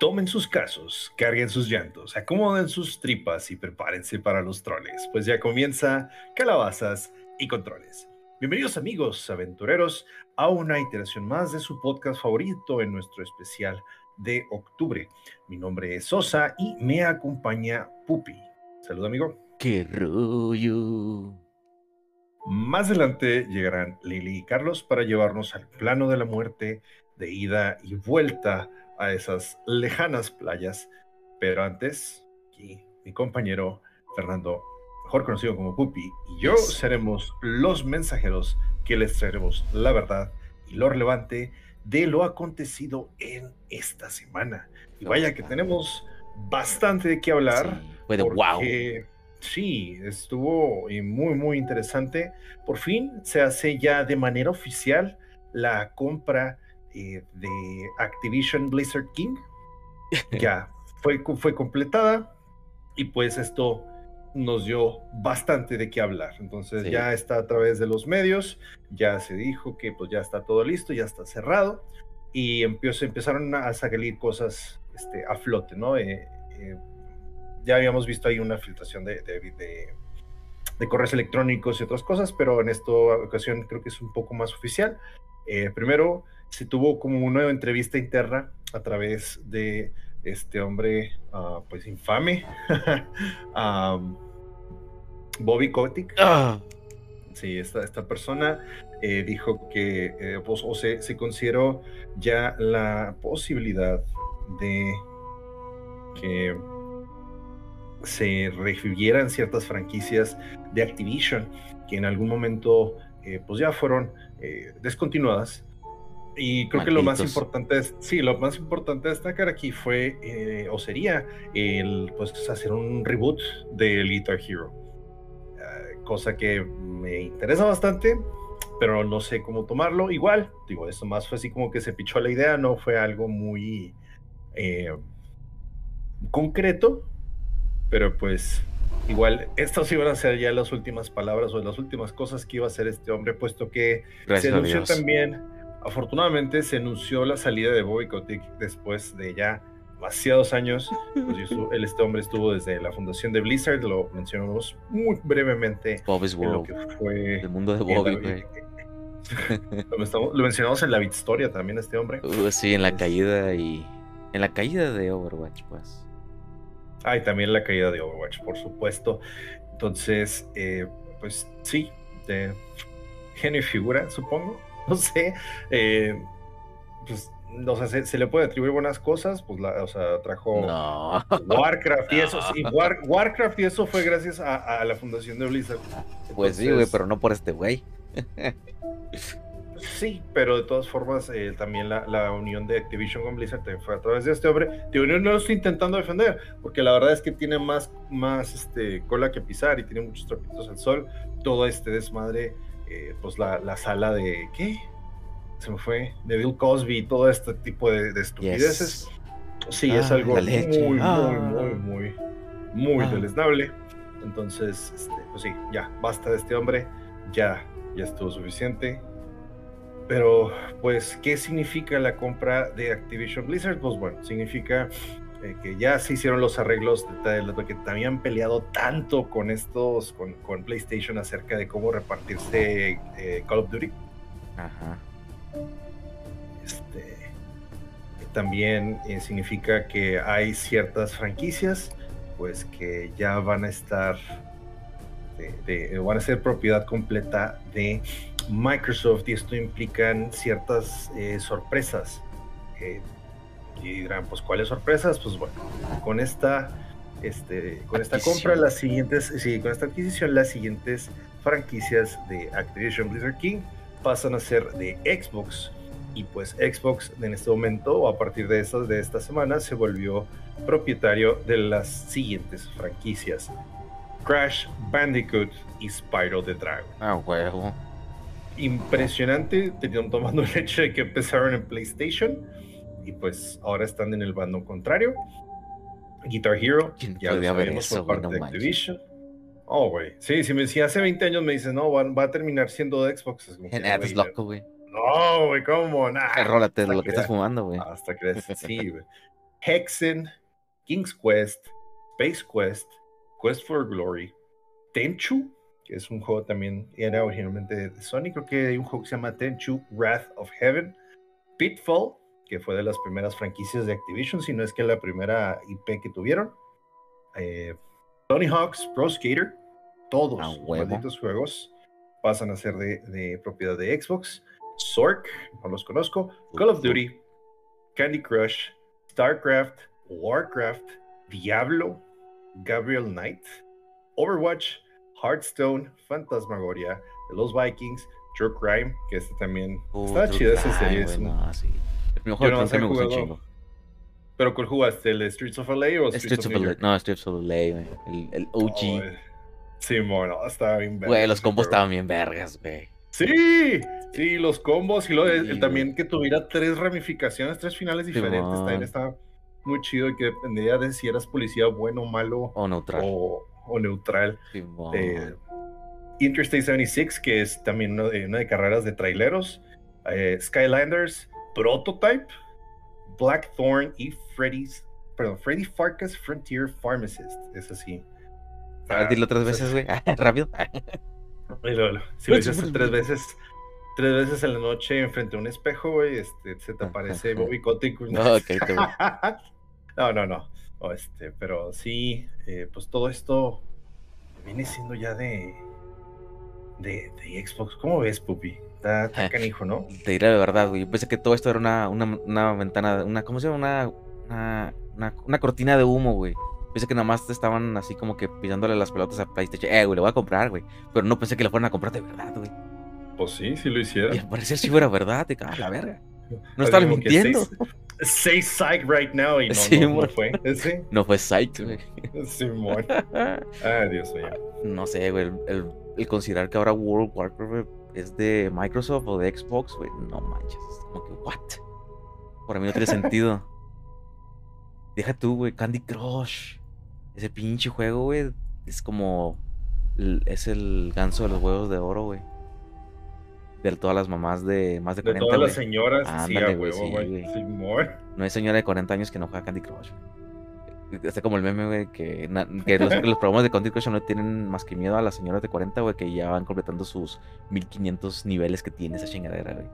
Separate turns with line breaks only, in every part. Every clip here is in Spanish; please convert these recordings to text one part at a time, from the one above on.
Tomen sus casos, carguen sus llantos, acomoden sus tripas y prepárense para los troles, pues ya comienza Calabazas y Controles. Bienvenidos amigos aventureros a una iteración más de su podcast favorito en nuestro especial de octubre. Mi nombre es Sosa y me acompaña Pupi. Salud amigo.
¡Qué rollo!
Más adelante llegarán Lili y Carlos para llevarnos al plano de la muerte de ida y vuelta a esas lejanas playas. Pero antes, aquí mi compañero Fernando, mejor conocido como Pupi, y yo seremos los mensajeros que les traeremos la verdad y lo relevante de lo acontecido en esta semana. Y vaya que tenemos bastante de qué hablar.
fue de wow.
Sí, estuvo muy, muy interesante. Por fin se hace ya de manera oficial la compra eh, de Activision Blizzard King. ya fue, fue completada y pues esto nos dio bastante de qué hablar. Entonces ya está a través de los medios, ya se dijo que pues ya está todo listo, ya está cerrado y empezaron a salir cosas este, a flote, ¿no? Eh, eh, ya habíamos visto ahí una filtración de, de, de, correos electrónicos y otras cosas, pero en esta ocasión creo que es un poco más oficial. primero, se tuvo como una entrevista interna a través de este hombre, uh, pues infame, um, Bobby Kotick. Ah. Sí, esta, esta persona eh, dijo que, eh, pues, o se, se consideró ya la posibilidad de que se revivieran ciertas franquicias de Activision que en algún momento eh, pues ya fueron descontinuadas y creo que lo más importante es, sí, lo más importante destacar aquí fue, eh, o sería, el pues hacer un reboot de Guitar Hero. Ah, cosa que me interesa bastante, pero no sé cómo tomarlo. Igual, digo, eso más fue así como que se pichó la idea, no fue algo muy eh, concreto, pero pues igual, estas iban a ser ya las últimas palabras o las últimas cosas que iba a hacer este hombre, puesto que se anunció también Afortunadamente se anunció la salida de Bobby Kotick después de ya demasiados años. Pues él, este hombre estuvo desde la fundación de Blizzard, lo mencionamos muy brevemente.
Bobby's World.
Lo que fue
el mundo de Bobby,
lo, mencionamos en la historia también este hombre.
Uh, sí, en la caída y en la caída de Overwatch, pues.
Ah, y también la caída de Overwatch, por supuesto. Entonces, eh, pues sí, de genio y figura, supongo. No sé, eh, pues, o sea, se, le puede atribuir buenas cosas, pues, la, o sea, trajo Warcraft y eso, sí, Warcraft y eso fue gracias a, la fundación de Blizzard.
pues sí, güey, pero no por este güey.
sí, pero de todas formas, eh, también la, unión de Activision con Blizzard también fue a través de este hombre. Yo no lo estoy intentando defender, porque la verdad es que tiene más, más este, cola que pisar y tiene muchos trapitos al sol. Todo este desmadre eh, pues la, sala de, ¿qué? Se me fue, de Bill Cosby y todo este tipo de, estupideces. Sí, es ah, algo muy, ah. muy, muy, muy, muy ah. deleznable. Entonces, este, pues sí, ya, basta de este hombre, ya, ya estuvo suficiente. Pero, pues, ¿qué significa la compra de Activision Blizzard? Pues bueno, significa eh, que ya se hicieron los arreglos de, que habían peleado tanto con estos, con, con PlayStation acerca de cómo repartirse eh, Call of Duty. Ajá. Este, también eh, significa que hay ciertas franquicias, pues que ya van a estar, van a ser propiedad completa de Microsoft y esto implica ciertas sorpresas y dirán, pues, ¿cuáles sorpresas? Pues bueno, con esta, este, con esta compra, las siguientes, sí, con esta adquisición, las siguientes franquicias de Activision Blizzard King pasan a ser de Xbox. Y pues Xbox en este momento, o a partir de, estas, de esta semana, se volvió propietario de las siguientes franquicias. Crash Bandicoot y Spyro the Dragon.
Ah, huevo.
Impresionante, tomando el hecho de que empezaron en PlayStation y pues ahora están en el bando contrario. Guitar Hero, ya lo sabemos por parte de Activision. Oh, güey. Sí, si, me, si hace 20 años me dices, no, va, a terminar siendo de Xbox. Es
es loco, güey.
No, güey, ¿cómo? Nah,
Rólate de lo que estás fumando, güey.
Hasta que sí, güey. Hexen, King's Quest, Space Quest, Quest for Glory, Tenchu, que es un juego también, era originalmente de Sony, creo que hay un juego que se llama Tenchu Wrath of Heaven, Pitfall, que fue de las primeras franquicias de Activision, si no es que la primera IP que tuvieron, eh, Tony Hawk's Pro Skater, todos los malditos juegos pasan a ser de, propiedad de Xbox. Zork, no los conozco. Call of Duty, Candy Crush, StarCraft, Warcraft, Diablo, Gabriel Knight, Overwatch, Hearthstone, Fantasmagoria, Los Vikings, True Crime, que este también
Uh,
está chida esa serie. es un-
no, sí. El primer
Yo
juego
no
de me chingo.
Pero ¿cuál jugaste? ¿El Streets of LA o Streets,
Streets
of
of LA. No, Streets of LA, güey. El, el OG.
Oh, sí, mono, estaba bien verga
Güey, los combos estaban bien vergas, güey.
Sí, sí, los combos y lo de-
Sí,
el también que tuviera tres ramificaciones, tres finales diferentes, también estaba muy chido y que dependía de si eras policía bueno, malo
O neutral.
o, o neutral.
Simón.
Eh, Interstate 76, que es también una de, una de carreras de traileros. eh, Skylanders, Prototype, Blackthorn y Freddy's, perdón, Freddy Farkas Frontier Pharmacist. Es así.
A ver, dilo tres
Ah,
veces, güey. Rápido.
Y lo- lo- si lo dices tres veces, tres veces en la noche enfrente a un espejo, güey, este, se te aparece Bobby Kotick.
No,
no, no, no. No, este, pero sí, eh, pues todo esto viene siendo ya de, de, de Xbox. ¿Cómo ves, Pupi? Está, está canijo, ¿no?
Te diré la verdad, güey. Yo pensé que todo esto era una, una, una ventana, una, ¿cómo se llama? Una, una, una, cortina de humo, güey. Pensé que nada más te estaban así como que pisándole las pelotas a PlayStation. Eh, güey, le voy a comprar, güey. Pero no pensé que le fueran a comprar de verdad, güey.
Pues sí, sí lo hicieron.
Y al parecer sí fuera verdad, te cagas la verga. No
Así
estaba
como que
mintiendo.
Say, psych right now y no,
Sí,
no, fue. Sí,
No fue Psych, güey.
Simón. Ay, Dios mío.
No sé, güey. El, el- el considerar que ahora World of Warcraft es de Microsoft o de Xbox, güey. No manches. Es como que, ¿what? Para mí no tiene sentido. Deja tú, güey. Candy Crush. Ese pinche juego, güey. Es como. el- Es el ganso de los huevos de oro, güey. De todas las mamás de más de
De
40,
todas las señoras, sí,
Ándale,
a huevo,
sí,
güey.
güey.
Simón.
No hay señora de 40 años que no juega Candy Crush. güey. Está como el meme, güey, que, los, los programas de Candy Crush no tienen más que miedo a las señoras de 40, güey, que ya van completando sus 1500 niveles que tiene esa chingadera, güey.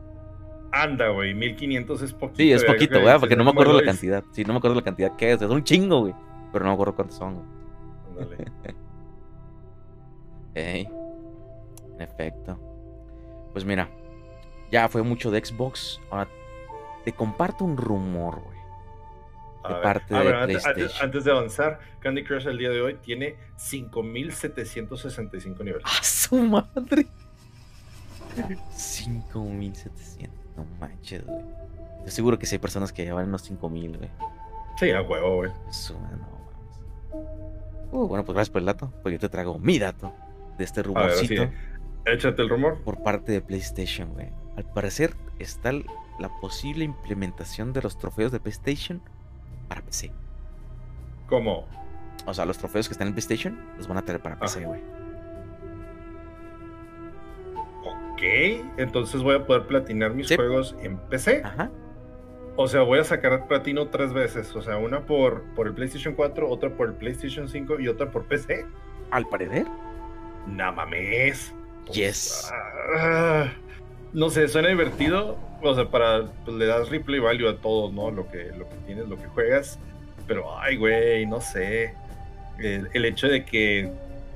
Anda, güey, 1500 es poquito.
Sí, es
güey,
poquito, güey, porque no me acuerdo la cantidad. Sí, no me acuerdo la cantidad que es. Es un chingo, güey. Pero no me acuerdo cuántos son, güey.
Ándale.
Ey, en efecto. Pues mira, ya fue mucho de Xbox. Ahora te comparto un rumor, güey.
A
De
ver,
parte
a
de
ver, antes, antes-
PlayStation.
antes de avanzar, Candy Crush el día de hoy tiene 5765 niveles.
¡A su madre! 5700. No manches, güey. Estoy seguro que sí hay personas que llevan unos 5000, güey.
Sí, a huevo, güey.
Su mames. Uh, bueno, pues gracias por el dato. Pues yo te traigo mi dato de este
A ver,
rumorcito
échate el rumor.
por parte de PlayStation, güey. Al parecer está la posible implementación de los trofeos de PlayStation para PC.
¿Cómo?
O sea, los trofeos que están en PlayStation los van a traer para PC, güey.
Ok, entonces voy a poder platinar mis
Sí.
juegos en PC.
Ajá.
O sea, voy a sacar platino tres veces. O sea, una por, por el PlayStation 4, otra por el PlayStation 5 y otra por PC.
Al parecer.
No mames.
Yes.
Ah, no sé, suena divertido. O sea, para pues, le das replay value a todo, ¿no? Lo que, lo que tienes, lo que juegas. Pero, ay, güey, no sé. El, el hecho de que,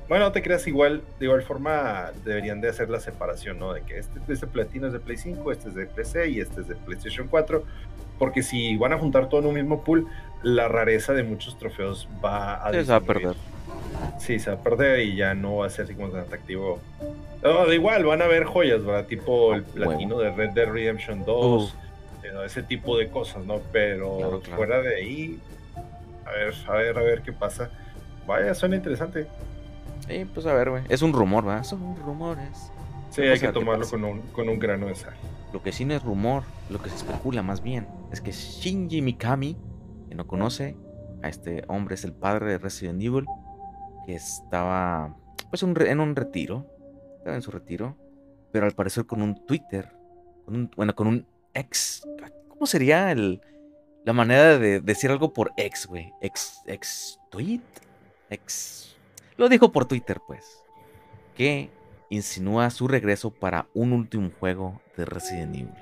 bueno, no te creas igual, de igual forma deberían de hacer la separación, ¿no? De que este, este platino es de Play 5, este es de PC y este es de PlayStation 4. Porque si van a juntar todo en un mismo pool, la rareza de muchos trofeos va a
se va a perder.
Sí, se va a perder y ya no va a ser así como tan atractivo. No, da igual, van a haber joyas, ¿verdad? Tipo el
Ah,
platino de Red Dead Redemption 2, eh, ¿no? ese tipo de cosas, ¿no? Pero
Claro, claro.
fuera de ahí, a ver, a ver, a ver qué pasa. Vaya, suena interesante.
Sí, pues a ver, güey. Es un rumor, ¿verdad? Son rumores.
Sí, hay que tomarlo con un, con un grano de sal.
Lo que sí no es rumor, lo que se especula más bien, es que Shinji Mikami, que no conoce a este hombre, es el padre de Resident Evil, que estaba pues un en un retiro, estaba en su retiro, pero al parecer con un Twitter, con un, bueno, con un ex, ¿cómo sería el, la manera de decir algo por ex, güey. Ex, ex tweet. Ex. Lo dijo por Twitter, pues. Que insinúa su regreso para un último juego de Resident Evil.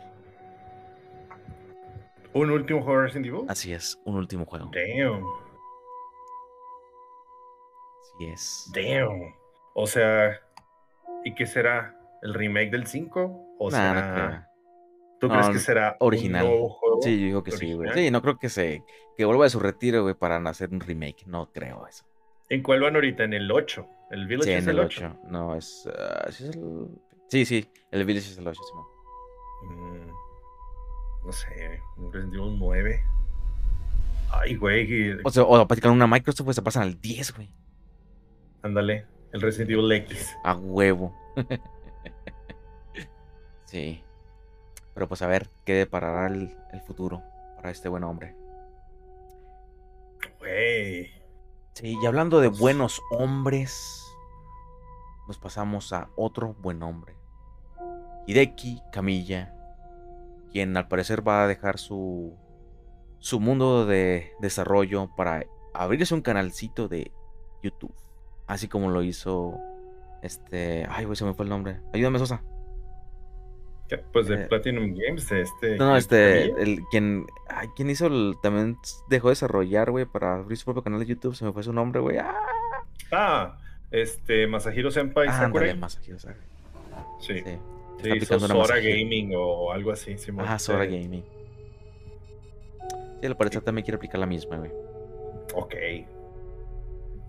¿Un último juego de Resident Evil?
Así es, un último juego.
Damn.
Así es.
Damn. O sea, ¿y qué será? ¿El remake del 5? ¿O
Nah, no
será...
creo.
¿Tú
No,
crees que será
original.
un nuevo juego?
Sí, yo digo que sí, güey.
original?
Sí, no creo que se que vuelva de su retiro, güey, para hacer un remake. No creo eso.
¿En cuál van ahorita? ¿En el 8? ¿El Village
Sí,
es
en
el
el
8?
8. No, es. ah, ¿sí, es el... sí, sí, el Village es el 8, Simón.
Mm, no sé, un Resident Evil 9. Ay, güey,
O sea, o practican una Microsoft, pues se pasan al 10, güey.
Ándale, el Resident Evil X.
A huevo. sí. Pero pues a ver qué deparará el, el futuro para este buen hombre.
Güey.
Sí, y hablando de buenos hombres, nos pasamos a otro buen hombre. Hideki Kamiya, quien al parecer va a dejar su, su mundo de desarrollo para abrirse un canalcito de YouTube. Así como lo hizo este... Ay, güey, se me fue el nombre. Ayúdame, Sosa.
¿Qué? Pues de
Eh,
Platinum Games, este.
No, este, el quien, ay, quien hizo el, también dejó de desarrollar, güey, para abrir su propio canal de YouTube, se me fue su nombre, güey. Ah,
Ah, este, Masahiro Senpai
ándale,
Sakurai.
Masahiro Sakurai.
Sí,
Sí,
sí,
está
hizo Sora. Gaming o algo así. Simón.
Ajá, Sora
Sí.
Gaming. Sí, al parecer también quiere aplicar la misma, güey.
Ok.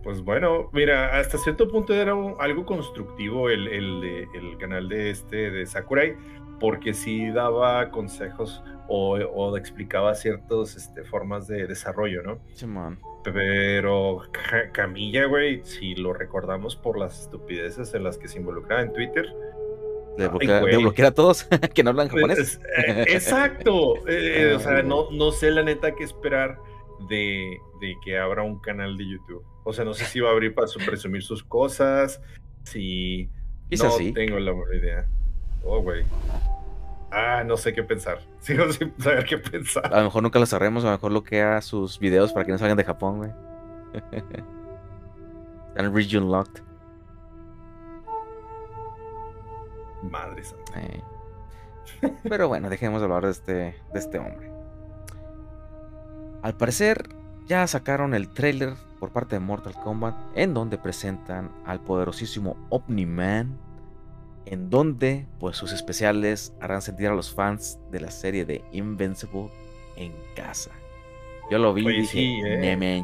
Pues bueno, mira, hasta cierto punto era un- algo constructivo el, el, el canal de este de Sakurai, porque sí daba consejos o, o explicaba ciertas este, formas de desarrollo, ¿no?
Simón.
Pero Ca- Camilla, güey, si lo recordamos por las estupideces en las que se involucraba en Twitter.
De,
Ay,
bloquear, de
güey.
bloquear a todos que no hablan japonés.
Eh, exacto. eh, o sea,
Ay,
no, no sé la neta qué esperar de, de que abra un canal de YouTube. O sea, no sé si va a abrir para su- presumir sus cosas. Si.
Quizás
no
sí.
tengo la menor idea. Oh, güey. Ah, no sé qué pensar. Sigo sin saber qué pensar.
A lo mejor nunca lo sabremos, a lo mejor bloquea sus videos para que no salgan de Japón, güey. Están region locked.
Madre santa.
Eh. Pero bueno, dejemos de hablar de este, de este hombre. Al parecer, ya sacaron el trailer por parte de Mortal Kombat, en donde presentan al poderosísimo Omni-Man, en donde pues sus especiales harán sentir a los fans de la serie de Invincible en casa. Yo lo vi y
Oye,
dije,
sí, ¿eh?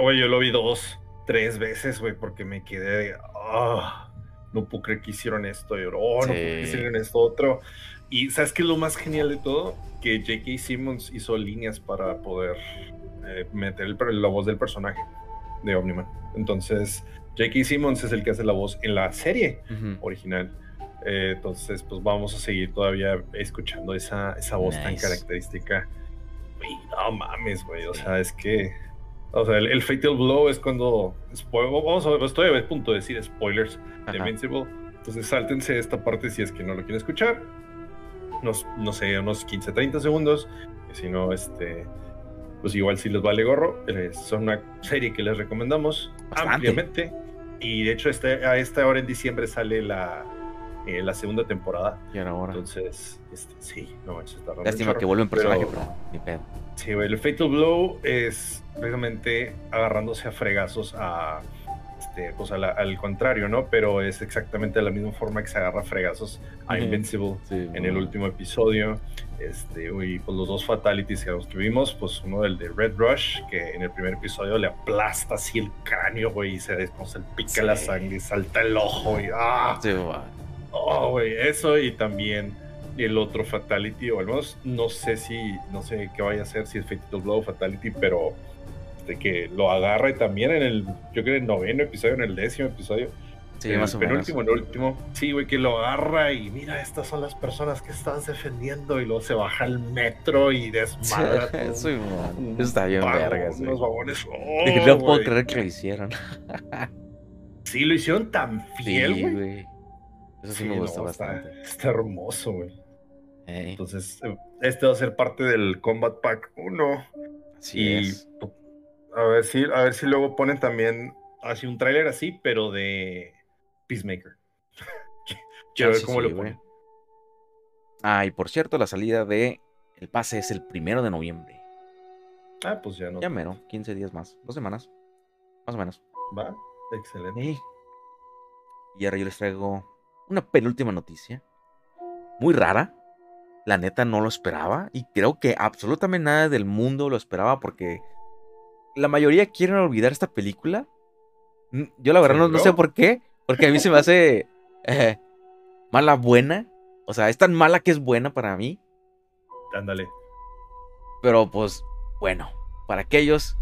Güey, yo lo vi dos, tres veces, güey, porque me quedé. ah, no puedo creer que hicieron esto. Y, oh, no puedo creer que hicieron esto otro. Y ¿sabes qué es lo más genial de todo? Que J.K. Simmons hizo líneas para poder eh, meter el la voz del personaje de Omniman. Entonces, J.K. Simmons es el que hace la voz en la serie
Ujú.
original. Eh, entonces, pues vamos a seguir todavía escuchando esa, esa voz tan
Nice.
característica. Y no mames, güey. O sea, es que. O sea, el, el Fatal Blow es cuando. Vamos a ver, estoy a punto de decir spoilers de
Ajá.
Invincible. Entonces, sáltense esta parte si es que no lo quieren escuchar. Unos, no sé, unos 15, 30 segundos. Si no, este. Pues igual si les vale gorro. Es una serie que les recomendamos
Bastante.
ampliamente. Y de hecho, este, a esta hora en diciembre sale la, eh, la segunda temporada.
Y ahora.
Entonces, este, sí, no manches, está un
Lástima que vuelve en personaje,
pero-
pero ni pedo.
Sí, güey, el Fatal Blow es precisamente agarrándose a fregazos a. Este, pues la- al contrario, ¿no? Pero es exactamente de la misma forma que se agarra fregazos a. Invincible
Sí,
en el último episodio. Este, y pues los dos fatalities que vimos, pues uno del de Red Rush, que en el primer episodio le aplasta así el cráneo, güey, y se pica
Sí.
la sangre, y salta el ojo, y ¡ah!
Sí.
Oh, güey, eso y también el otro Fatality, o al menos no sé si, no sé qué vaya a ser, si es Fatal Blow o Fatality, pero de que lo agarra y también en el, yo creo en el noveno episodio, en el décimo episodio,
Sí,
en
más
el
o menos.
penúltimo, en el último, sí, güey, que lo agarra y mira, estas son las personas que estás defendiendo y luego se baja al metro y desmadra
Sí, Eso está bien
unos vagones. Oh,
no puedo creer que lo hicieron.
Sí, lo hicieron tan fiel,
Sí,
güey.
Eso sí,
Sí,
me
no, está-
bastante.
está hermoso, güey.
Ey.
Entonces, este va a ser parte del Combat Pack 1.
Así
y
es.
A ver si, a ver si luego ponen también así un tráiler así, pero de Peacemaker. Quiero ver
Chance
cómo
sí,
lo ponen.
Ah, y por cierto, la salida de el pase es el primero de noviembre.
Ah, pues ya no.
Ya mero, 15 días más, dos semanas, más o menos.
Va, excelente.
Y ahora yo les traigo una penúltima noticia. Muy rara. La neta no lo esperaba. Y creo que absolutamente nada del mundo lo esperaba porque la mayoría quieren olvidar esta película. Mm, Yo la verdad no, no sé por qué. Porque a mí se me hace eh, mala buena. O sea, es tan mala que es buena para mí.
Ándale.
Pero pues, bueno, para aquellos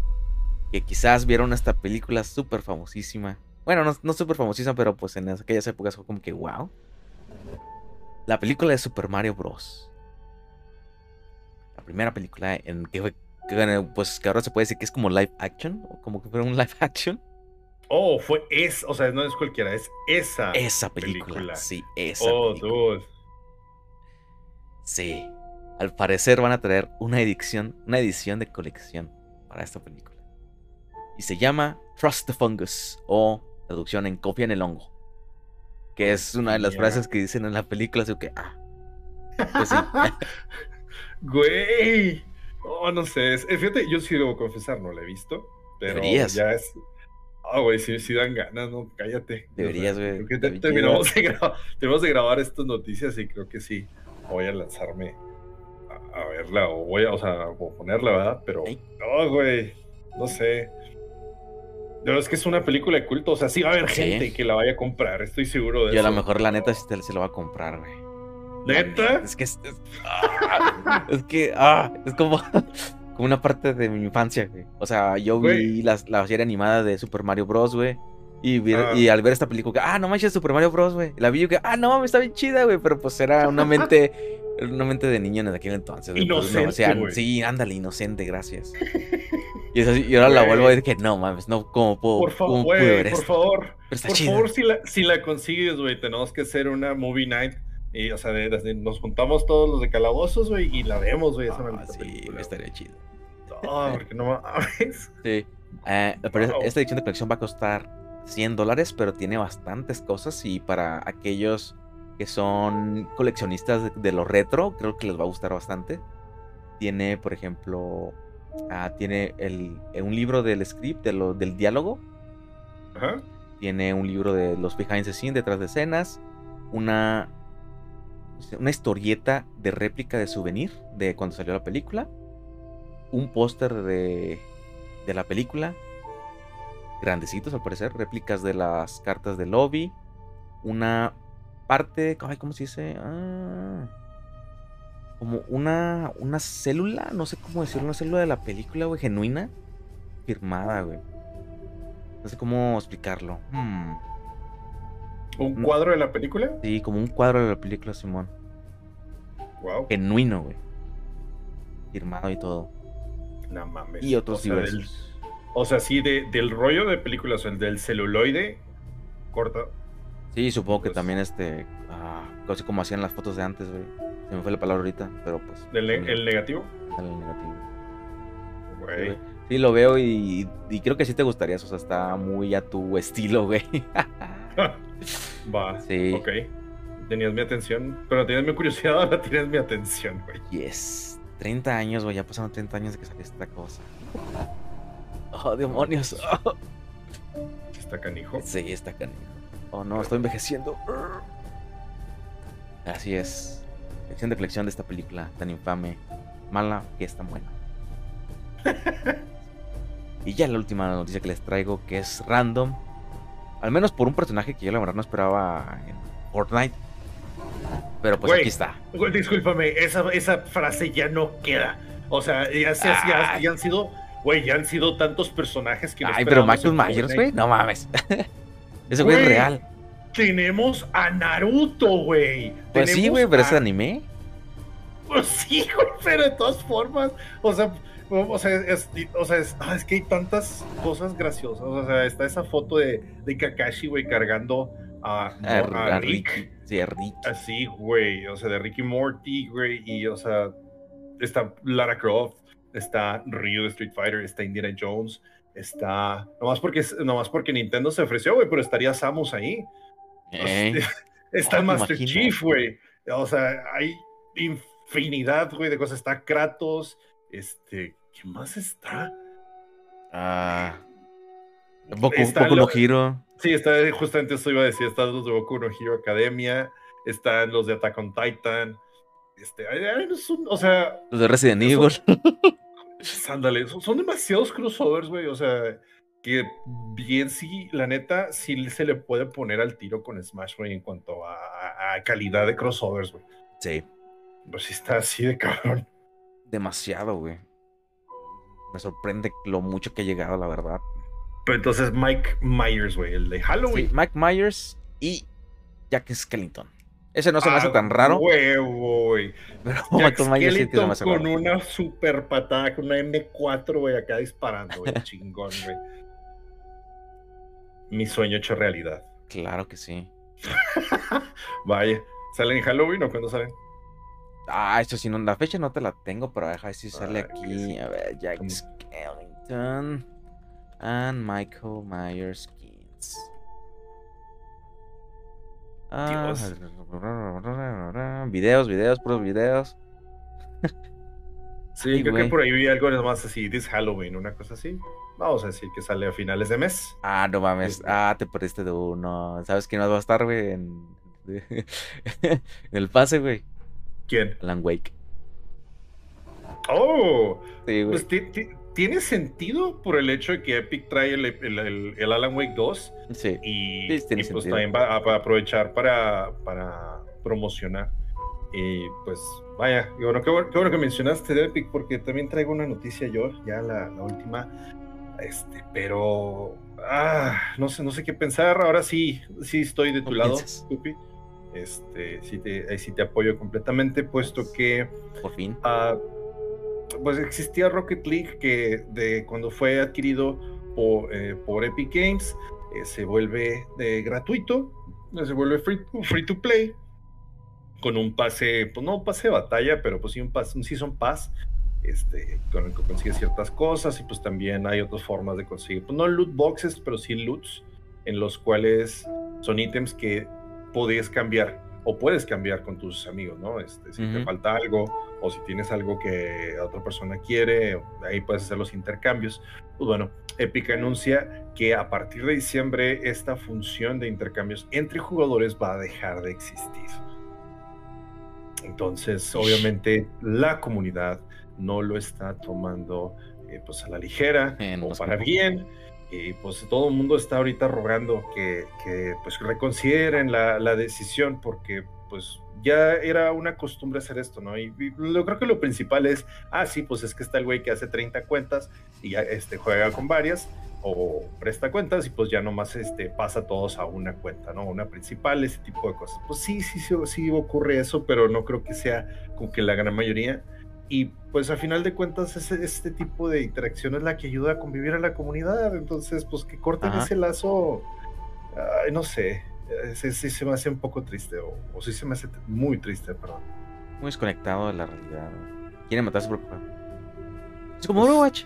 que quizás vieron esta película súper famosísima. Bueno, no, no súper famosísima, pero pues en aquellas épocas fue como que wow. La película de Super Mario Bros. La primera película en que fue, que, pues que ahora se puede decir que es como live action, o como que fuera un live action.
Oh, fue es, o sea, no es cualquiera, es esa.
Esa película.
película.
Sí, esa
oh,
película.
dude.
Sí. Al parecer van a traer una edición, una edición de colección para esta película. Y se llama Trust the Fungus o traducción en Confía en el hongo. Que es una de las frases que dicen en la película, así que ah. Pues sí.
Güey. Oh, no sé. es- fíjate, yo sí debo confesar, no la he visto. Pero
Deberías.
ya es. Ah, güey, sí, sí dan ganas, no, cállate.
Deberías,
O sea,
güey,
te-
bien
terminamos, de grabar, terminamos de grabar estas noticias y creo que sí. Voy a lanzarme a, a verla o voy a, o sea, o ponerla, ¿verdad? Pero, no, güey, no sé. No, es que es una película de culto, o sea, sí va a haber
Sí.
gente que la vaya a comprar, estoy seguro de
Yo a
eso.
lo mejor la neta sí te- se lo va a comprar, güey.
¿Neta?
Es que es, es, ah, es que ah, es como, como una parte de mi infancia, güey. O sea, yo vi
Güey.
las- la serie animada de Super Mario Bros, güey. Y, vi-
Ah.
y al ver esta película, ah, no manches, Super Mario Bros, güey. La vi yo que, ah, no mames, está bien chida, güey. Pero pues era una mente, una mente de niño en aquel entonces. güey, pues, no, o sea,
Inocente, güey.
sí, ándale, inocente, gracias. Y, ahora la vuelvo a decir que no mames, no, ¿cómo puedo,
Por favor, güey, por
esto?
favor.
Pero está
Por favor, si la, si la consigues, güey, tenemos que hacer una movie night. Y, o sea, de- de- nos juntamos todos los de calabozos, güey, y la vemos, güey, esa
Ah, sí,
película,
estaría chido.
No, porque no mames.
Sí. Eh, pero
Wow.
esta edición de colección va a costar 100 dólares, pero tiene bastantes cosas y para aquellos que son coleccionistas de, de lo retro, creo que les va a gustar bastante. Tiene, por ejemplo, ah, tiene el, eh, un libro del script, de lo- del diálogo.
Ajá.
Tiene un libro de los behind the scenes, detrás de escenas. Una, una historieta de réplica de souvenir de cuando salió la película. Un póster de, de la película. Grandecitos al parecer. Réplicas de las cartas de lobby. Una parte. ay, ¿Cómo se dice? Ah, como una, una célula. No sé cómo decirlo. Una célula de la película, güey. Genuina. Firmada, güey. No sé cómo explicarlo. Hmm.
¿Un
No.
cuadro de la película?
Sí, como un cuadro de la película, Simón.
Wow.
Genuino, güey. Firmado y todo.
No mames.
Y otros
o sea, del-
diversos.
o sea, sí, de, del rollo de películas, o el del celuloide, corta.
Sí, supongo que
pues-
también este. Ah, casi como hacían las fotos de antes, güey. Se me fue la palabra ahorita, pero pues.
Ne-
también
el negativo.
el negativo.
Güey.
Sí, lo veo y, y creo que sí te gustaría. O sea, está muy a tu estilo, güey.
Va.
Sí.
Ok. Tenías mi atención. Pero tenías mi curiosidad, ahora tienes mi atención, güey.
Yes. 30 años, güey. Ya pasaron 30 años de que salió esta cosa. Oh, demonios. Oh,
Está canijo.
Sí, está canijo. Oh, no, estoy envejeciendo. Así es. Sección de colección de esta película tan infame, mala, que es tan buena. y ya la última noticia que les traigo, que es random. Al menos por un personaje que yo la verdad no esperaba en Fortnite. Pero pues
Güey,
aquí está.
Güey, discúlpame, esa, esa frase ya no queda. O sea, ya, se- ya-
Ay.
ya han sido, güey, ya han sido tantos personajes que no
Ay, pero Michael Myers, güey, no mames. Ese güey es real.
Tenemos a Naruto, güey.
Pues sí, güey, pero
a-
es anime.
Pues sí, güey, pero de todas formas, o sea, o sea, es, o sea, es, ah, es que hay tantas cosas graciosas. O sea, está esa foto de, de Kakashi, güey, cargando a,
A,
a
a
Rick.
Sí, a Ricky.
Así, güey, o sea, de Ricky Morty, güey, y, o sea, está Lara Croft, está Ryu de Street Fighter, está Indiana Jones, está. Nomás porque, nomás porque Nintendo se ofreció, güey, pero estaría Samus ahí. está el Master Chief, güey. O sea, hay infinidad, güey, de cosas. Está Kratos, este. ¿Qué más está?
Ah. Boku, Boku no Hero.
Sí, está, justamente eso iba a decir. Está los de Boku no Hero Academia. Están los de Attack on Titan. Este, o sea.
Los de Resident Evil.
Ándale, son, demasiados crossovers, güey. O sea, que bien sí, la neta, sí se le puede poner al tiro con Smash, güey, en cuanto a, calidad de crossovers, güey.
Sí.
Pues sí está así de cabrón.
Demasiado, güey. Me sorprende lo mucho que ha llegado, la verdad.
Pero entonces Mike Myers, güey, el de Halloween. Sí,
Mike Myers y Jack Skellington. Ese no se me hace tan raro.
Huevo, güey. Pero Jack Skellington con una super patada, con una M4, güey, acá disparando, güey. chingón, güey. Mi sueño hecho realidad.
Claro que sí.
Vaya. ¿Salen en Halloween o cuándo salen?
Ah, esto sí, no, la fecha no te la tengo, pero deja ver si sale aquí. A ver, Jack Skellington and Michael Myers Keynes. Ah, videos, videos, puros videos.
Sí, creo que por ahí vi algo más así, this Halloween, una cosa así. Vamos a decir que sale a finales de mes.
Ah, no mames. Este ah, te perdiste de uno. ¿Sabes quién más va a estar, güey? En... en el pase, güey.
¿Quién?
Alan Wake.
Oh, sí. Pues tiene sentido por el hecho de que Epic trae el, Alan Wake 2.
Sí.
Y, pues también va a, aprovechar para, para promocionar. Y pues vaya, bueno, qué, bueno, que mencionaste de Epic porque también traigo una noticia yo, ya la, última. Este, pero ah, no sé, no sé qué pensar. Ahora sí, sí estoy de tu lado, Tupi. Este, sí te, sí te apoyo completamente, puesto que.
Por fin.
Uh, pues existía Rocket League que de cuando fue adquirido por, eh, por Epic Games eh, se vuelve de gratuito, se vuelve free, free, to play con un pase, pues no un pase de batalla, pero pues sí un pase, un season pass, este, con el que consigues ciertas cosas y pues también hay otras formas de conseguir, pues no loot boxes, pero sí loots en los cuales son ítems que podías cambiar o puedes cambiar con tus amigos, ¿no? Este, si te falta algo o si tienes algo que otra persona quiere, ahí puedes hacer los intercambios. Pues bueno, Epic anuncia que a partir de diciembre esta función de intercambios entre jugadores va a dejar de existir. Entonces, obviamente, la comunidad no lo está tomando eh, pues a la ligera o para bien y pues todo el mundo está ahorita rogando que, pues reconsideren la, decisión porque pues ya era una costumbre hacer esto, ¿no? Y, lo creo que lo principal es, ah, sí, pues es que está el güey que hace 30 cuentas y ya este, juega con varias o presta cuentas y pues ya nomás este, pasa todos a una cuenta, ¿no? Una principal, ese tipo de cosas. Pues sí, sí, sí, sí ocurre eso, pero no creo que sea como que la gran mayoría y pues a final de cuentas este tipo de interacción es la que ayuda a convivir a la comunidad, entonces pues que corten ese lazo, no sé, sí, se me hace un poco triste, o, sí se me hace muy triste, perdón.
Muy desconectado de la realidad. Quieren matarse por Es como pues Overwatch.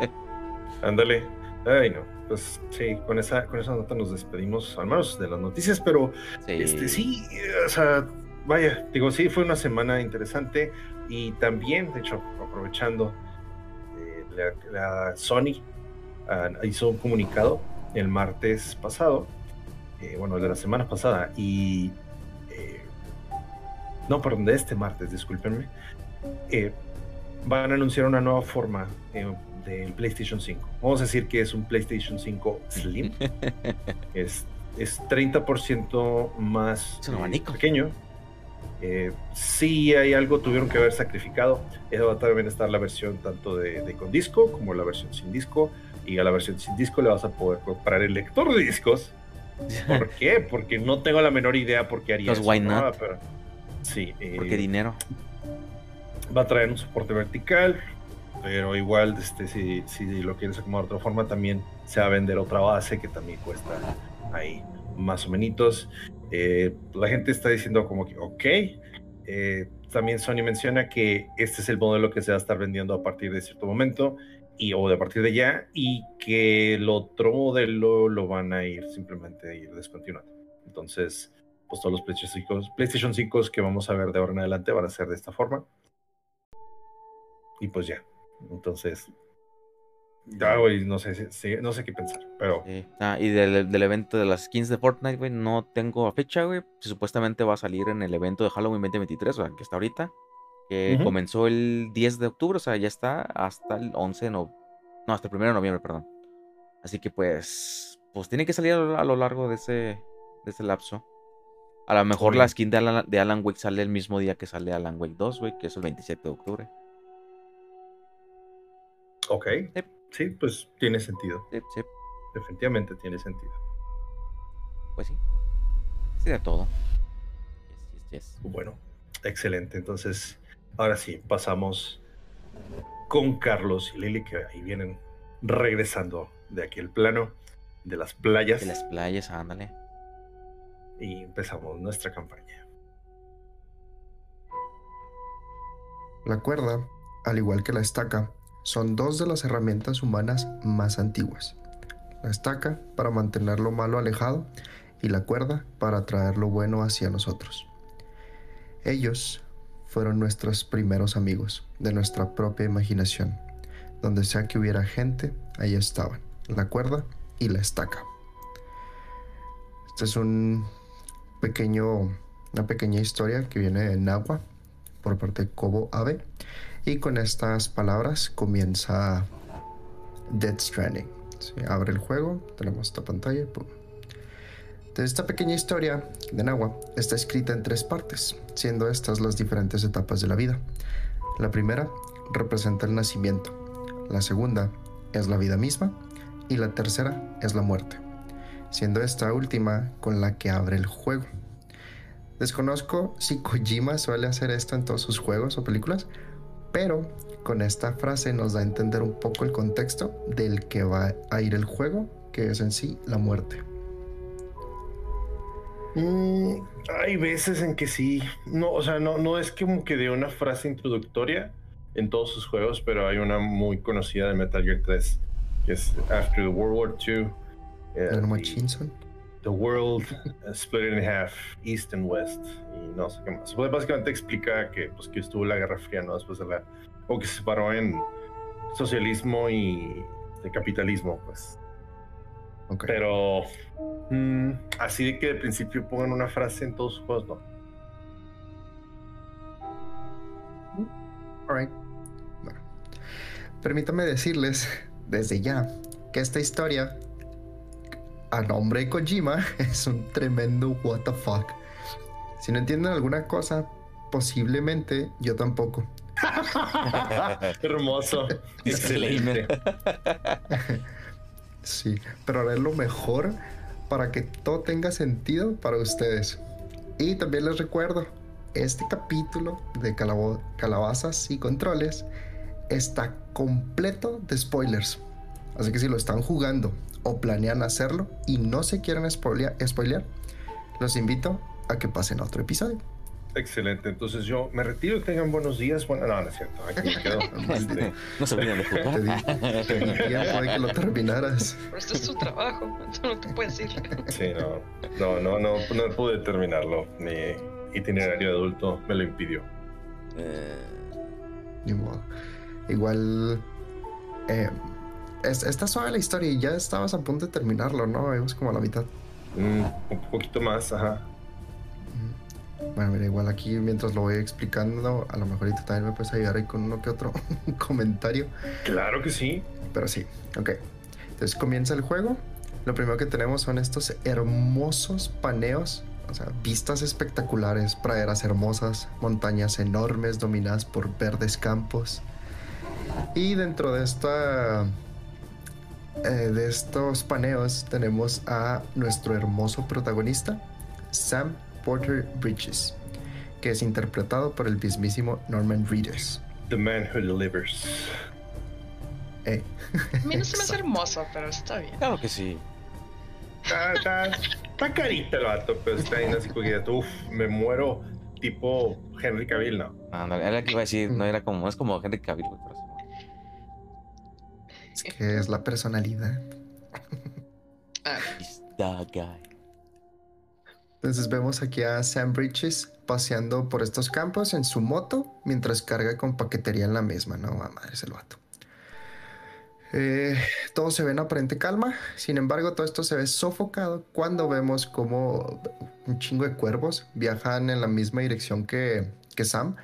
Ándale. Ay, no. Pues sí, con esa, con esa nota nos despedimos, al menos de las noticias, pero sí, este, sí o sea, vaya, digo, sí, fue una semana interesante. Y también, de hecho, aprovechando, eh, la, Sony ah, hizo un comunicado el martes pasado, eh, bueno, de la semana pasada, y... Eh, no, perdón, de este martes, discúlpenme. van a anunciar una nueva forma del PlayStation 5. Vamos a decir que es un PlayStation 5 Slim. es, es 30% más pequeño eh, si hay algo, tuvieron que haber sacrificado. Eso va a también estar la versión tanto de, con disco como la versión sin disco. Y a la versión sin disco le vas a poder comprar el lector de discos. ¿Por qué? Porque no tengo la menor idea por qué haría
eso. Why not?
sí.
Eh, ¿Por qué dinero?
Va a traer un soporte vertical, pero igual este, si, si lo quieres acomodar de otra forma, también se va a vender otra base que también cuesta ahí más o menos. Eh, la gente está diciendo como que, ok, eh, también Sony menciona que este es el modelo que se va a estar vendiendo a partir de cierto momento y o de partir de ya y que el otro modelo lo van a ir simplemente a ir descontinuando. Entonces, pues todos los PlayStation 5, PlayStation 5 que vamos a ver de ahora en adelante van a ser de esta forma. Y pues ya. Entonces, ya, güey, no sé, no sé qué pensar, pero...
Ah, y del, del, evento de las skins de Fortnite, güey, no tengo fecha, güey. Supuestamente va a salir en el evento de Halloween 2023, o sea, que está ahorita. Que comenzó el 10 de octubre, o sea, ya está hasta el 11 no... No, hasta el 1 de noviembre, perdón. Así que pues... Pues tiene que salir a lo largo de ese, de ese lapso. A lo mejor la skin de Alan, de Alan Wake sale el mismo día que sale Alan Wake 2, güey, que es el 27 de octubre.
Ok. Sí, pues tiene sentido.
Sí, sí.
Definitivamente tiene sentido.
Pues sí. Sí, de todo.
Yes, yes, Bueno, excelente. Entonces, ahora sí, pasamos con Carlos y Lili, que ahí vienen regresando de aquí el plano, de las playas.
De las playas, ándale.
Y empezamos nuestra campaña.
La cuerda, al igual que la estaca, son dos de las herramientas humanas más antiguas. La estaca para mantener lo malo alejado y la cuerda para traer lo bueno hacia nosotros. Ellos fueron nuestros primeros amigos de nuestra propia imaginación. Donde sea que hubiera gente, ahí estaban, la cuerda y la estaca. Este es pequeño, una pequeña historia que viene de Nahua por parte de Kobo Abe y con estas palabras comienza Dead Stranding. abre el juego, tenemos esta pantalla. De esta pequeña historia de Nahua está escrita en tres partes, siendo estas las diferentes etapas de la vida. La primera representa el nacimiento, la segunda es la vida misma y la tercera es la muerte, siendo esta última con la que abre el juego. Desconozco si Kojima suele hacer esto en todos sus juegos o películas, pero con esta frase nos da a entender un poco el contexto del que va a ir el juego, que es en sí la muerte.
Mm, hay veces en que sí, no, o sea, no, no es como que de una frase introductoria en todos sus juegos, pero hay una muy conocida de Metal Gear 3, que es After the World War II.
Uh,
The World Split in Half, East and West, y no sé qué más. Pues básicamente explica que, pues, que estuvo la Guerra Fría, ¿no? Después de la. o que se separó en socialismo y de capitalismo, pues. Pero. Mm, así de que de principio pongan una frase en todos sus juegos, no.
Alright. Bueno. Permítame decirles desde ya que esta historia a nombre de Kojima es un tremendo what the fuck. Si no entienden alguna cosa, posiblemente yo tampoco.
Hermoso.
Excelente.
sí, pero haré lo mejor para que todo tenga sentido para ustedes. Y también les recuerdo, este capítulo de calabazas y controles está completo de spoilers. Así que si lo están jugando o planean hacerlo y no se quieren spoilear, los invito a que pasen a otro episodio.
Excelente, entonces yo me retiro, tengan buenos días. Bueno, no, no es cierto, aquí me quedo.
Este, no se olviden de jugar.
Te di, tiempo de que lo terminaras.
Pero esto es tu trabajo, tú no te puedes ir.
Sí, no, no, no, no, no pude terminarlo. Mi itinerario adulto me lo impidió.
Eh... Igual, eh, está suave la historia y ya estabas a punto de terminarlo, ¿no? Vemos como a la mitad.
Mm, un poquito más, ajá.
Bueno, mira, igual aquí mientras lo voy explicando, a lo mejor tú también me puedes ayudar ahí con uno que otro comentario.
Claro que sí.
Pero sí, ok. Entonces comienza el juego. Lo primero que tenemos son estos hermosos paneos, o sea, vistas espectaculares, praderas hermosas, montañas enormes dominadas por verdes campos. Y dentro de esta eh, de estos paneos tenemos a nuestro hermoso protagonista, Sam Porter Bridges, que es interpretado por el mismísimo Norman Reedus.
The man who delivers.
Eh.
A mí no se me hace hermoso, pero está bien.
Claro que sí.
Está, está, carita el vato, pero está ahí así como uf, me muero tipo Henry Cavill, ¿no?
Ándale, era lo que iba a decir, no era como, es como Henry Cavill, pero sí.
Es que es la personalidad.
Ah,
He's that guy.
Entonces vemos aquí a Sam Bridges paseando por estos campos en su moto mientras carga con paquetería en la misma. No, a madre, es el vato. Eh, todo se ve en aparente calma, sin embargo todo esto se ve sofocado cuando vemos como un chingo de cuervos viajan en la misma dirección que, que Sam,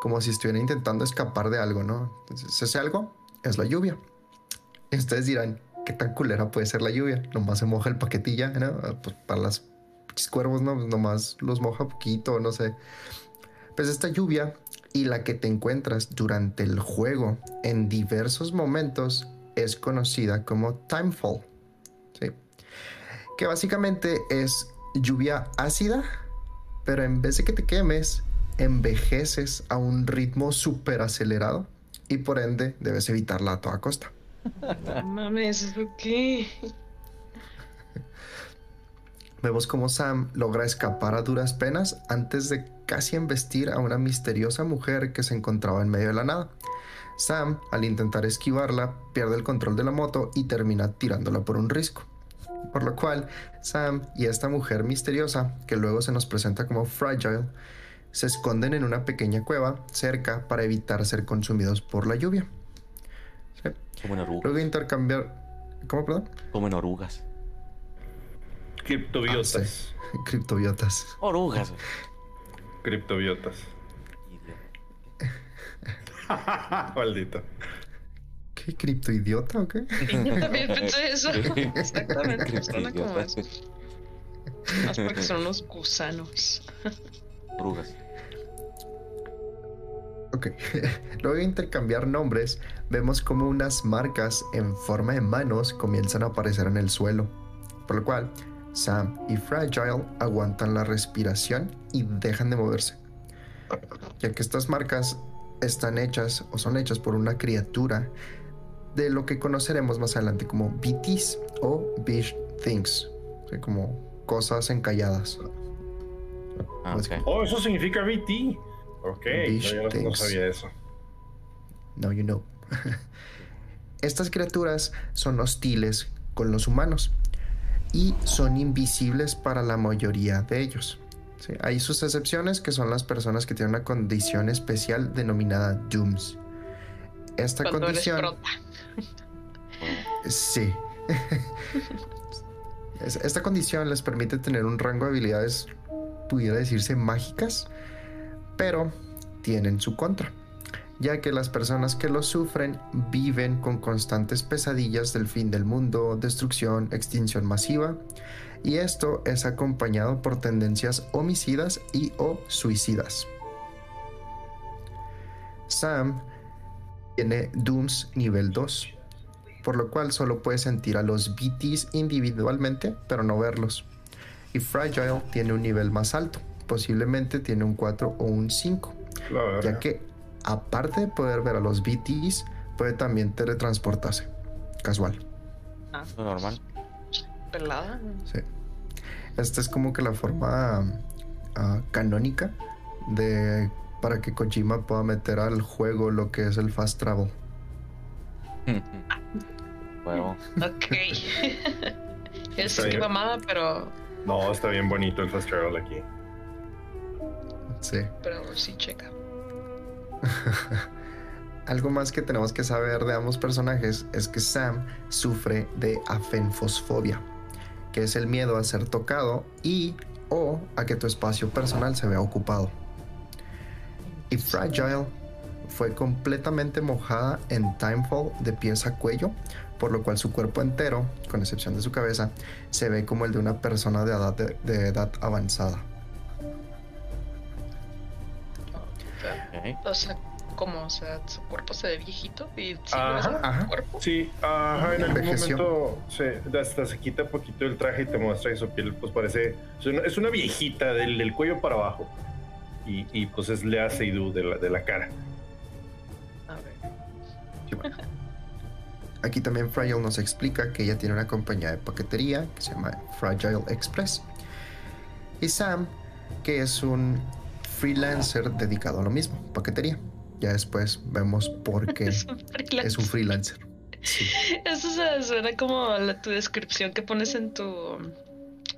como si estuvieran intentando escapar de algo, ¿no? Entonces ese algo es la lluvia. Y ustedes dirán, ¿qué tan culera puede ser la lluvia? Nomás se moja el paquetilla, ¿no? Pues para las cuervos, ¿no? Pues nomás los moja poquito, no sé. Pues esta lluvia y la que te encuentras durante el juego en diversos momentos es conocida como Timefall. ¿sí? Que básicamente es lluvia ácida, pero en vez de que te quemes, envejeces a un ritmo súper acelerado y por ende debes evitarla a toda costa.
Mames, ¿eso qué?
Vemos cómo Sam logra escapar a duras penas antes de casi embestir a una misteriosa mujer que se encontraba en medio de la nada. Sam, al intentar esquivarla, pierde el control de la moto y termina tirándola por un risco. Por lo cual, Sam y esta mujer misteriosa, que luego se nos presenta como Fragile, se esconden en una pequeña cueva cerca para evitar ser consumidos por la lluvia. Sí.
Como en orugas.
Luego intercambiar... ¿Cómo, perdón?
Como en orugas.
Criptobiotas.
Ah, sí. Criptobiotas.
Orugas.
Criptobiotas. Maldito.
¿Qué criptoidiota o qué?
Yo también pensé eso. Exactamente. Suena como. Más porque son unos gusanos.
Orugas.
Ok. Luego de intercambiar nombres, vemos como unas marcas en forma de manos comienzan a aparecer en el suelo. Por lo cual, Sam y Fragile aguantan la respiración y dejan de moverse. Ya que estas marcas están hechas o son hechas por una criatura de lo que conoceremos más adelante como BTs o Beast Things. O sea, como cosas encalladas.
Ah,
Pues-
ok.
Oh, eso significa BT. Ok, yo no sabía eso.
No, you know. Estas criaturas son hostiles con los humanos y son invisibles para la mayoría de ellos. Sí, Hay sus excepciones que son las personas que tienen una condición especial denominada Dooms. Esta
Cuando eres
condición...
prota.
Sí. Es- Esta condición les permite tener un rango de habilidades, pudiera decirse, mágicas, pero tienen su contra, ya que las personas que lo sufren viven con constantes pesadillas del fin del mundo, destrucción, extinción masiva, y esto es acompañado por tendencias homicidas y o suicidas. Sam tiene Dooms nivel 2 por lo cual solo puede sentir a los BTs individualmente, pero no verlos. Y Fragile tiene un nivel más alto, posiblemente tiene un 4 o un 5,
La
ya que aparte de poder ver a los BTs, puede también teletransportarse. Casual.
Ah,
normal.
pelada.
Sí. Esta es como que la forma ah, canónica de para que Kojima pueda meter al juego lo que es el fast travel.
Bueno,
Ok. es que mamada, pero,
No, está bien bonito el fast travel aquí.
Sí.
pero sí checa.
Algo más que tenemos que saber de ambos personajes es que Sam sufre de afenfosfobia, que es el miedo a ser tocado y o a que tu espacio personal se vea ocupado. Y Fragile fue completamente mojada en Timefall de pies a cuello, por lo cual su cuerpo entero, con excepción de su cabeza, se ve como el de una persona de edad, de- de edad avanzada.
O sea, como, o sea, su cuerpo se ve viejito y sí
Ajá,
ajá.
su cuerpo.
Sí, ajá, en algún momento se, hasta se quita un poquito el traje y te muestra que su piel, pues parece. Es una, es una viejita del, del cuello para abajo. Y, y, pues es Lea Seydoux de la, de la cara.
A ver.
Aquí también Fragile nos explica que ella tiene una compañía de paquetería que se llama Fragile Express. Y Sam, que es un freelancer dedicado a lo mismo, paquetería. Ya después vemos por qué
Es un freelancer.
es un freelancer. Sí.
Eso se- suena como la, tu descripción que pones en tu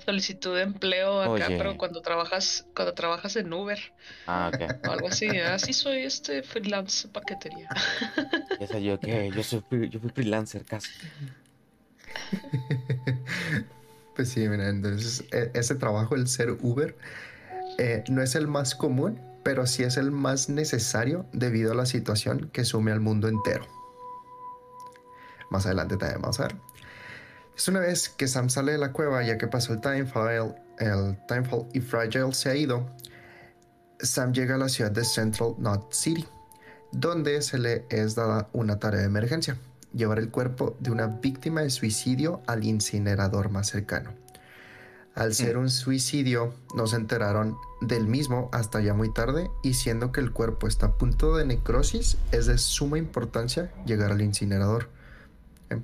solicitud de empleo acá,
Oye.
pero cuando trabajas, cuando trabajas en Uber
Ah, ok.
o algo así. Así soy este freelance paquetería.
Ya sé yo que yo soy yo fui freelancer casi.
Pues sí, mira, entonces e- ese trabajo, el ser Uber, eh, no es el más común, pero sí es el más necesario debido a la situación que sume al mundo entero. Más adelante también vamos a ver. Es una vez que Sam sale de la cueva, ya que pasó el Timefall, el Timefall y Fragile se ha ido, Sam llega a la ciudad de Central Knot City, donde se le es dada una tarea de emergencia llevar el cuerpo de una víctima de suicidio al incinerador más cercano. Al ser un suicidio, no se enteraron del mismo hasta ya muy tarde y siendo que el cuerpo está a punto de necrosis, es de suma importancia llegar al incinerador. Em.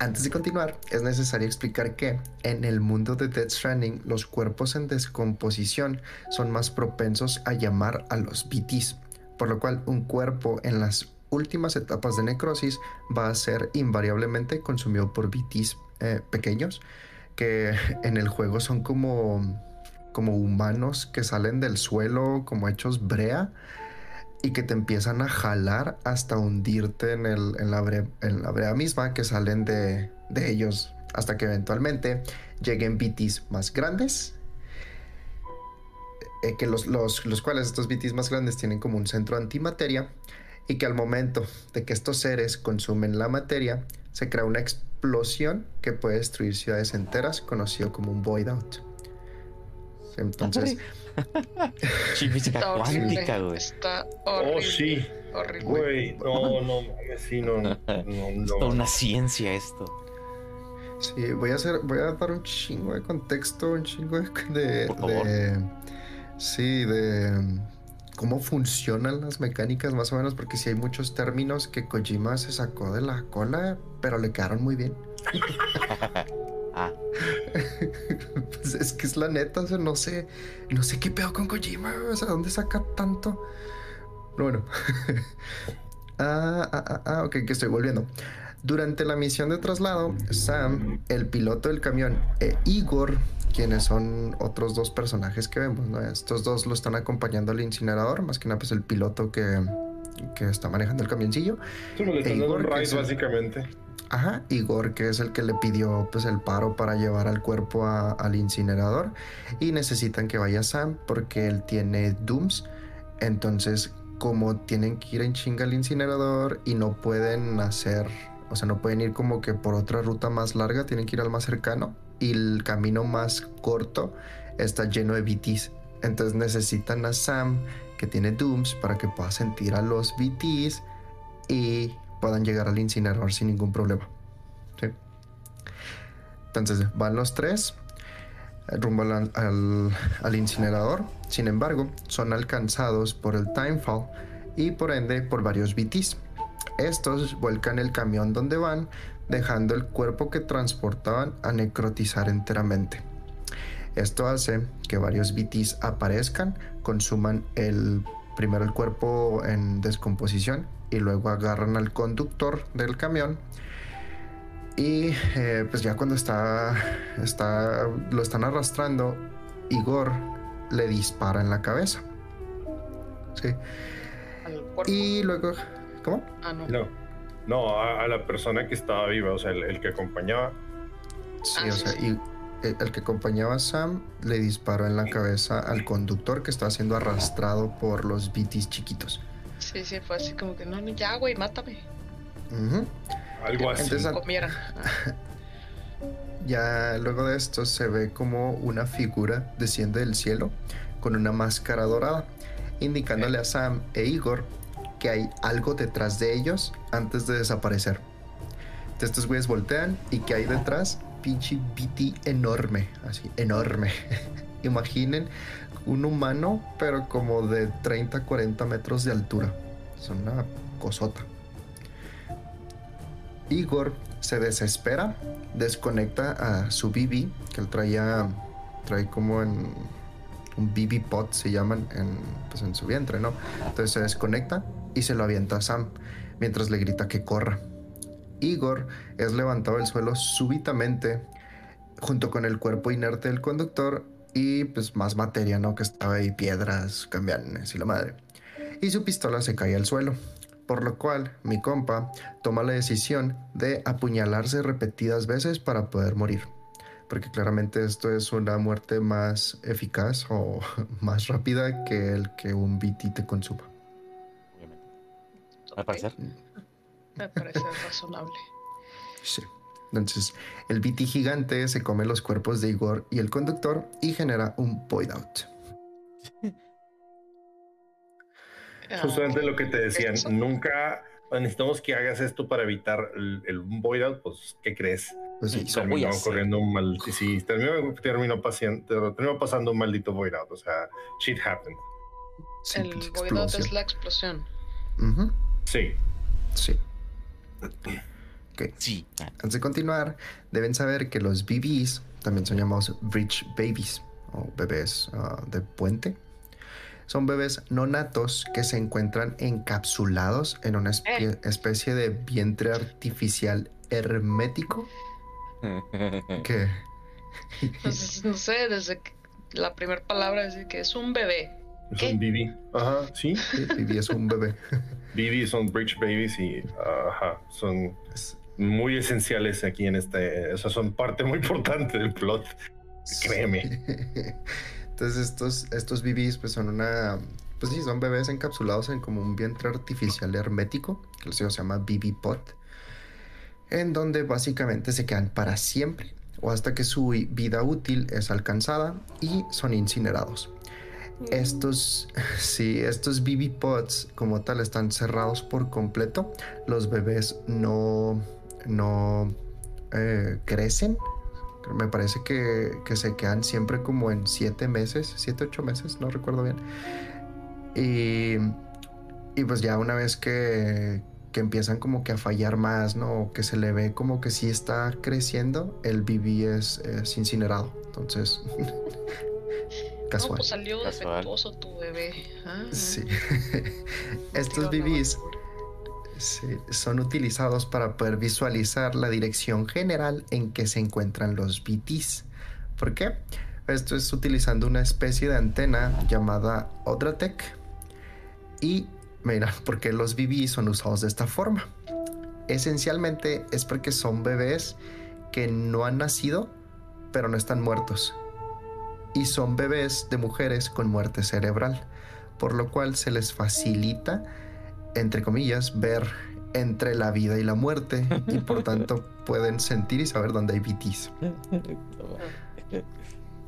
Antes de continuar, es necesario explicar que en el mundo de Death Stranding, los cuerpos en descomposición son más propensos a llamar a los BTs, por lo cual un cuerpo en las últimas etapas de necrosis va a ser invariablemente consumido por BTs eh, pequeños que en el juego son como como humanos que salen del suelo como hechos brea y que te empiezan a jalar hasta hundirte en, el, en, la, brea misma que salen de, de ellos hasta que eventualmente lleguen BTs más grandes eh, que los, los, los cuales estos BTs más grandes tienen como un centro antimateria y que al momento de que estos seres consumen la materia, se crea una explosión que puede destruir ciudades enteras, conocido como un void out. Entonces,
Sí, física
Está horrible.
cuántica, güey.
Está horrible.
Oh, sí.
Horrible.
Güey, no, no, mames, sí, no, no, no,
Es
no.
toda una ciencia esto.
sí, voy a hacer, voy a dar un chingo de contexto, un chingo de, de-
Por favor.
de- sí, de cómo funcionan las mecánicas más o menos, porque sí hay muchos términos que Kojima se sacó de la cola, pero le quedaron muy bien.
Ah,
Pues es que es la neta, o sea, no sé, no sé qué pedo con Kojima, o sea, ¿dónde saca tanto? Pero bueno. ah, ah, ah, ah, ok, que estoy volviendo. Durante la misión de traslado, Sam, el piloto del camión, e Igor, quienes son otros dos personajes que vemos, ¿no? Estos dos lo están acompañando al incinerador, más que nada pues el piloto que, que está manejando el camioncillo.
Sí, le están dando un
el-
básicamente.
Ajá, Igor, que es el que le pidió pues el paro para llevar al cuerpo a- al incinerador y necesitan que vaya Sam porque él tiene Dooms. Entonces, como tienen que ir en chinga al incinerador y no pueden hacer, o sea, no pueden ir como que por otra ruta más larga, tienen que ir al más cercano y el camino más corto está lleno de BTs. Entonces necesitan a Sam que tiene Dooms para que pueda sentir a los BTs y puedan llegar al incinerador sin ningún problema. Sí. Entonces van los tres eh, rumbo al, al- al incinerador. Sin embargo, son alcanzados por el Timefall y por ende por varios BTs. Estos vuelcan el camión donde van, dejando el cuerpo que transportaban a necrotizar enteramente. Esto hace que varios BTs aparezcan, consuman el primero el cuerpo en descomposición y luego agarran al conductor del camión y eh, pues ya cuando está, está lo están arrastrando Igor le dispara en la cabeza sí
Al cuerpo.
y luego cómo
Ah, no.
No, no, a, a la persona que estaba viva, o sea, el, el que acompañaba.
sí
Ah,
o sea y el, el que acompañaba a Sam le disparó en la cabeza al conductor que estaba siendo arrastrado por los BTs chiquitos
Sí, sí, fue así como que no, no, ya, güey, mátame.
Algo así.
Entonces,
Comieran.
Ya luego de esto se ve como una figura desciende del cielo con una máscara dorada, indicándole a Sam e Igor que hay algo detrás de ellos antes de desaparecer. Entonces estos güeyes voltean y que hay detrás pinche BT enorme, así, enorme. Imaginen un humano, pero como de 30 40 metros de altura. Es una cosota. Igor se desespera, desconecta a su BB, que él traía, trae como en, un BB pot se llaman en, pues en su vientre, ¿no? Entonces se desconecta y se lo avienta a Sam mientras le grita que corra. Igor es levantado del suelo súbitamente junto con el cuerpo inerte del conductor y pues más materia, ¿no? Que estaba ahí, piedras, cambianes y la madre. Y su pistola se cae al suelo, por lo cual mi compa toma la decisión de apuñalarse repetidas veces para poder morir. Porque claramente esto es una muerte más eficaz o más rápida que el que un BT te consuma.
Al parecer.
Me parece razonable.
Sí. Entonces, el BT gigante se come los cuerpos de Igor y el conductor y genera un void out.
Justamente lo que te decían, nunca necesitamos que hagas esto para evitar el, el void out, pues, ¿qué crees?
Pues sí,
terminó corriendo un mal, sí, terminó, terminó, pasando, terminó pasando un maldito void out, o sea, shit happened.
sí,
el void out es la explosión.
Ujú,
Sí.
Sí. Ok.
Sí.
Antes de continuar, deben saber que los BBs también son llamados bridge babies o bebés ah, de puente. Son bebés no natos que se encuentran encapsulados en una espie- especie de vientre artificial hermético que
Entonces, no sé, desde la primera palabra es que es un bebé.
Es
¿Qué?
un BB. Ajá, sí.
sí, BB es un bebé.
BB son bridge babies y ajá, son muy esenciales aquí en este. O sea, son parte muy importante del plot. Créeme.
Entonces estos, estos BBs pues son una... Pues sí, son bebés encapsulados en como un vientre artificial hermético, que se llama BB pot, en donde básicamente se quedan para siempre o hasta que su vida útil es alcanzada y son incinerados. Estos, sí, estos BB pods como tal están cerrados por completo. Los bebés no, no eh, crecen. Me parece que, que se quedan siempre como en siete meses, siete, ocho meses, no recuerdo bien. Y, y pues ya una vez que, que empiezan como que a fallar más, ¿no? O que se le ve como que sí está creciendo, el BB es, es incinerado. Entonces,
No,
casual.
pues salió
Casual.
defectuoso tu bebé. Ah,
Sí.
no
Estos BBs sí, son utilizados para poder visualizar la dirección general en que se encuentran los BTs. ¿Por qué? Esto es utilizando una especie de antena llamada Odratec. Y mira, ¿por qué los BBs son usados de esta forma? Esencialmente es porque son bebés que no han nacido, pero no están muertos. Y son bebés de mujeres con muerte cerebral, por lo cual se les facilita, entre comillas, ver entre la vida y la muerte y por tanto pueden sentir y saber dónde hay BTs.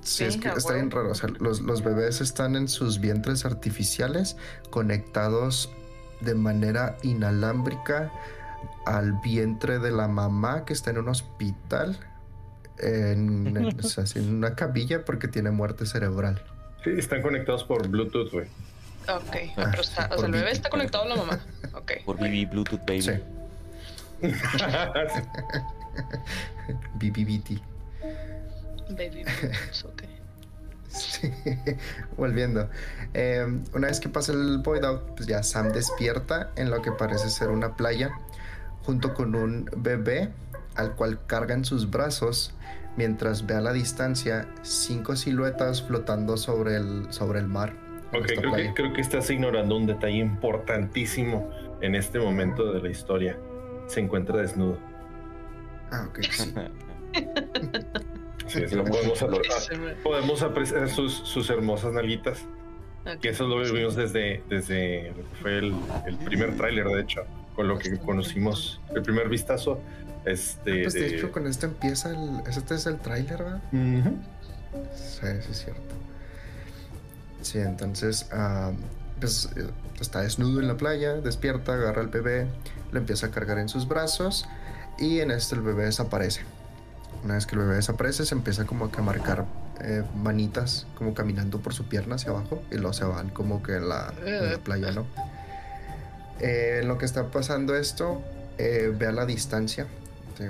Sí, es que está bien raro. o sea, los, los bebés están en sus vientres artificiales conectados de manera inalámbrica al vientre de la mamá que está en un hospital, en, en- o sea, en una cabilla porque tiene muerte cerebral.
Sí, están conectados por Bluetooth, güey.
Ok,
Ah,
pero está, o sea, el bebé está conectado a la mamá. Ok.
Por BB Bluetooth Baby.
Sí, BBBT.
Baby ok.
Sí. Volviendo. Eh, una vez que pasa el void out, pues ya Sam despierta en lo que parece ser una playa junto con un bebé al cual carga en sus brazos mientras ve a la distancia cinco siluetas flotando sobre el, sobre el mar.
Ok, creo que, creo que estás ignorando un detalle importantísimo en este momento de la historia. Se encuentra desnudo.
Ah, ok, sí.
Sí, eso lo podemos, apre-
Se me-
podemos apreciar sus, sus hermosas nalguitas.
ok.
Que eso lo vimos desde, desde fue el, el primer tráiler, de hecho, con lo que conocimos, el primer vistazo. Este,
Pues de hecho con esto empieza el... Este es el tráiler, ¿verdad?
Ujú.
Sí, sí es cierto. Sí, entonces ah, pues, eh, está desnudo en la playa, despierta, agarra al bebé, lo empieza a cargar en sus brazos y en esto el bebé desaparece. Una vez que el bebé desaparece, se empieza como que a marcar eh, manitas, como caminando por su pierna hacia abajo y luego se van como que en la, en la playa, ¿no? Eh, en lo que está pasando esto, eh, ve a la distancia,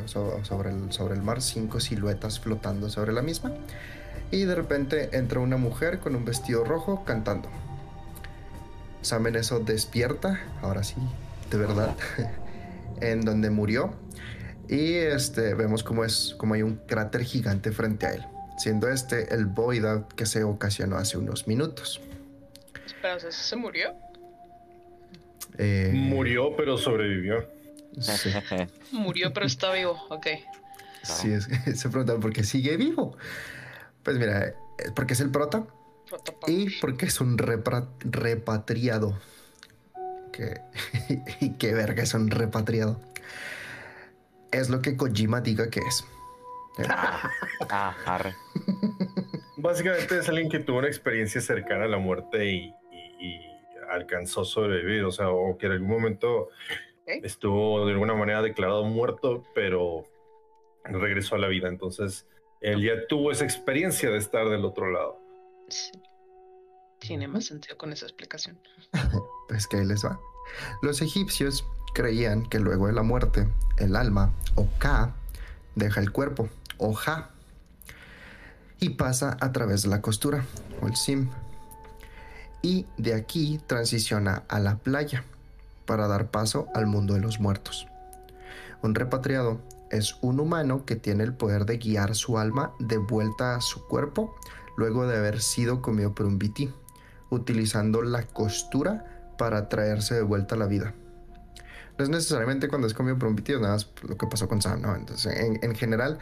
sobre, el, sobre el mar, cinco siluetas flotando sobre la misma. Y de repente entra una mujer con un vestido rojo cantando. Sam en eso despierta, ahora sí, de verdad, en donde murió. Y este, vemos cómo, es, como hay un cráter gigante frente a él, siendo este el void out que se ocasionó hace unos minutos.
Espera, ¿eso se murió?
Eh,
Murió, pero sobrevivió.
Sí.
Murió, pero está vivo. Ok.
Sí, es- se preguntan por qué sigue vivo. Pues mira, eh, porque es el prota y porque es un repra- repatriado. Que, y qué verga es un repatriado. Es lo que Kojima diga que es.
Ah, arre.
Básicamente es alguien que tuvo una experiencia cercana a la muerte y, y- y alcanzó a sobrevivir, o sea, o que en algún momento Estuvo de alguna manera declarado muerto, pero regresó a la vida. Entonces, él ya tuvo esa experiencia de estar del otro lado.
Sí. Tiene más sentido con esa explicación.
Pues que ahí les va. Los egipcios creían que luego de la muerte, el alma, o Ka, deja el cuerpo, o Ja, y pasa a través de la costura, o el Sim. Y de aquí transiciona a la playa, para dar paso al mundo de los muertos. Un repatriado es un humano que tiene el poder de guiar su alma de vuelta a su cuerpo luego de haber sido comido por un BT, utilizando la costura para traerse de vuelta a la vida. No es necesariamente cuando es comido por un es nada más lo que pasó con Sam, ¿no? Entonces, en, en general,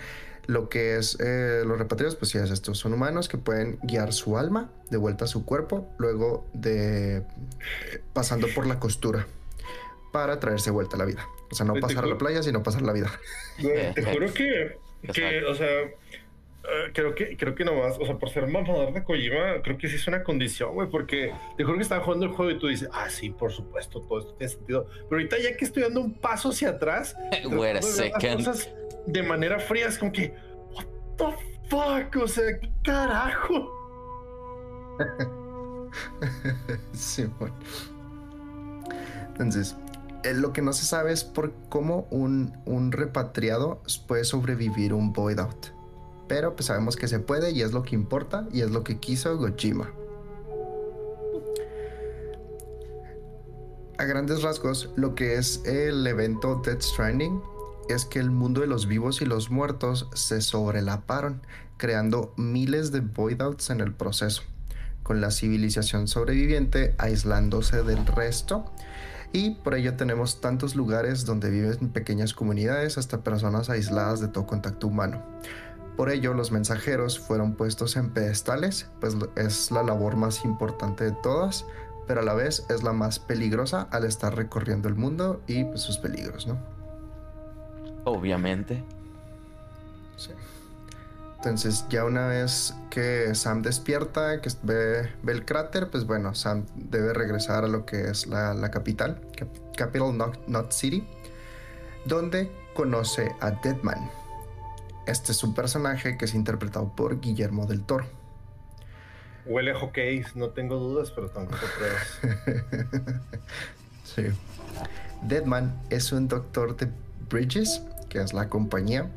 lo que es eh, los repatriados, pues sí es esto. Son humanos que pueden guiar su alma de vuelta a su cuerpo luego de eh, pasando por la costura para traerse vuelta a la vida. O sea, no pasar a la playa, sino pasar la vida.
Te juro que, que o sea, eh, creo que, creo que nomás, o sea, por ser mamador de Kojima, creo que sí es una condición, güey, porque te juro que estaba jugando el juego y tú dices, ah, sí, por supuesto, todo esto tiene sentido. Pero ahorita ya que estoy dando un paso hacia atrás,
Wait a
ver las
second.
cosas de manera fría, es como que, what the fuck, o sea, ¿qué carajo?
Sí, bueno. Entonces, lo que no se sabe es por cómo un, repatriado puede sobrevivir un void out. Pero pues sabemos que se puede y es lo que importa y es lo que quiso Gojima. A grandes rasgos, lo que es el evento Death Stranding es que el mundo de los vivos y los muertos se sobrelaparon, creando miles de void outs en el proceso con la civilización sobreviviente aislándose del resto. Y por ello tenemos tantos lugares donde viven pequeñas comunidades hasta personas aisladas de todo contacto humano. Por ello los mensajeros fueron puestos en pedestales, pues es la labor más importante de todas, pero a la vez es la más peligrosa al estar recorriendo el mundo y pues, sus peligros, ¿no?
Obviamente.
Entonces, ya una vez que Sam despierta, que ve, ve el cráter, pues bueno, Sam debe regresar a lo que es la, la capital, Cap- Capital Knot, Knot City, donde conoce a Deadman. Este es un personaje que es interpretado por Guillermo del Toro.
Huele a hockey, no tengo dudas, pero tampoco pruebas.
Sí. Deadman es un doctor de Bridges, que es la compañía,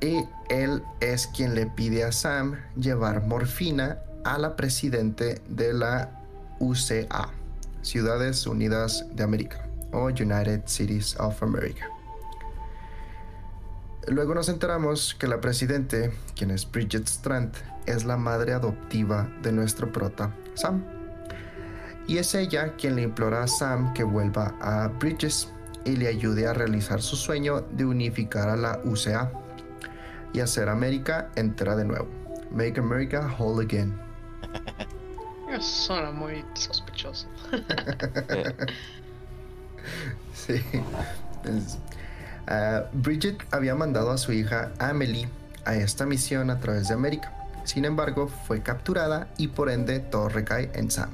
y él es quien le pide a Sam llevar morfina a la presidente de la UCA, Ciudades Unidas de América, o United Cities of America. Luego nos enteramos que la presidente, quien es Bridget Strand, es la madre adoptiva de nuestro prota, Sam. Y es ella quien le implora a Sam que vuelva a Bridges y le ayude a realizar su sueño de unificar a la UCA y hacer América entera de nuevo. Make America whole again.
Eso suena muy sospechoso.
Sí. Ah, Bridget había mandado a su hija Amelie a esta misión a través de América. Sin embargo, fue capturada y por ende todo recae en Sam.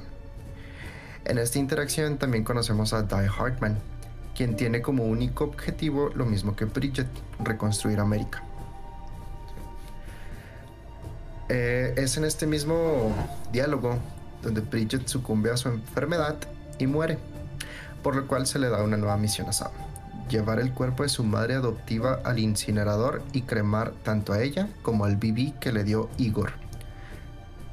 En esta interacción también conocemos a Die Hartman, quien tiene como único objetivo lo mismo que Bridget, reconstruir América. Eh, es en este mismo diálogo donde Bridget sucumbe a su enfermedad y muere, por lo cual se le da una nueva misión a Sam. llevar el cuerpo de su madre adoptiva al incinerador y cremar tanto a ella como al BB que le dio Igor.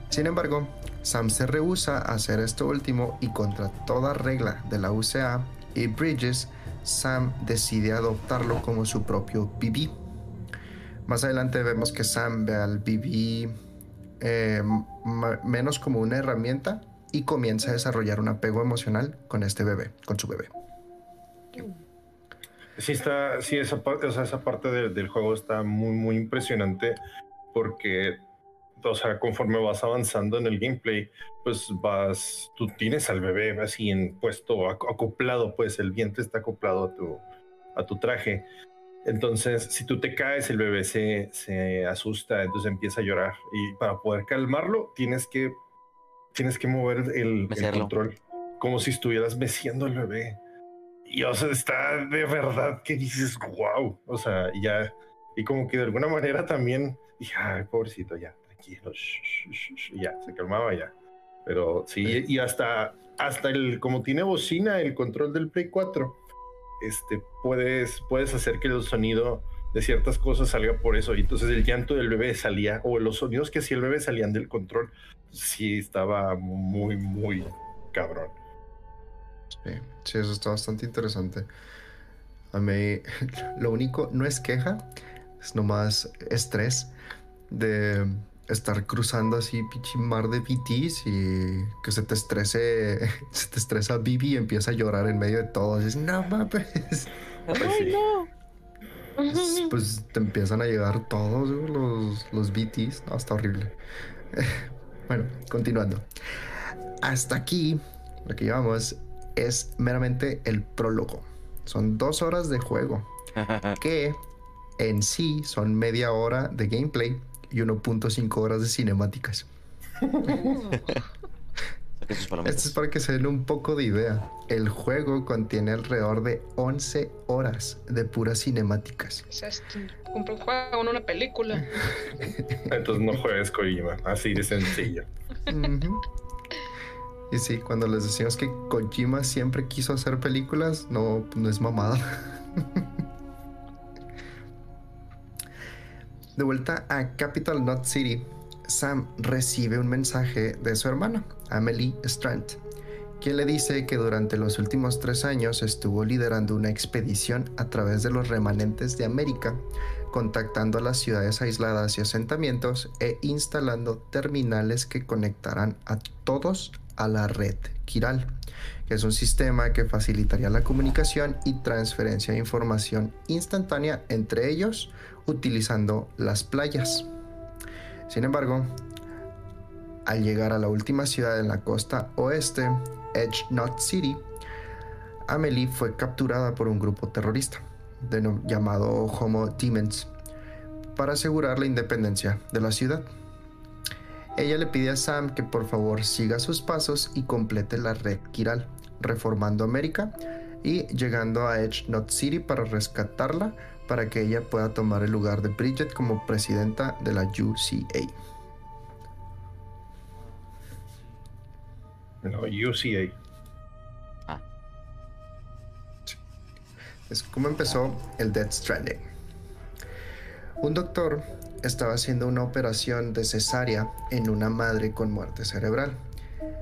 Sin embargo, Sam se rehúsa a hacer esto último y contra toda regla de la UCA y Bridges, Sam decide adoptarlo como su propio BB. Más adelante vemos que Sam ve al BB eh, menos como una herramienta y comienza a desarrollar un apego emocional con este bebé, con su bebé.
Sí, está, sí, esa, parte, esa parte del juego está muy, muy impresionante porque, o sea, conforme vas avanzando en el gameplay, pues vas, tú tienes al bebé así en puesto acoplado, pues el vientre está acoplado a tu, a tu traje. Entonces, si tú te caes, el bebé se, se asusta, entonces empieza a llorar. Y para poder calmarlo, tienes que, tienes que mover el, el control como si estuvieras meciendo al bebé. Y o sea, está de verdad que dices, wow. O sea, ya, y como que de alguna manera también dije, ay, pobrecito, ya, tranquilo, ya, se calmaba ya. Pero sí, y hasta, hasta el, como tiene bocina, el control del Play 4, este, puedes, puedes hacer que el sonido de ciertas cosas salga por eso. Y entonces el llanto del bebé salía, o los sonidos que hacía el bebé salían del control. Sí, estaba muy, muy cabrón.
Sí, eso está bastante interesante. A mí, lo único, no es queja, es nomás estrés de estar cruzando así pinche mar de BTs y que se te estrese, se te estresa Bibi y empieza a llorar en medio de todo. Dices, no mames.
Ay, no.
Pues te empiezan a llegar todos los, los BTs. No, está horrible. Bueno, continuando. Hasta aquí, lo que llevamos es meramente el prólogo. Son dos horas de juego que en sí son media hora de gameplay y 1.5 horas de cinemáticas. Esto es para que se den un poco de idea. El juego contiene alrededor de 11 horas de puras cinemáticas.
un juego, una película.
Entonces no juegues Kojima, así de sencillo.
Y sí, cuando les decimos que Kojima siempre quiso hacer películas, no, no es mamada. De vuelta a Capital Knot City, Sam recibe un mensaje de su hermana, Amelie Strand, quien le dice que durante los últimos tres años estuvo liderando una expedición a través de los remanentes de América, contactando a las ciudades aisladas y asentamientos e instalando terminales que conectarán a todos a la red Kiral, que es un sistema que facilitaría la comunicación y transferencia de información instantánea entre ellos utilizando las playas. Sin embargo, al llegar a la última ciudad en la costa oeste, Edge Knot City, Amelie fue capturada por un grupo terrorista llamado Homo Demons para asegurar la independencia de la ciudad. Ella le pide a Sam que por favor siga sus pasos y complete la red Kiral, reformando América y llegando a Edge Knot City para rescatarla para que ella pueda tomar el lugar de Bridget como presidenta de la UCA.
No, UCA.
Ah. Es como empezó el Death Stranding. Un doctor estaba haciendo una operación de cesárea en una madre con muerte cerebral,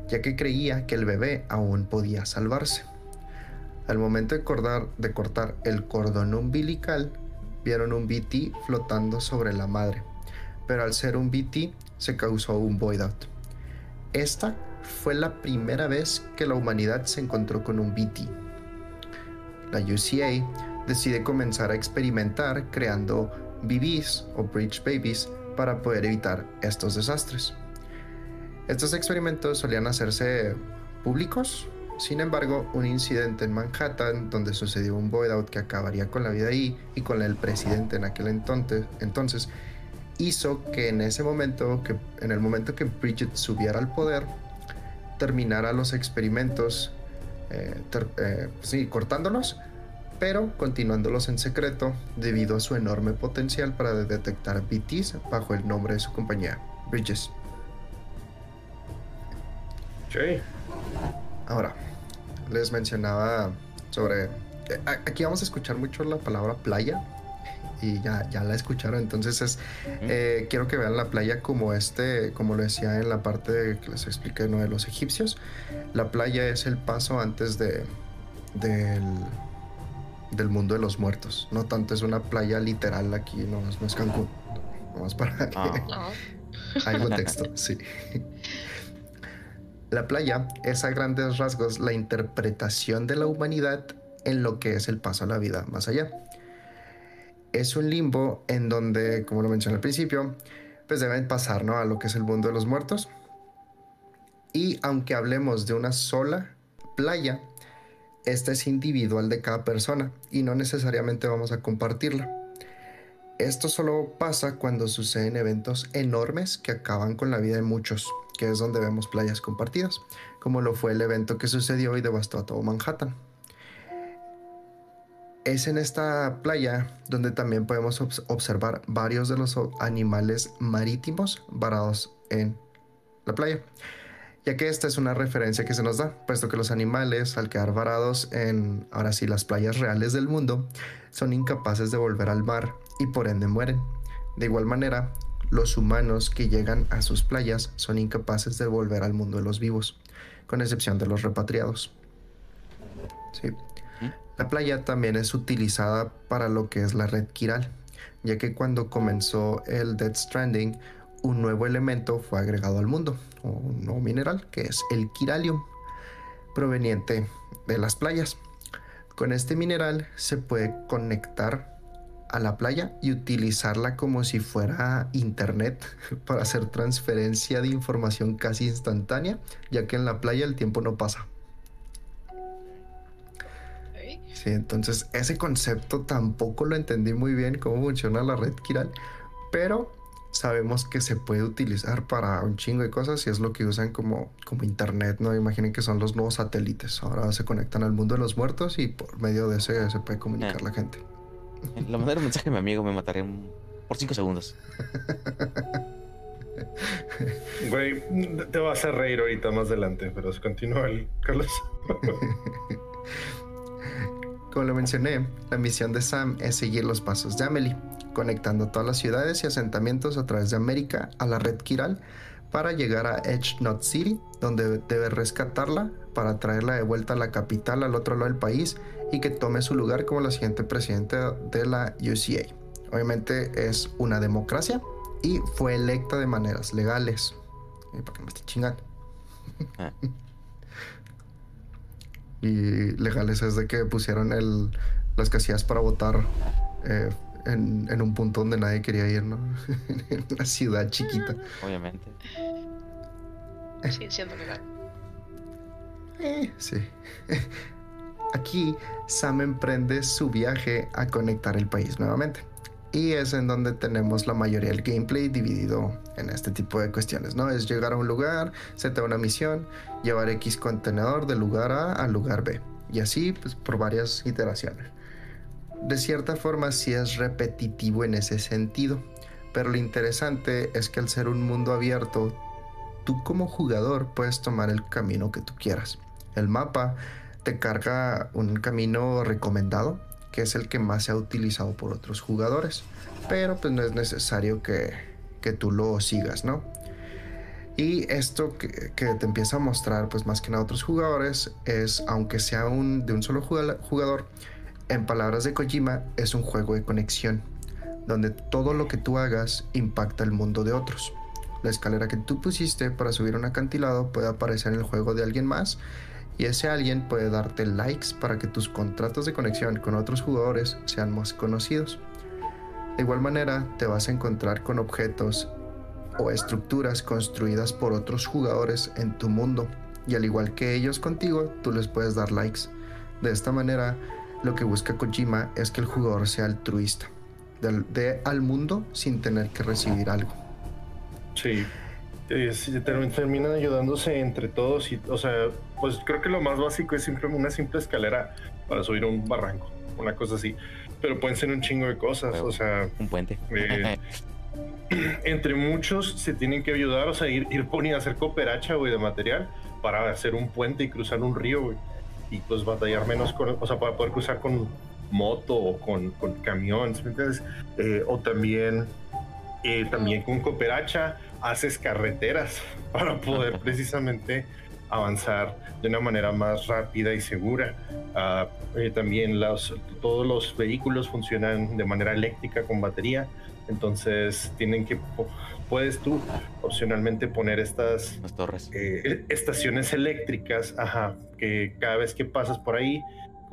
ya que creía que el bebé aún podía salvarse. Al momento de, cortar el cordón umbilical, vieron un BT flotando sobre la madre, pero al ser un BT se causó un void out. Esta fue la primera vez que la humanidad se encontró con un BT. La UCA decide comenzar a experimentar creando BBs o Bridge Babies para poder evitar estos desastres. Estos experimentos solían hacerse públicos, sin embargo, un incidente en Manhattan donde sucedió un void que acabaría con la vida ahí y con el presidente en aquel entonces, entonces hizo que en ese momento, que en el momento que Bridget subiera al poder, terminara los experimentos, eh, eh, sí, cortándolos pero continuándolos en secreto debido a su enorme potencial para detectar BTs bajo el nombre de su compañía, Bridges.
Sí.
Ahora, les mencionaba sobre eh, aquí vamos a escuchar mucho la palabra playa y ya, ya la escucharon. Entonces es, eh, quiero que vean la playa como este, como lo decía en la parte que les expliqué ¿no? de los egipcios. La playa es el paso antes de, del, del mundo de los muertos. No tanto es una playa literal aquí, no, no es Cancún. Vamos para que ah. hay contexto, sí. La playa es a grandes rasgos la interpretación de la humanidad en lo que es el paso a la vida más allá es un limbo en donde, como lo mencioné al principio, pues deben pasar ¿no? a lo que es el mundo de los muertos. Y aunque hablemos de una sola playa, esta es individual de cada persona y no necesariamente vamos a compartirla. Esto solo pasa cuando suceden eventos enormes que acaban con la vida de muchos, que es donde vemos playas compartidas, como lo fue el evento que sucedió y devastó a todo Manhattan es en esta playa donde también podemos observar varios de los animales marítimos varados en la playa, ya que esta es una referencia que se nos da, puesto que los animales, al quedar varados en, ahora sí, las playas reales del mundo, son incapaces de volver al mar y por ende mueren. De igual manera, los humanos que llegan a sus playas son incapaces de volver al mundo de los vivos, con excepción de los repatriados. Sí. La playa también es utilizada para lo que es la red quiral, ya que cuando comenzó el Dead Stranding, un nuevo elemento fue agregado al mundo, un nuevo mineral, que es el quiralium, proveniente de las playas. Con este mineral se puede conectar a la playa y utilizarla como si fuera internet para hacer transferencia de información casi instantánea, ya que en la playa el tiempo no pasa. Sí, entonces ese concepto tampoco lo entendí muy bien cómo funciona la red Kiral, pero sabemos que se puede utilizar para un chingo de cosas y es lo que usan como, como internet, ¿no? Imaginen que son los nuevos satélites. Ahora se conectan al mundo de los muertos y por medio de ese se puede comunicar eh. la gente.
Le mandar un mensaje a mi amigo, me mataré por cinco segundos.
Güey, te va a hacer reír ahorita más adelante, pero continúa el Carlos.
Como lo mencioné, la misión de Sam es seguir los pasos de Amelie, conectando todas las ciudades y asentamientos a través de América a la red Kiral para llegar a Edge Knot City, donde debe rescatarla para traerla de vuelta a la capital al otro lado del país y que tome su lugar como la siguiente presidenta de la UCA. Obviamente es una democracia y fue electa de maneras legales. ¿Para qué me estoy chingando? Ah. y legales es de que pusieron el, las casillas para votar eh, en, un punto donde nadie quería ir, ¿no? en una ciudad chiquita.
Obviamente.
Sí, siendo legal.
Eh, sí. Aquí Sam emprende su viaje a conectar el país nuevamente y es en donde tenemos la mayoría del gameplay dividido en este tipo de cuestiones, ¿no? Es llegar a un lugar, se te da una misión, llevar X contenedor del lugar A al lugar B y así pues, por varias iteraciones. De cierta forma sí es repetitivo en ese sentido, pero lo interesante es que al ser un mundo abierto, tú como jugador puedes tomar el camino que tú quieras. El mapa te carga un camino recomendado que es el que más se ha utilizado por otros jugadores. Pero pues no es necesario que, que tú lo sigas, ¿no? Y esto que, te empieza a mostrar, pues más que nada otros jugadores, es, aunque sea un, de un solo jugador, en palabras de Kojima, es un juego de conexión, donde todo lo que tú hagas impacta el mundo de otros. La escalera que tú pusiste para subir un acantilado puede aparecer en el juego de alguien más y ese alguien puede darte likes para que tus contratos de conexión con otros jugadores sean más conocidos. De igual manera, te vas a encontrar con objetos o estructuras construidas por otros jugadores en tu mundo y al igual que ellos contigo, tú les puedes dar likes. De esta manera, lo que busca Kojima es que el jugador sea altruista, de, al mundo sin tener que recibir algo.
Sí, terminan ayudándose entre todos y, o sea, pues creo que lo más básico es simplemente una simple escalera para subir un barranco, una cosa así. Pero pueden ser un chingo de cosas, o sea,
un puente.
Eh, entre muchos se tienen que ayudar, o sea, ir, ir poniendo a hacer cooperacha, güey, de material para hacer un puente y cruzar un río, güey. y pues batallar menos con, o sea, para poder cruzar con moto o con, con camión, eh, o también, eh, también con cooperacha haces carreteras para poder precisamente avanzar de una manera más rápida y segura. Eh, también los, todos los vehículos funcionan de manera eléctrica con batería, entonces tienen que puedes tú opcionalmente poner estas
torres.
Eh, estaciones eléctricas, ajá, que cada vez que pasas por ahí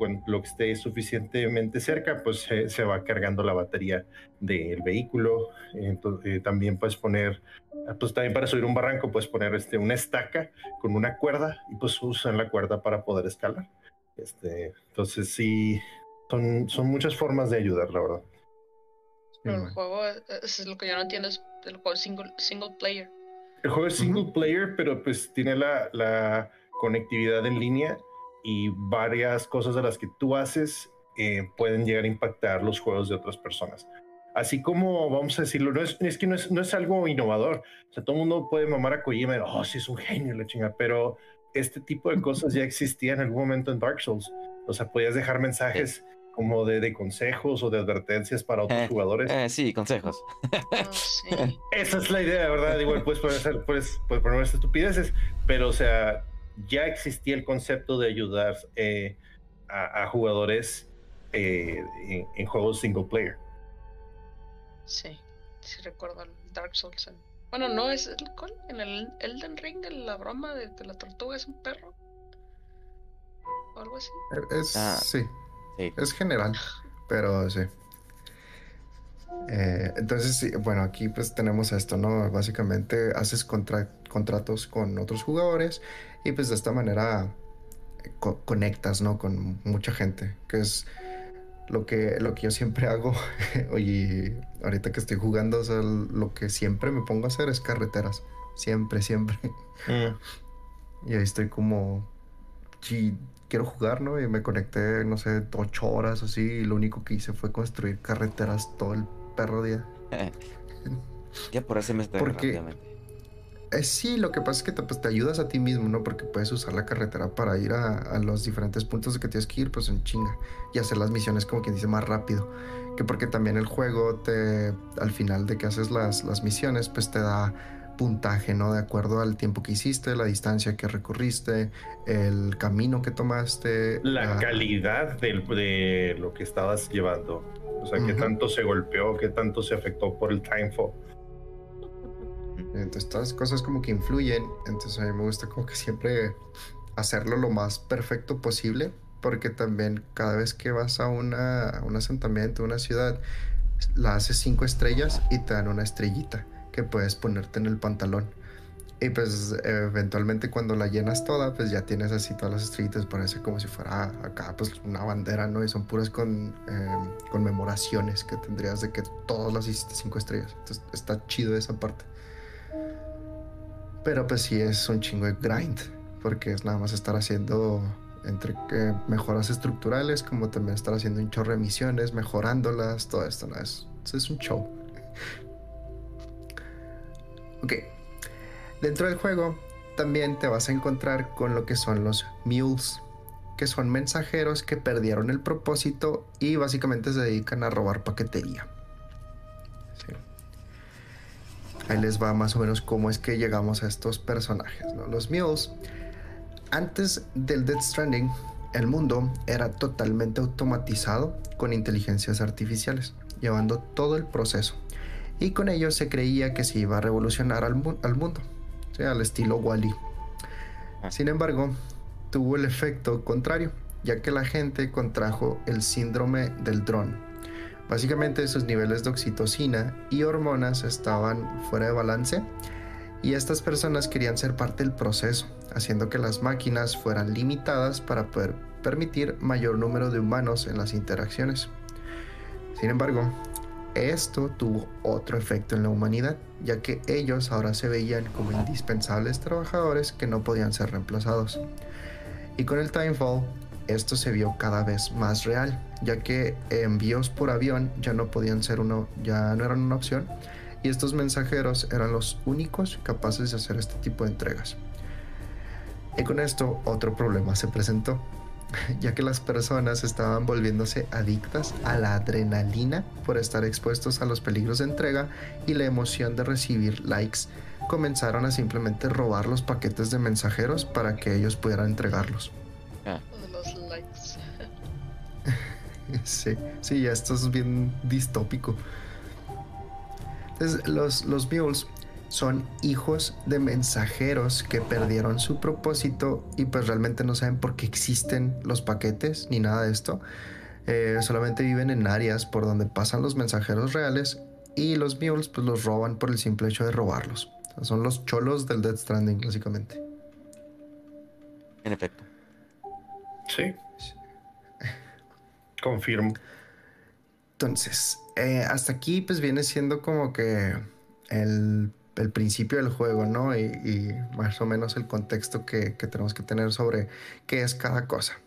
con lo que esté suficientemente cerca, pues se va cargando la batería del vehículo. Entonces, eh, también puedes poner, pues también para subir un barranco, puedes poner este, una estaca con una cuerda y pues usan la cuerda para poder escalar. Este, entonces sí, son, son muchas formas de ayudar, la verdad.
Pero el juego, es lo que yo no entiendo, es el juego single, single player.
El juego es single player, pero pues tiene la, la conectividad en línea y varias cosas de las que tú haces eh, pueden llegar a impactar los juegos de otras personas. Así como, vamos a decirlo, no es, es que no es, no es, algo innovador. O sea, todo el mundo puede mamar a Kojima, oh, sí, es un genio, la chinga, pero este tipo de cosas ya existía en algún momento en Dark Souls. O sea, podías dejar mensajes como de, de, consejos o de advertencias para otros
eh,
jugadores.
Eh, sí, consejos.
Oh, sí.
Esa es la idea, ¿verdad? Igual puedes poner, puedes, puedes poner estupideces, pero o sea, ya existía el concepto de ayudar eh, a, a, jugadores eh, en, en, juegos single player.
Sí, sí recuerdo el Dark Souls. En... Bueno, no es el ¿cuál? en el Elden Ring, la broma de que la tortuga es un perro. O algo así.
Es, ah, sí. sí. Es general, pero sí. Eh, entonces, sí, bueno, aquí pues tenemos esto, ¿no? Básicamente haces contra contratos con otros jugadores y pues de esta manera co conectas, ¿no? Con mucha gente, que es lo que, lo que yo siempre hago. Oye, ahorita que estoy jugando, o sea, lo que siempre me pongo a hacer es carreteras. Siempre, siempre. Mm. Y ahí estoy como... Sí, quiero jugar, ¿no? Y me conecté, no sé, ocho horas así. Y lo único que hice fue construir carreteras todo el perro día.
ya por eso me
Porque, eh, sí, lo que pasa es que te, pues, te ayudas a ti mismo, ¿no? Porque puedes usar la carretera para ir a, a, los diferentes puntos que tienes que ir, pues en chinga. Y hacer las misiones, como quien dice, más rápido. Que porque también el juego te, al final de que haces las, las misiones, pues te da puntaje, ¿no? De acuerdo al tiempo que hiciste, la distancia que recorriste, el camino que tomaste.
La, la... calidad de, de, lo que estabas llevando. O sea, uh -huh. qué tanto se golpeó, qué tanto se afectó por el timefall.
Entonces, todas cosas como que influyen. Entonces, a mí me gusta como que siempre hacerlo lo más perfecto posible. Porque también cada vez que vas a, una, un asentamiento, una ciudad, la haces cinco estrellas y te dan una estrellita que puedes ponerte en el pantalón. Y pues eventualmente cuando la llenas toda, pues ya tienes así todas las estrellitas, parece como si fuera acá pues una bandera, ¿no? Y son puras con eh, conmemoraciones que tendrías de que todas las hiciste cinco estrellas. Entonces está chido esa parte. Pero pues sí es un chingo de grind, porque es nada más estar haciendo entre mejoras estructurales, como también estar haciendo un chorro de misiones, mejorándolas, todo esto, ¿no? Es, es un show. Ok. Dentro del juego también te vas a encontrar con lo que son los mules, que son mensajeros que perdieron el propósito y básicamente se dedican a robar paquetería. Sí. Ahí les va más o menos cómo es que llegamos a estos personajes. ¿no? Los mules, antes del Death Stranding, el mundo era totalmente automatizado con inteligencias artificiales, llevando todo el proceso. Y con ello se creía que se iba a revolucionar al, mu al mundo al estilo Wally. Sin embargo, tuvo el efecto contrario, ya que la gente contrajo el síndrome del dron. Básicamente sus niveles de oxitocina y hormonas estaban fuera de balance y estas personas querían ser parte del proceso, haciendo que las máquinas fueran limitadas para poder permitir mayor número de humanos en las interacciones. Sin embargo, esto tuvo otro efecto en la humanidad, ya que ellos ahora se veían como indispensables trabajadores que no podían ser reemplazados. Y con el Timefall, esto se vio cada vez más real, ya que envíos por avión ya no podían ser uno, ya no eran una opción, y estos mensajeros eran los únicos capaces de hacer este tipo de entregas. Y con esto otro problema se presentó, ya que las personas estaban volviéndose adictas a la adrenalina por estar expuestos a los peligros de entrega y la emoción de recibir likes, comenzaron a simplemente robar los paquetes de mensajeros para que ellos pudieran entregarlos. Sí, sí, ya esto es bien distópico. Entonces, los, los mules son hijos de mensajeros que perdieron su propósito y pues realmente no saben por qué existen los paquetes ni nada de esto. Eh, solamente viven en áreas por donde pasan los mensajeros reales y los mules pues los roban por el simple hecho de robarlos. O sea, son los cholos del Dead Stranding básicamente.
En efecto.
Sí. Confirmo.
Entonces, eh, hasta aquí pues viene siendo como que el, el principio del juego, ¿no? Y, y, más o menos el contexto que, que tenemos que tener sobre qué es cada cosa.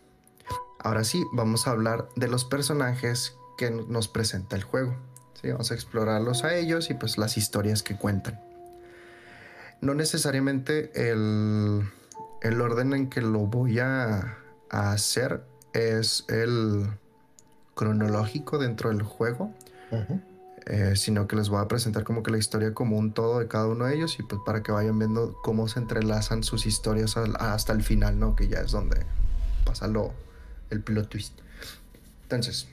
Ahora sí, vamos a hablar de los personajes que nos presenta el juego. ¿sí? Vamos a explorarlos a ellos y pues las historias que cuentan. No necesariamente el, el orden en que lo voy a, a hacer es el cronológico dentro del juego, uh -huh. eh, sino que les voy a presentar como que la historia como un todo de cada uno de ellos y pues para que vayan viendo cómo se entrelazan sus historias al, hasta el final, ¿no? Que ya es donde pasa lo, el plot twist. Entonces,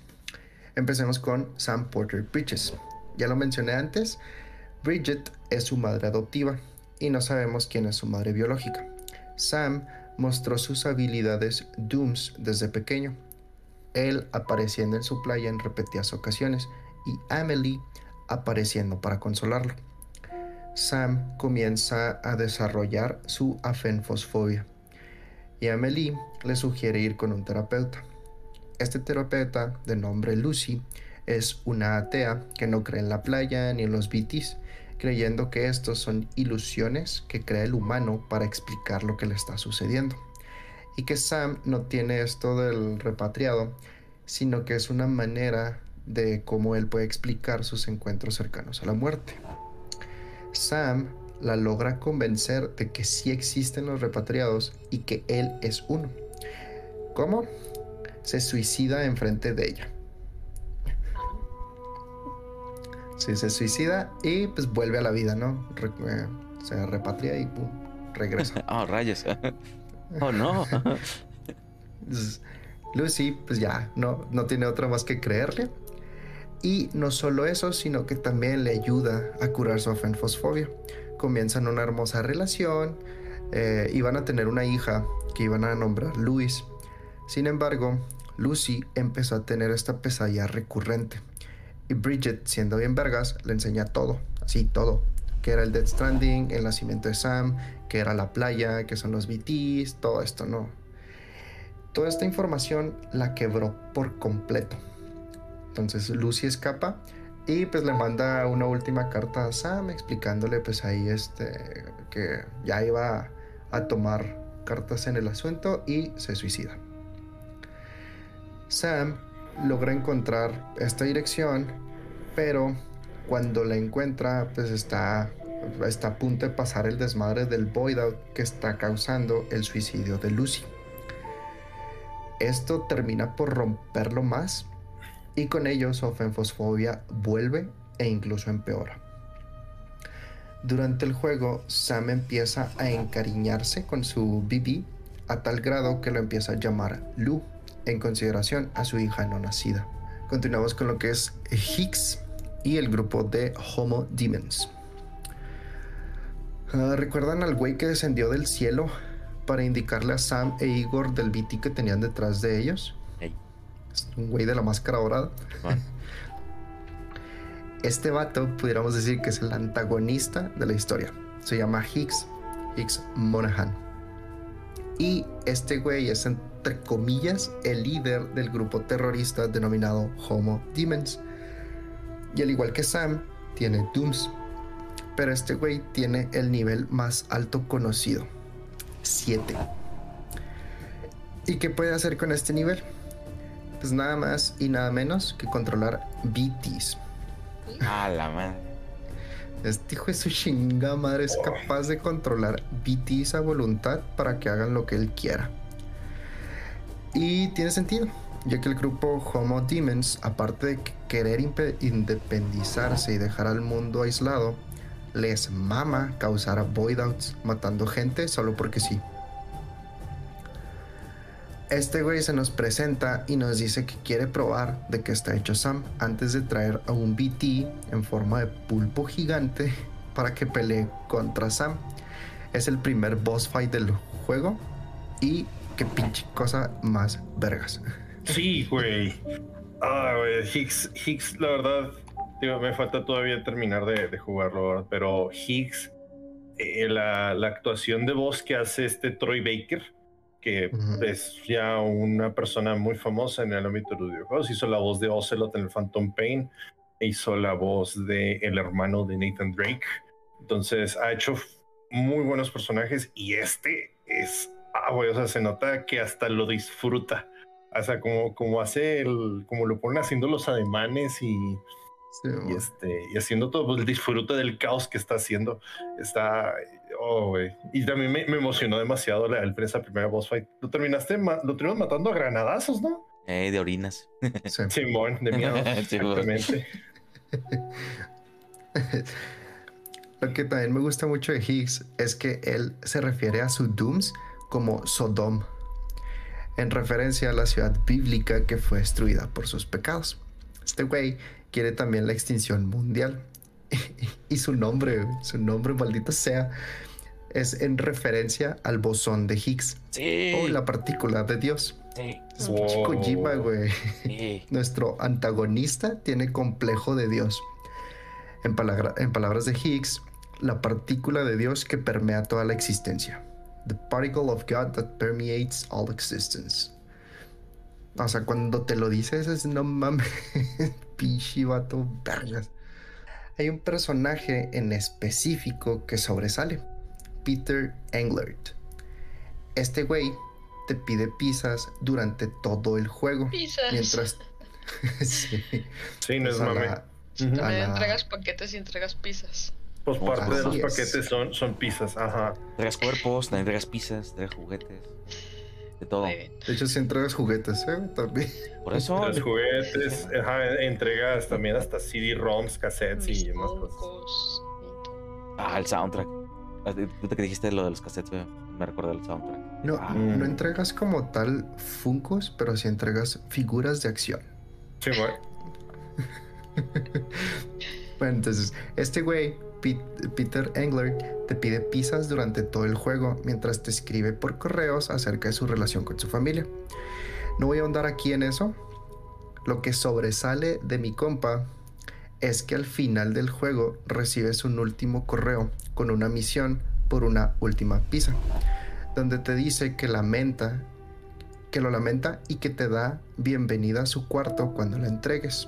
empecemos con Sam Porter Bridges. Ya lo mencioné antes, Bridget es su madre adoptiva y no sabemos quién es su madre biológica. Sam mostró sus habilidades Dooms desde pequeño él apareciendo en su playa en repetidas ocasiones y Amelie apareciendo para consolarlo. Sam comienza a desarrollar su afenfosfobia y Amelie le sugiere ir con un terapeuta. Este terapeuta, de nombre Lucy, es una atea que no cree en la playa ni en los BTs, creyendo que estos son ilusiones que crea el humano para explicar lo que le está sucediendo y que Sam no tiene esto del repatriado, sino que es una manera de cómo él puede explicar sus encuentros cercanos a la muerte. Sam la logra convencer de que sí existen los repatriados y que él es uno. ¿Cómo? Se suicida enfrente de ella. Sí, se suicida y pues vuelve a la vida, ¿no? Eh, se repatria y pum, regresa.
oh, rayos. Oh, no.
Lucy, pues ya, no, no tiene otra más que creerle. Y no solo eso, sino que también le ayuda a curar su afenfosfobia. Comienzan una hermosa relación eh, y van a tener una hija que iban a nombrar Luis. Sin embargo, Lucy empezó a tener esta pesadilla recurrente. Y Bridget, siendo bien vergas, le enseña todo, así todo. Que era el Dead Stranding, el nacimiento de Sam, que era la playa, que son los BTs, todo esto, ¿no? Toda esta información la quebró por completo. Entonces Lucy escapa y pues le manda una última carta a Sam explicándole pues ahí este que ya iba a tomar cartas en el asunto y se suicida. Sam logra encontrar esta dirección, pero cuando la encuentra pues está está a punto de pasar el desmadre del void out que está causando el suicidio de Lucy. Esto termina por romperlo más y con ello su ofenfosfobia vuelve e incluso empeora. Durante el juego, Sam empieza a encariñarse con su BB a tal grado que lo empieza a llamar Lu en consideración a su hija no nacida. Continuamos con lo que es Higgs y el grupo de Homo Demons. Uh, ¿Recuerdan al güey que descendió del cielo para indicarle a Sam e Igor del BT que tenían detrás de ellos?
Hey.
Es un güey de la máscara dorada. Este vato, pudiéramos decir que es el antagonista de la historia. Se llama Higgs, Higgs Monahan. Y este güey es, entre comillas, el líder del grupo terrorista denominado Homo Demons. Y al igual que Sam, tiene Dooms, pero este güey tiene el nivel más alto conocido, 7. ¿Y qué puede hacer con este nivel? Pues nada más y nada menos que controlar BTs.
Ah, la madre.
Este hijo de su chinga madre es capaz de controlar BTs a voluntad para que hagan lo que él quiera. Y tiene sentido, ya que el grupo Homo Demons, aparte de querer independizarse y dejar al mundo aislado, les mama causar voidouts matando gente solo porque sí. Este güey se nos presenta y nos dice que quiere probar de qué está hecho Sam antes de traer a un BT en forma de pulpo gigante para que pelee contra Sam. Es el primer boss fight del juego y qué pinche cosa más vergas.
Sí, güey. Ah, güey. Higgs, Higgs, la verdad, digo, me falta todavía terminar de, de jugarlo, pero Higgs, eh, la, la actuación de voz que hace este Troy Baker, que es ya una persona muy famosa en el ámbito de los videojuegos, hizo la voz de Ocelot en el Phantom Pain, e hizo la voz de el hermano de Nathan Drake. Entonces ha hecho muy buenos personajes y este es, ah, güey, o sea, se nota que hasta lo disfruta. O sea, como, como hace el, como lo pone haciendo los ademanes y,
Sí,
y este, y haciendo todo, pues el disfrute del caos que está haciendo. Está, oh, güey. Y también me, me emocionó demasiado la, el- esa primera boss fight. Lo terminaste, ma- lo terminamos matando a granadazos, ¿no?
Eh, de orinas.
sí.
Simón, de miedo.
Güey.
Exactamente.
Lo que también me gusta mucho de Higgs es que él se refiere a su Dooms como Sodom, en referencia a la ciudad bíblica que fue destruida por sus pecados. Este güey quiere también la extinción mundial. y su nombre, su nombre maldito sea, es en referencia al bosón de Higgs
Sí.
o la partícula de Dios.
Sí.
Wow.
Kojima, güey.
Sí.
Nuestro antagonista tiene complejo de Dios. En, palabra- en palabras de Higgs, la partícula de Dios que permea toda la existencia. The particle of God that permeates all existence. O sea, cuando te lo dices es no mames, pinche vato vergas. Hay un personaje en específico que sobresale, Peter Englert. Este güey te pide pizzas durante todo el juego.
Pizzas.
Mientras. sí.
Sí, no es
Pues
mame.
la-
También
la-
entregas paquetes y entregas pizzas.
Pues parte de los
es.
paquetes son, son pizzas, ajá.
Entregas cuerpos, también entregas pizzas, entregas juguetes. De todo.
De hecho, si entregas juguetes, ¿eh? También.
Por eso.
Los juguetes, ajá, entregas también hasta CD-ROMs, cassettes y demás cosas.
Ah, el soundtrack. Ah, Ahorita que dijiste lo de los cassettes, güey, me recordé el soundtrack.
No,
Ah.
no entregas como tal Funcos, pero sí entregas figuras de acción.
Sí, güey.
Bueno, entonces, este güey, Peter Engler, te pide pizzas durante todo el juego mientras te escribe por correos acerca de su relación con su familia. No voy a ahondar aquí en eso. Lo que sobresale de mi compa es que al final del juego recibes un último correo con una misión por una última pizza, donde te dice que lamenta, que lo lamenta y que te da bienvenida a su cuarto cuando la entregues.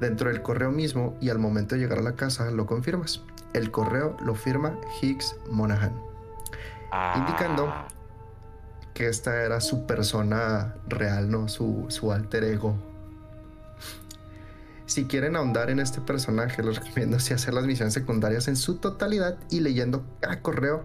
Dentro del correo mismo y al momento de llegar a la casa lo confirmas. El correo lo firma Higgs Monaghan,
Ah,
Indicando. que esta era su persona real, ¿no? Su, su alter ego. Si quieren ahondar en este personaje, les recomiendo si hacer las misiones secundarias en su totalidad y leyendo cada correo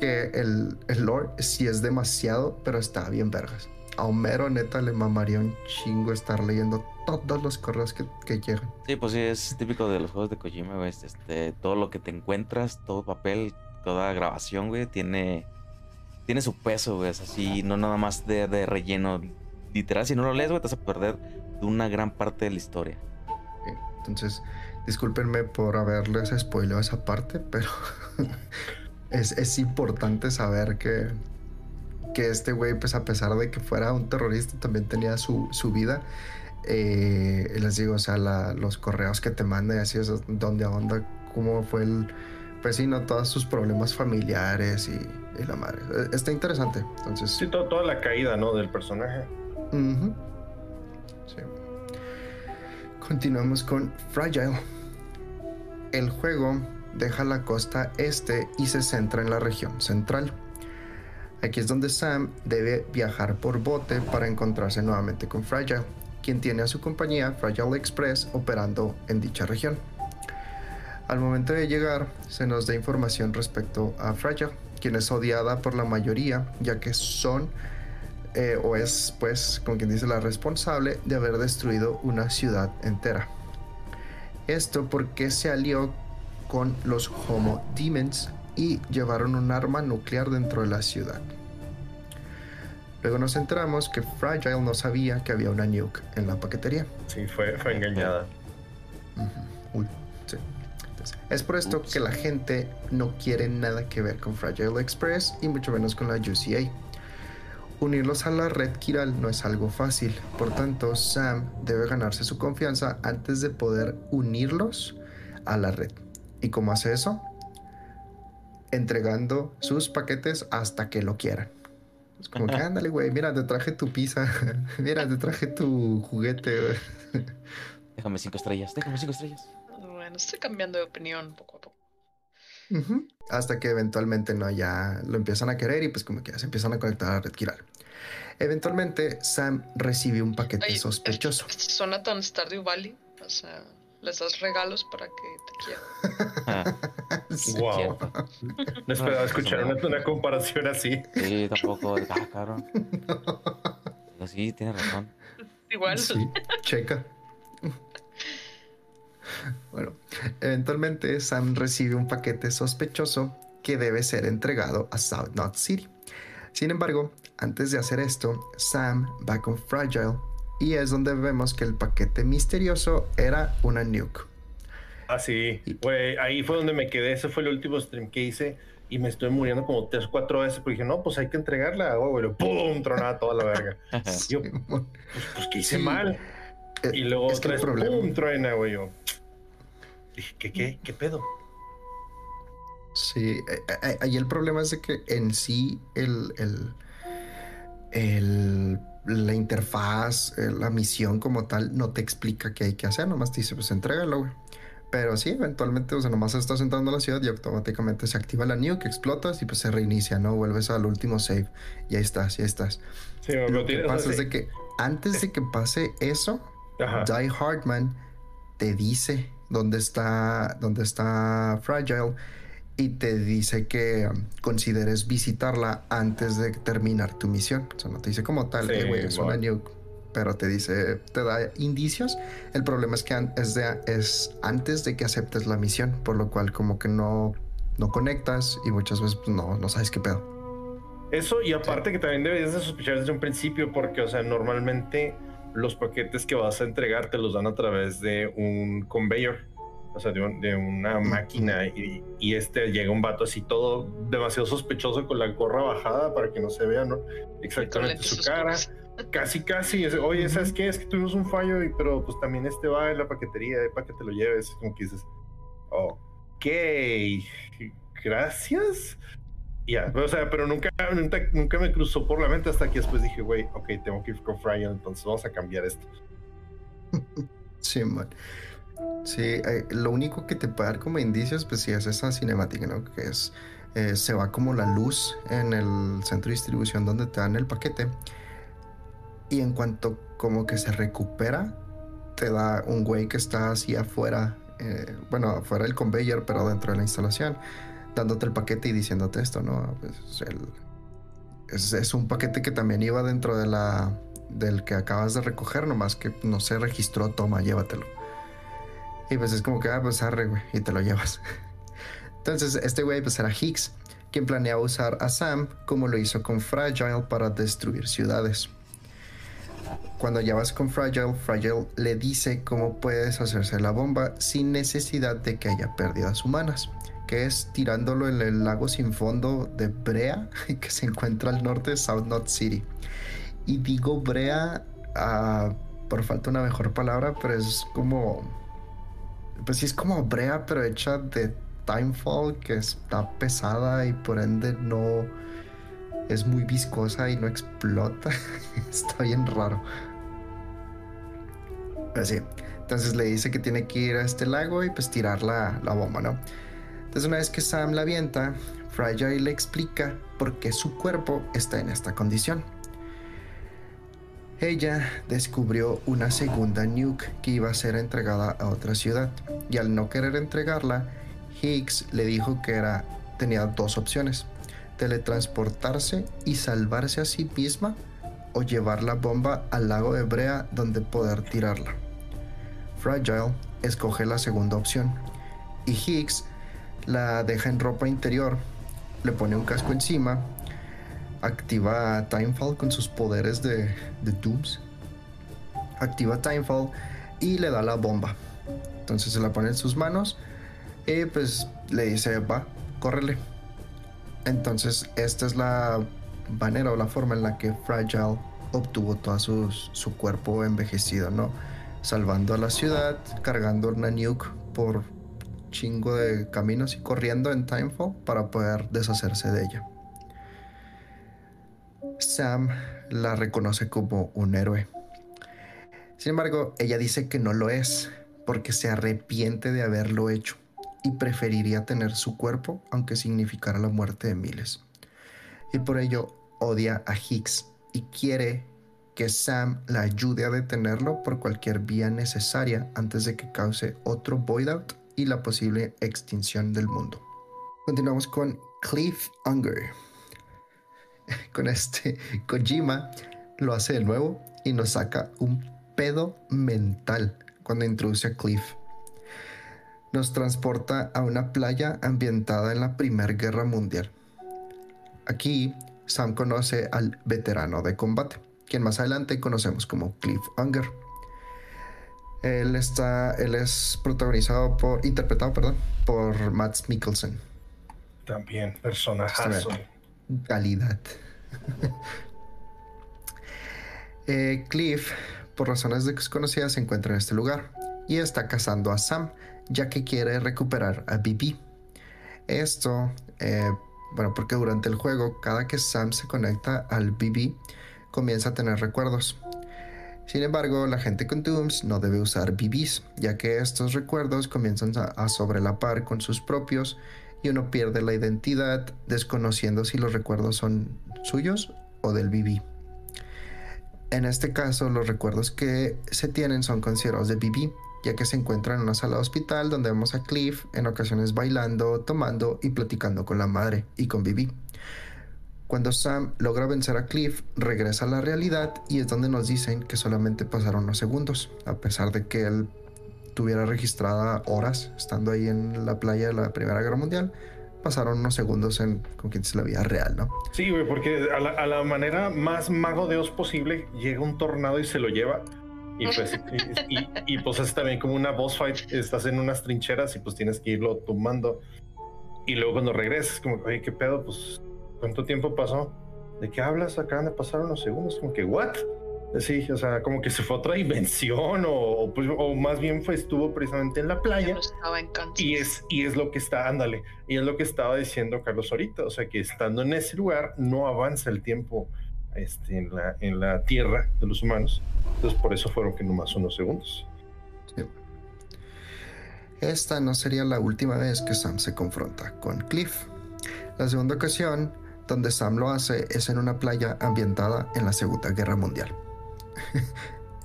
que el, el lore sí es demasiado, pero está bien vergas. A Homero neta le mamaría un chingo estar leyendo todos los correos que, que llegan.
Sí, pues sí, es típico de los juegos de Kojima, güey. Este, todo lo que te encuentras, todo papel, toda grabación, güey, tiene, tiene su peso, güey. Es así, no nada más de, de relleno. Literal, si no lo lees, güey, te vas a perder de una gran parte de la historia.
Entonces, discúlpenme por haberles spoileado esa parte, pero es, es importante saber que, que este güey, pues a pesar de que fuera un terrorista, también tenía su, su vida. Eh, les digo, o sea, la- los correos que te manda y así, es donde onda, cómo fue el, pues sí, no, todos sus problemas familiares y, y la madre. Eh, Está interesante. Entonces,
Sí, to- toda la caída, ¿no? Del personaje.
Sí. Continuamos con Fragile. El juego deja la costa este y se centra en la región central. Aquí es donde Sam debe viajar por bote para encontrarse nuevamente con Fragile, quien tiene a su compañía Fragile Express operando en dicha región. Al momento de llegar, se nos da información respecto a Fragile, quien es odiada por la mayoría, ya que son eh, o es, pues, como quien dice, la responsable de haber destruido una ciudad entera. Esto porque se alió con los Homo Demons y llevaron un arma nuclear dentro de la ciudad. Luego nos enteramos que Fragile no sabía que había una nuke en la paquetería.
Sí, fue, fue engañada.
Ujú. Uy, sí. Entonces, es por esto que la gente no quiere nada que ver con Fragile Express y mucho menos con la UCA. Unirlos a la red Kiral no es algo fácil, por tanto Sam debe ganarse su confianza antes de poder unirlos a la red. ¿Y cómo hace eso? Entregando sus paquetes hasta que lo quieran. Es como que ándale, güey, mira, te traje tu pizza, mira, te traje tu juguete. güey".
Déjame cinco estrellas, déjame cinco estrellas.
Bueno, estoy cambiando de opinión poco a poco.
Hasta que eventualmente no ya lo empiezan a querer y pues como que ya se empiezan a conectar a la red Kiral. Eventualmente Sam recibe un paquete
Oye,
sospechoso.
Suena tan Stardew Valley. O sea, les das regalos para que te quieran.
Ah,
Sí.
Wow.
cierto.
No esperaba
Ah,
escuchar una,
no.
una comparación así.
Sí, tampoco. Ah, cabrón. Digo, sí, tienes razón.
Igual.
Sí, checa. Bueno, eventualmente Sam recibe un paquete sospechoso que debe ser entregado a South Knot City. Sin embargo, antes de hacer esto, Sam va con Fragile y es donde vemos que el paquete misterioso era una nuke.
Ah, sí. Güey, ahí fue donde me quedé. Ese fue el último stream que hice. Y me estoy muriendo como tres o cuatro veces. Porque dije, no, pues hay que entregarla. Oh, güey, ¡pum! Tronaba toda la verga. Yo, pues, pues que hice
Sí.
mal.
Eh,
Y luego
es que
otra
el
vez,
problema-
¡pum! Truena, güey. Yo dije, ¿qué, qué, qué pedo?
Sí, eh, eh, ahí el problema es de que en sí el, el, el- la interfaz, eh, la misión como tal, no te explica qué hay que hacer, nomás te dice, pues entrégalo, güey. Pero sí, eventualmente, o sea, nomás estás entrando a la ciudad y automáticamente se activa la nuke, explotas y pues se reinicia, ¿no? Vuelves al último save y ahí estás, y ahí estás.
Sí, pero
Lo que pasa es de que antes de que pase eso,
Ajá.
Die Hardman te dice dónde está, dónde está Fragile y te dice que consideres visitarla antes de terminar tu misión. O sea, no te dice como tal,
Sí,
"Eh, güey, es una nuke, pero te dice, te da indicios. El problema es que es, de- es antes de que aceptes la misión, por lo cual como que no, no conectas y muchas veces pues, no, no sabes qué pedo.
Eso, y aparte que también deberías de sospechar desde un principio, porque, o sea, normalmente los paquetes que vas a entregar te los dan a través de un conveyor, o sea, de, un- de una máquina, y, y este llega un vato así todo demasiado sospechoso con la gorra bajada para que no se vea, ¿no? Exactamente su cara. Casi, casi. es, Oye, ¿sabes qué? Es que tuvimos un fallo, y, pero pues también este va en la paquetería, eh, para que te lo lleves. Como que dices, ok, gracias. Ya, o sea, pero nunca, nunca, nunca me cruzó por la mente hasta que después dije, güey, ok, tengo que ir con Fryer, entonces vamos a cambiar esto.
Sí, man. Sí, eh, lo único que te puede dar como indicios, pues sí, es esa cinemática, ¿no? Que es, eh, se va como la luz en el centro de distribución donde te dan el paquete. Y en cuanto como que se recupera, te da un güey que está así afuera, eh, bueno, afuera del conveyor, pero dentro de la instalación, dándote el paquete y diciéndote esto, ¿no? Pues es un paquete que también iba dentro de la del que acabas de recoger, nomás que no se registró, toma, llévatelo. Y pues es como que, ah, pues arre, güey, y te lo llevas. Entonces, este güey pues era Higgs, quien planeaba usar a Sam como lo hizo con Fragile para destruir ciudades. Cuando ya con Fragile, Fragile le dice cómo puede deshacerse de la bomba sin necesidad de que haya pérdidas humanas, que es tirándolo en el lago sin fondo de Brea, que se encuentra al norte de South Knot City. Y digo Brea ah, por falta de una mejor palabra, pero es como. Pues sí, es como Brea, pero hecha de Timefall, que está pesada y por ende no. Es muy viscosa y no explota. está bien raro. Así. Entonces le dice que tiene que ir a este lago y pues tirar la, la bomba, ¿no? Entonces una vez que Sam la avienta, Fragile le explica por qué su cuerpo está en esta condición. Ella descubrió una segunda nuke que iba a ser entregada a otra ciudad y al no querer entregarla, Higgs le dijo que era tenía dos opciones: teletransportarse y salvarse a sí misma o llevar la bomba al lago de Brea donde poder tirarla. Fragile escoge la segunda opción y Higgs la deja en ropa interior, le pone un casco encima, activa Timefall con sus poderes de, Dooms, activa Timefall y le da la bomba. Entonces se la pone en sus manos y pues le dice, va, córrele. Entonces esta es la manera o la forma en la que Fragile obtuvo todo su, su cuerpo envejecido, ¿no? Salvando a la ciudad, cargando una nuke por chingo de caminos y corriendo en Timefall para poder deshacerse de ella. Sam la reconoce como un héroe. Sin embargo, ella dice que no lo es porque se arrepiente de haberlo hecho y preferiría tener su cuerpo aunque significara la muerte de miles. Y por ello odia a Hicks y quiere que Sam la ayude a detenerlo por cualquier vía necesaria antes de que cause otro void out y la posible extinción del mundo. Continuamos con Cliff Unger. Con este Kojima lo hace de nuevo y nos saca un pedo mental cuando introduce a Cliff. Nos transporta a una playa ambientada en la Primera Guerra Mundial. Aquí Sam conoce al veterano de combate, quien más adelante conocemos como Cliff Unger. Él está, él es protagonizado por, interpretado, perdón, por Matt Mikkelsen.
También, personajazo.
Calidad. Eh, Cliff, por razones desconocidas, se encuentra en este lugar y está cazando a Sam, ya que quiere recuperar a Bibi. Esto, eh, bueno, porque durante el juego, cada que Sam se conecta al BB, comienza a tener recuerdos. Sin embargo, la gente con Dooms no debe usar BBs, ya que estos recuerdos comienzan a, sobrelapar con sus propios y uno pierde la identidad desconociendo si los recuerdos son suyos o del BB. En este caso, los recuerdos que se tienen son considerados de BB, ya que se encuentra en una sala de hospital donde vemos a Cliff en ocasiones bailando, tomando y platicando con la madre y con Bibi. Cuando Sam logra vencer a Cliff, regresa a la realidad y es donde nos dicen que solamente pasaron unos segundos, a pesar de que él tuviera registrada horas estando ahí en la playa de la Primera Guerra Mundial. Pasaron unos segundos en con quien se la vida real, ¿no?
Sí, güey, porque a la, a la manera más mago de Oz posible llega un tornado y se lo lleva. Y pues, y, pues es también como una boss fight, estás en unas trincheras y pues tienes que irlo tomando. Y luego cuando regresas, como, oye, ¿qué pedo? Pues, ¿cuánto tiempo pasó? ¿De qué hablas? Acaban de pasar unos segundos, como que, ¿what? Sí, o sea, como que se fue a otra dimensión o, pues, o más bien fue, estuvo precisamente en la playa.
estaba en
y es, y es lo que está, ándale, y es lo que estaba diciendo Carlos ahorita, o sea, que estando en ese lugar no avanza el tiempo este, en, la, en la tierra de los humanos. Entonces por eso fueron que nomás unos segundos.
Esta no sería la última vez que Sam se confronta con Cliff. La segunda ocasión donde Sam lo hace es en una playa ambientada en la Segunda Guerra Mundial.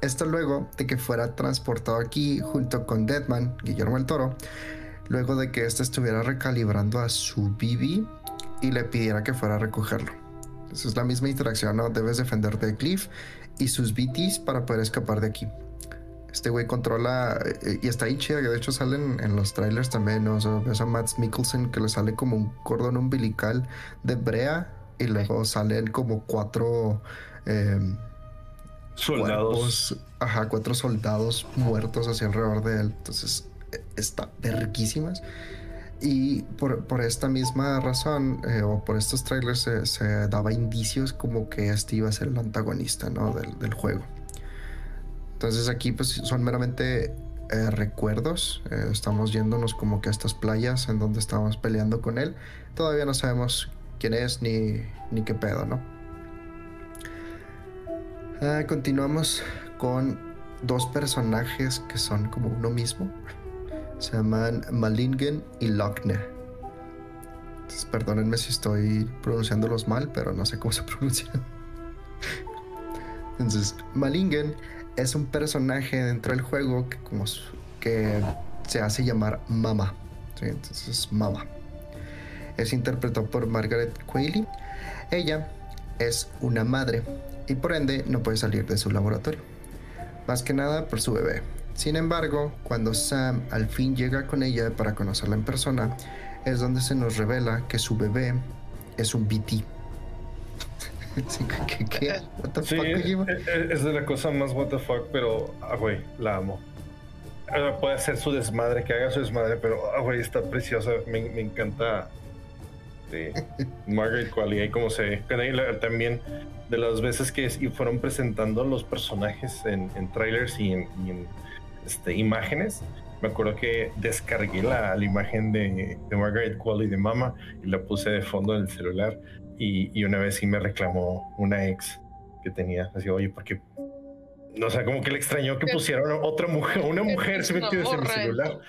Esto luego de que fuera transportado aquí junto con Deadman, Guillermo el Toro, luego de que éste estuviera recalibrando a su BB y le pidiera que fuera a recogerlo. Esa es la misma interacción, ¿no? Debes defenderte de Cliff y sus BTs para poder escapar de aquí. Este güey controla eh, y está ahí chida, que de hecho salen en los trailers también, ¿no? O sea, ves a Matt Mikkelsen que le sale como un cordón umbilical de brea y luego salen como cuatro em,
soldados.
ajá, cuatro soldados muertos hacia alrededor de él. Entonces, e, está verguísimas. Y por, esta misma razón, eh, o por estos trailers, se, daba indicios como que este iba a ser el antagonista ¿no? del, juego. Entonces aquí pues son meramente eh, recuerdos. Eh, estamos yéndonos como que a estas playas en donde estábamos peleando con él. Todavía no sabemos quién es ni, ni qué pedo, ¿no? Ah, continuamos con dos personajes que son como uno mismo. Se llaman Malingen y Lochne. perdónenme si estoy pronunciándolos mal, pero no sé cómo se pronuncian. Entonces, Malingen es un personaje dentro del juego que, como, que se hace llamar Mama. Entonces, Mama. Es interpretado por Margaret Qualley. Ella es una madre y por ende no puede salir de su laboratorio. Más que nada por su bebé. Sin embargo, cuando Sam al fin llega con ella para conocerla en persona, es donde se nos revela que su bebé es un BT. ¿Qué? qué? What the
Sí,
fuck,
es, es- de la cosa más what the fuck, pero, ah, güey, la amo. Ah, Puede hacer su desmadre, que haga su desmadre, pero, ah, güey, está preciosa. Me, me encanta de Margaret Qualley, ahí como se ve. También de las veces que fueron presentando los personajes en, en trailers y en, y en, este, imágenes. Me acuerdo que descargué la, la imagen de, de Margaret Qualley de Mama y la puse de fondo en el celular. Y, y una vez sí me reclamó una ex que tenía. Así, oye, porque. No sé, como que le extrañó que pusieron otra mujer, una mujer,
Es
¿sí me
una
entiendes? En mi
morra en
celular.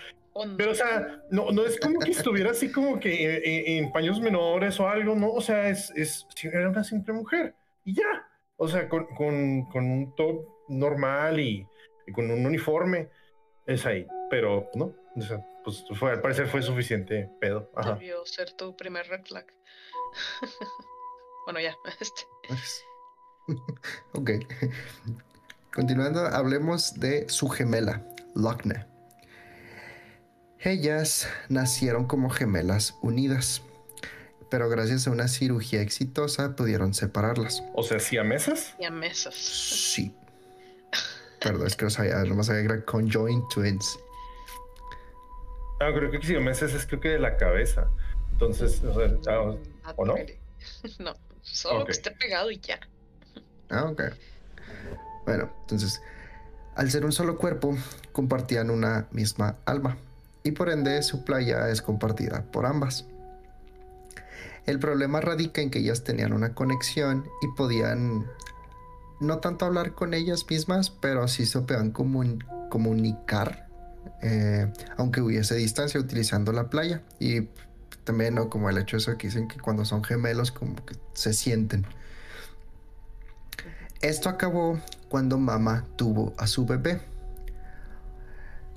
Pero, o sea, no, no es como que estuviera así como que en, en paños menores o algo, ¿no? O sea, es, es era una simple mujer y ya. O sea, con, con, con un top normal y, y con un uniforme, es ahí. Pero, no, o sea, pues fue, al parecer fue suficiente pedo. Ajá.
Debió ser tu primer red flag. bueno, ya, este.
ok. Continuando, hablemos de su gemela, Lochne. Ellas nacieron como gemelas unidas, pero gracias a una cirugía exitosa pudieron separarlas.
O sea, si a mesas.
Y a mesas.
Sí. Perdón, es que no sabía, nomás que era conjoined twins.
Ah, creo que si a mesas es creo que de la cabeza. Entonces, o sea, ah, ¿o no?
No, solo que esté pegado y ya.
Ah, ok. Bueno, entonces, al ser un solo cuerpo, compartían una misma alma y por ende su playa es compartida por ambas. El problema radica en que ellas tenían una conexión y podían no tanto hablar con ellas mismas, pero sí se podían comun- comunicar, eh, aunque hubiese distancia utilizando la playa. Y también, ¿no? Como el hecho de eso que dicen que cuando son gemelos, como que se sienten. Esto acabó cuando mamá tuvo a su bebé.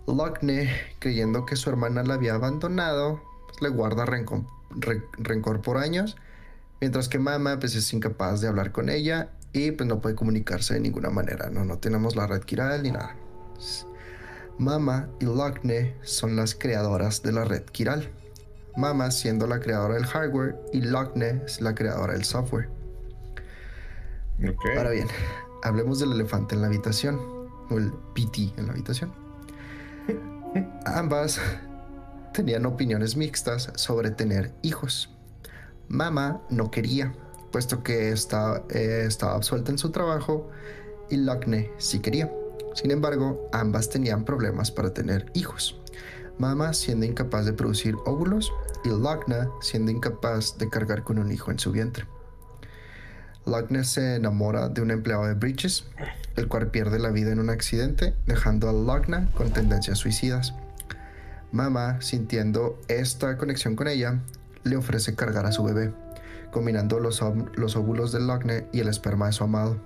Lochne, creyendo que su hermana la había abandonado, pues, le guarda rencor, re- rencor por años, mientras que mamá pues, es incapaz de hablar con ella y pues, no puede comunicarse de ninguna manera. No, no tenemos la red Kiral ni nada. Mama y Lochne son las creadoras de la red Kiral. Mama siendo la creadora del hardware y Lochne es la creadora del software. Ahora bien, hablemos del elefante en la habitación, o el PT en la habitación. Ambas tenían opiniones mixtas sobre tener hijos. Mama no quería, puesto que estaba, eh, estaba absuelta en su trabajo, y Lochne sí quería. Sin embargo, ambas tenían problemas para tener hijos. Mama siendo incapaz de producir óvulos y Lochna siendo incapaz de cargar con un hijo en su vientre. Lochner se enamora de un empleado de Bridges, el cual pierde la vida en un accidente, dejando a Lochner con tendencias suicidas. Mama, sintiendo esta conexión con ella, le ofrece cargar a su bebé, combinando los, los óvulos de Lochner y el esperma de su amado.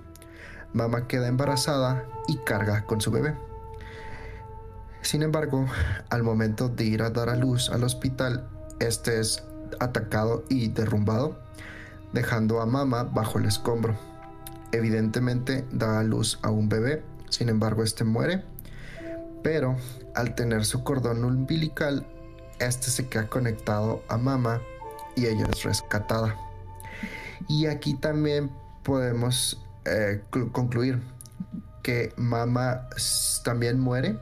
Mama queda embarazada y carga con su bebé. Sin embargo, al momento de ir a dar a luz al hospital, este es atacado y derrumbado, dejando a Mama bajo el escombro. Evidentemente da a luz a un bebé, sin embargo este muere, pero al tener su cordón umbilical, este se queda conectado a Mama y ella es rescatada. Y aquí también podemos eh, cl- concluir que Mama también muere,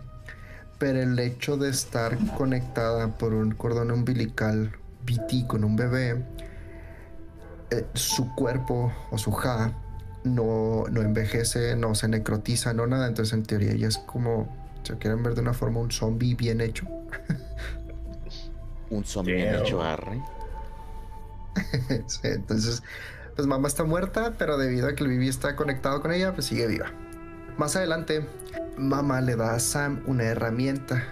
pero el hecho de estar conectada por un cordón umbilical BT con un bebé, eh, su cuerpo o su ja no, no envejece, no se necrotiza, no nada. Entonces, en teoría, ella es como, si lo quieren ver de una forma, un zombie bien hecho.
Un zombie bien hecho, arre.
Sí, entonces, pues mamá está muerta, pero debido a que el Bibi está conectado con ella, pues sigue viva. Más adelante, mamá le da a Sam una herramienta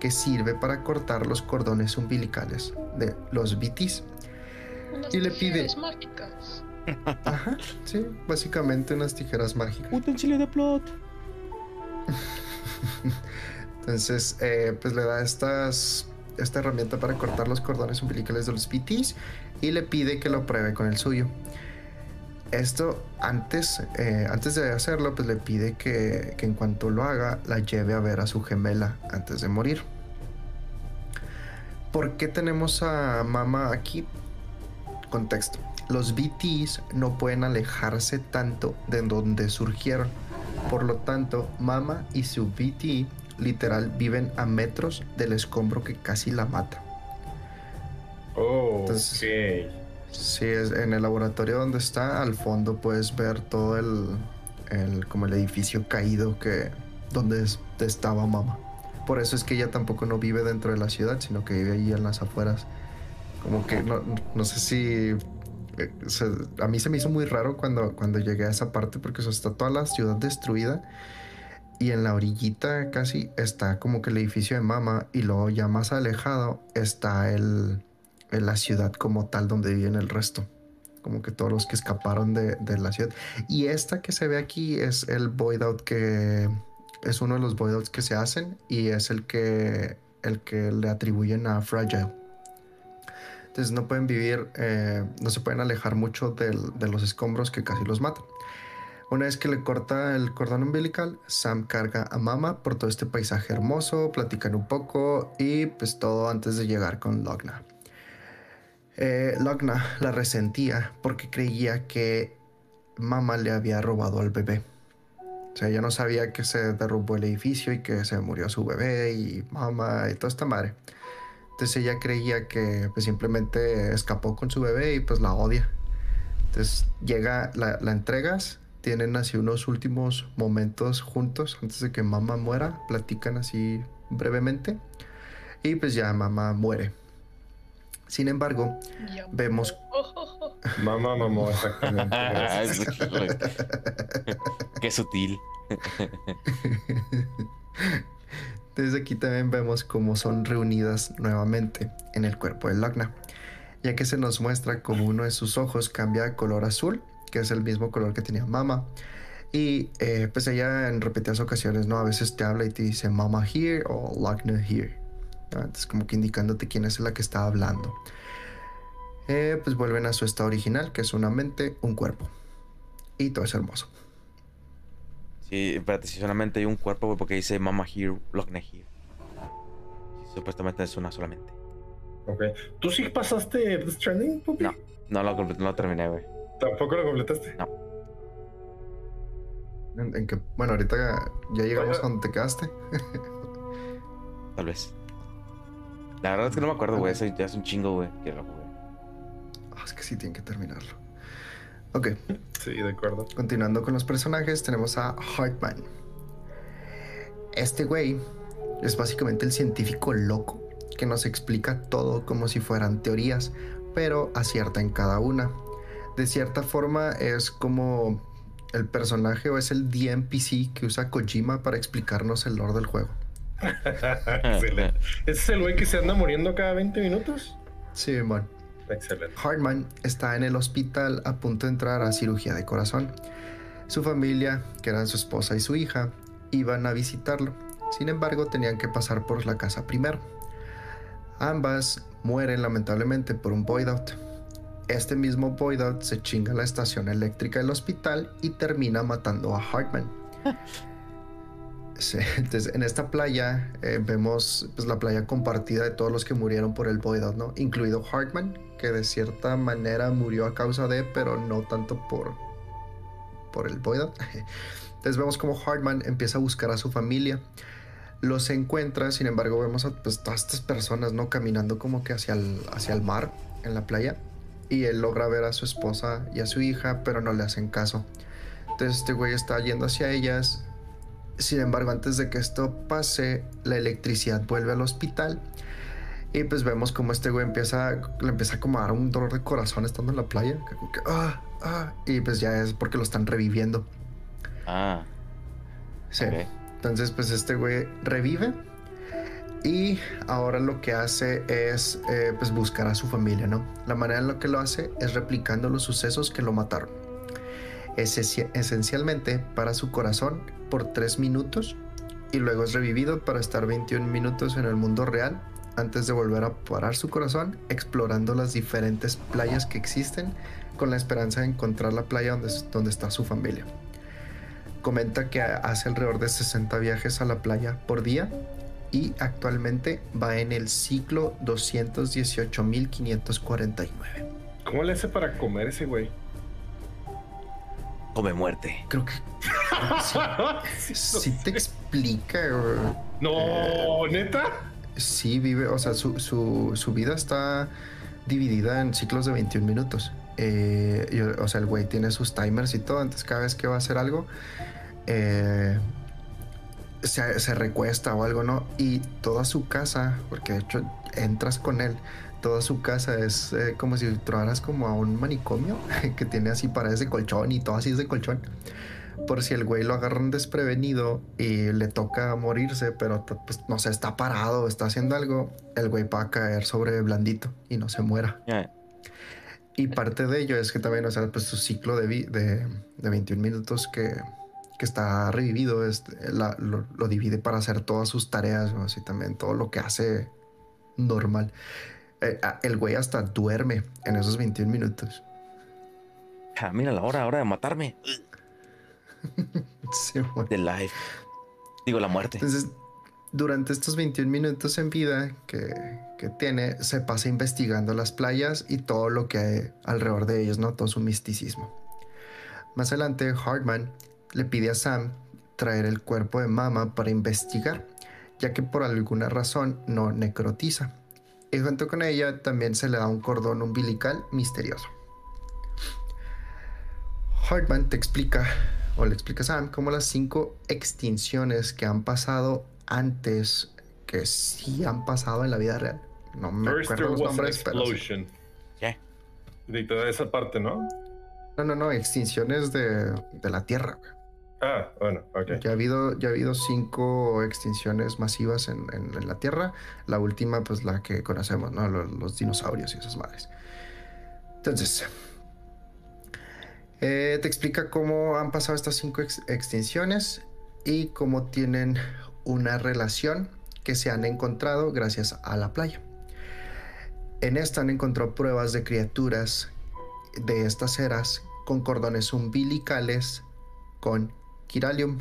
que sirve para cortar los cordones umbilicales de los BTs.
Unas
Y le pide-
tijeras mágicas.
Ajá, sí, básicamente unas tijeras mágicas.
Utensilio de plot.
Entonces, eh, pues le da estas, esta herramienta para cortar los cordones umbilicales de los PTs y le pide que lo pruebe con el suyo. Esto antes, eh, antes de hacerlo, pues le pide que, que en cuanto lo haga, la lleve a ver a su gemela antes de morir. ¿Por qué tenemos a Mama aquí? Contexto. Los BTs no pueden alejarse tanto de donde surgieron. Por lo tanto, Mama y su BT literal viven a metros del escombro que casi la mata.
Oh,
Entonces-. Sí, es en el laboratorio donde está, al fondo puedes ver todo el, el- como el edificio caído que donde es- estaba mamá. Por eso es que ella tampoco no vive dentro de la ciudad, sino que vive ahí en las afueras. Como que no, no sé si eh, a mí se me hizo muy raro cuando, cuando llegué a esa parte porque o está toda la ciudad destruida y en la orillita casi está como que el edificio de mamá y luego ya más alejado está el, la ciudad como tal donde viven el resto. Como que todos los que escaparon de, de la ciudad. Y esta que se ve aquí es el void out que es uno de los void outs que se hacen y es el que, el que le atribuyen a Fragile. Entonces no pueden vivir, eh, no se pueden alejar mucho del- de los escombros que casi los matan. Una vez que le corta el cordón umbilical, Sam carga a Mama por todo este paisaje hermoso, platican un poco y pues todo antes de llegar con Logna. Eh, Logna la resentía porque creía que Mama le había robado al bebé. O sea, ella no sabía que se derrumbó el edificio y que se murió su bebé y Mama y toda esta madre. Entonces ella creía que pues, simplemente escapó con su bebé y pues la odia. Entonces llega, la, la entregas, tienen así unos últimos momentos juntos antes de que mamá muera, platican así brevemente y pues ya mamá muere. Sin embargo,
Ya.
vemos.
Mamá, mamá, exactamente.
Qué sutil.
Desde aquí también vemos cómo son reunidas nuevamente en el cuerpo de Logna, ya que se nos muestra como uno de sus ojos cambia de color azul, que es el mismo color que tenía Mama. Y eh, pues ella en repetidas ocasiones, ¿no? A veces te habla y te dice Mama here o Logna here. ¿no? Entonces como que indicándote quién es la que está hablando. Eh, pues vuelven a su estado original, que es una mente, un cuerpo. Y todo es hermoso.
Sí, espérate, si solamente hay un cuerpo, güey, porque dice Mama here, Logne here. Supuestamente es una solamente.
Ok. ¿Tú sí pasaste Death Stranding, Pupi?
No. No lo, no lo terminé, güey.
¿Tampoco lo completaste?
En, en que, bueno, ahorita ya llegamos a donde te quedaste.
Tal vez. La verdad es que no me acuerdo, güey. ese Ya es un chingo, güey, que lo jugué.
Ah, es que sí, tienen que terminarlo. Ok,
Sí, de acuerdo.
continuando con los personajes, tenemos a Hartman. Este güey es básicamente el científico loco que nos explica todo como si fueran teorías, pero acierta en cada una. De cierta forma es como el personaje o es el DMPC que usa Kojima para explicarnos el lore del juego.
Excelente. ¿Ese es el güey que se anda muriendo cada 20 minutos?
Sí, man.
Excelente.
Hartman está en el hospital a punto de entrar a cirugía de corazón. Su familia, que eran su esposa y su hija, iban a visitarlo. Sin embargo, tenían que pasar por la casa primero. Ambas mueren lamentablemente por un void out. Este mismo void out se chinga la estación eléctrica del hospital y termina matando a Hartman. Sí, entonces, en esta playa eh, vemos pues, la playa compartida de todos los que murieron por el void out, ¿no? Incluido Hartman, de cierta manera murió a causa de, pero no tanto por, por el void out. Entonces vemos como Hartman empieza a buscar a su familia. Los encuentra, sin embargo, vemos a pues, todas estas personas, ¿no? Caminando como que hacia el, hacia el mar, en la playa. Y él logra ver a su esposa y a su hija, pero no le hacen caso. Entonces este güey está yendo hacia ellas. Sin embargo, antes de que esto pase, la electricidad vuelve al hospital. Y pues vemos como este güey empieza, le empieza como a dar un dolor de corazón estando en la playa. que como que, ah, ah, y pues ya es porque lo están reviviendo.
Ah,
Sí. Entonces, pues este güey revive. Y ahora lo que hace es eh, pues buscar a su familia, ¿no? La manera en la que lo hace es replicando los sucesos que lo mataron. Esencia- esencialmente para su corazón por 3 minutos y luego es revivido para estar 21 minutos en el mundo real antes de volver a parar su corazón explorando las diferentes playas que existen con la esperanza de encontrar la playa donde, donde está su familia. Comenta que hace alrededor de 60 viajes a la playa por día y actualmente va en el ciclo 218.549.
¿Cómo le hace para comer ese güey?
Come muerte.
Creo que sí, sí te explica.
No, neta.
Sí, vive, o sea, su, su, su vida está dividida en ciclos de 21 minutos. Eh, o sea, el güey tiene sus timers y todo, entonces cada vez que va a hacer algo, eh, se, se, recuesta o algo, ¿no? Y toda su casa, porque de hecho entras con él, toda su casa es eh, como si entraras como a un manicomio que tiene así paredes de colchón y todo así es de colchón por si el güey lo agarran desprevenido y le toca morirse, pero pues, no sé, está parado, está haciendo algo, el güey va a caer sobre blandito y no se muera. Y parte de ello es que también, o sea, pues su ciclo de, de, de 21 minutos que, que está revivido es, la, lo, lo, divide para hacer todas sus tareas, ¿no? así también todo lo que hace normal. Eh, el güey hasta duerme en esos 21 minutos.
Ah, mira la hora, hora de matarme.
sí,
The life. Digo, la muerte.
Entonces, durante estos 21 minutos en vida que, que, tiene, se pasa investigando las playas y todo lo que hay alrededor de ellos, ¿no? Todo su misticismo. Más adelante, Hartman le pide a Sam traer el cuerpo de Mama para investigar, ya que por alguna razón no necrotiza. Y junto con ella también se le da un cordón umbilical misterioso. Hartman te explica o le explica a Sam cómo las cinco extinciones que han pasado antes, que sí han pasado en la vida real. No me
First
acuerdo los nombres,
explosion.
¿Qué?
De toda esa parte, ¿no?
No, no, no, extinciones de, de la Tierra.
Ah, bueno, ok.
Ya ha habido, ya ha habido cinco extinciones masivas en, en, en la Tierra. La última, pues la que conocemos, ¿no? Los, los dinosaurios y esas madres. Entonces, eh, te explica cómo han pasado estas cinco ex extinciones y cómo tienen una relación que se han encontrado gracias a la playa. En esta han encontrado pruebas de criaturas de estas eras con cordones umbilicales con Kiralium,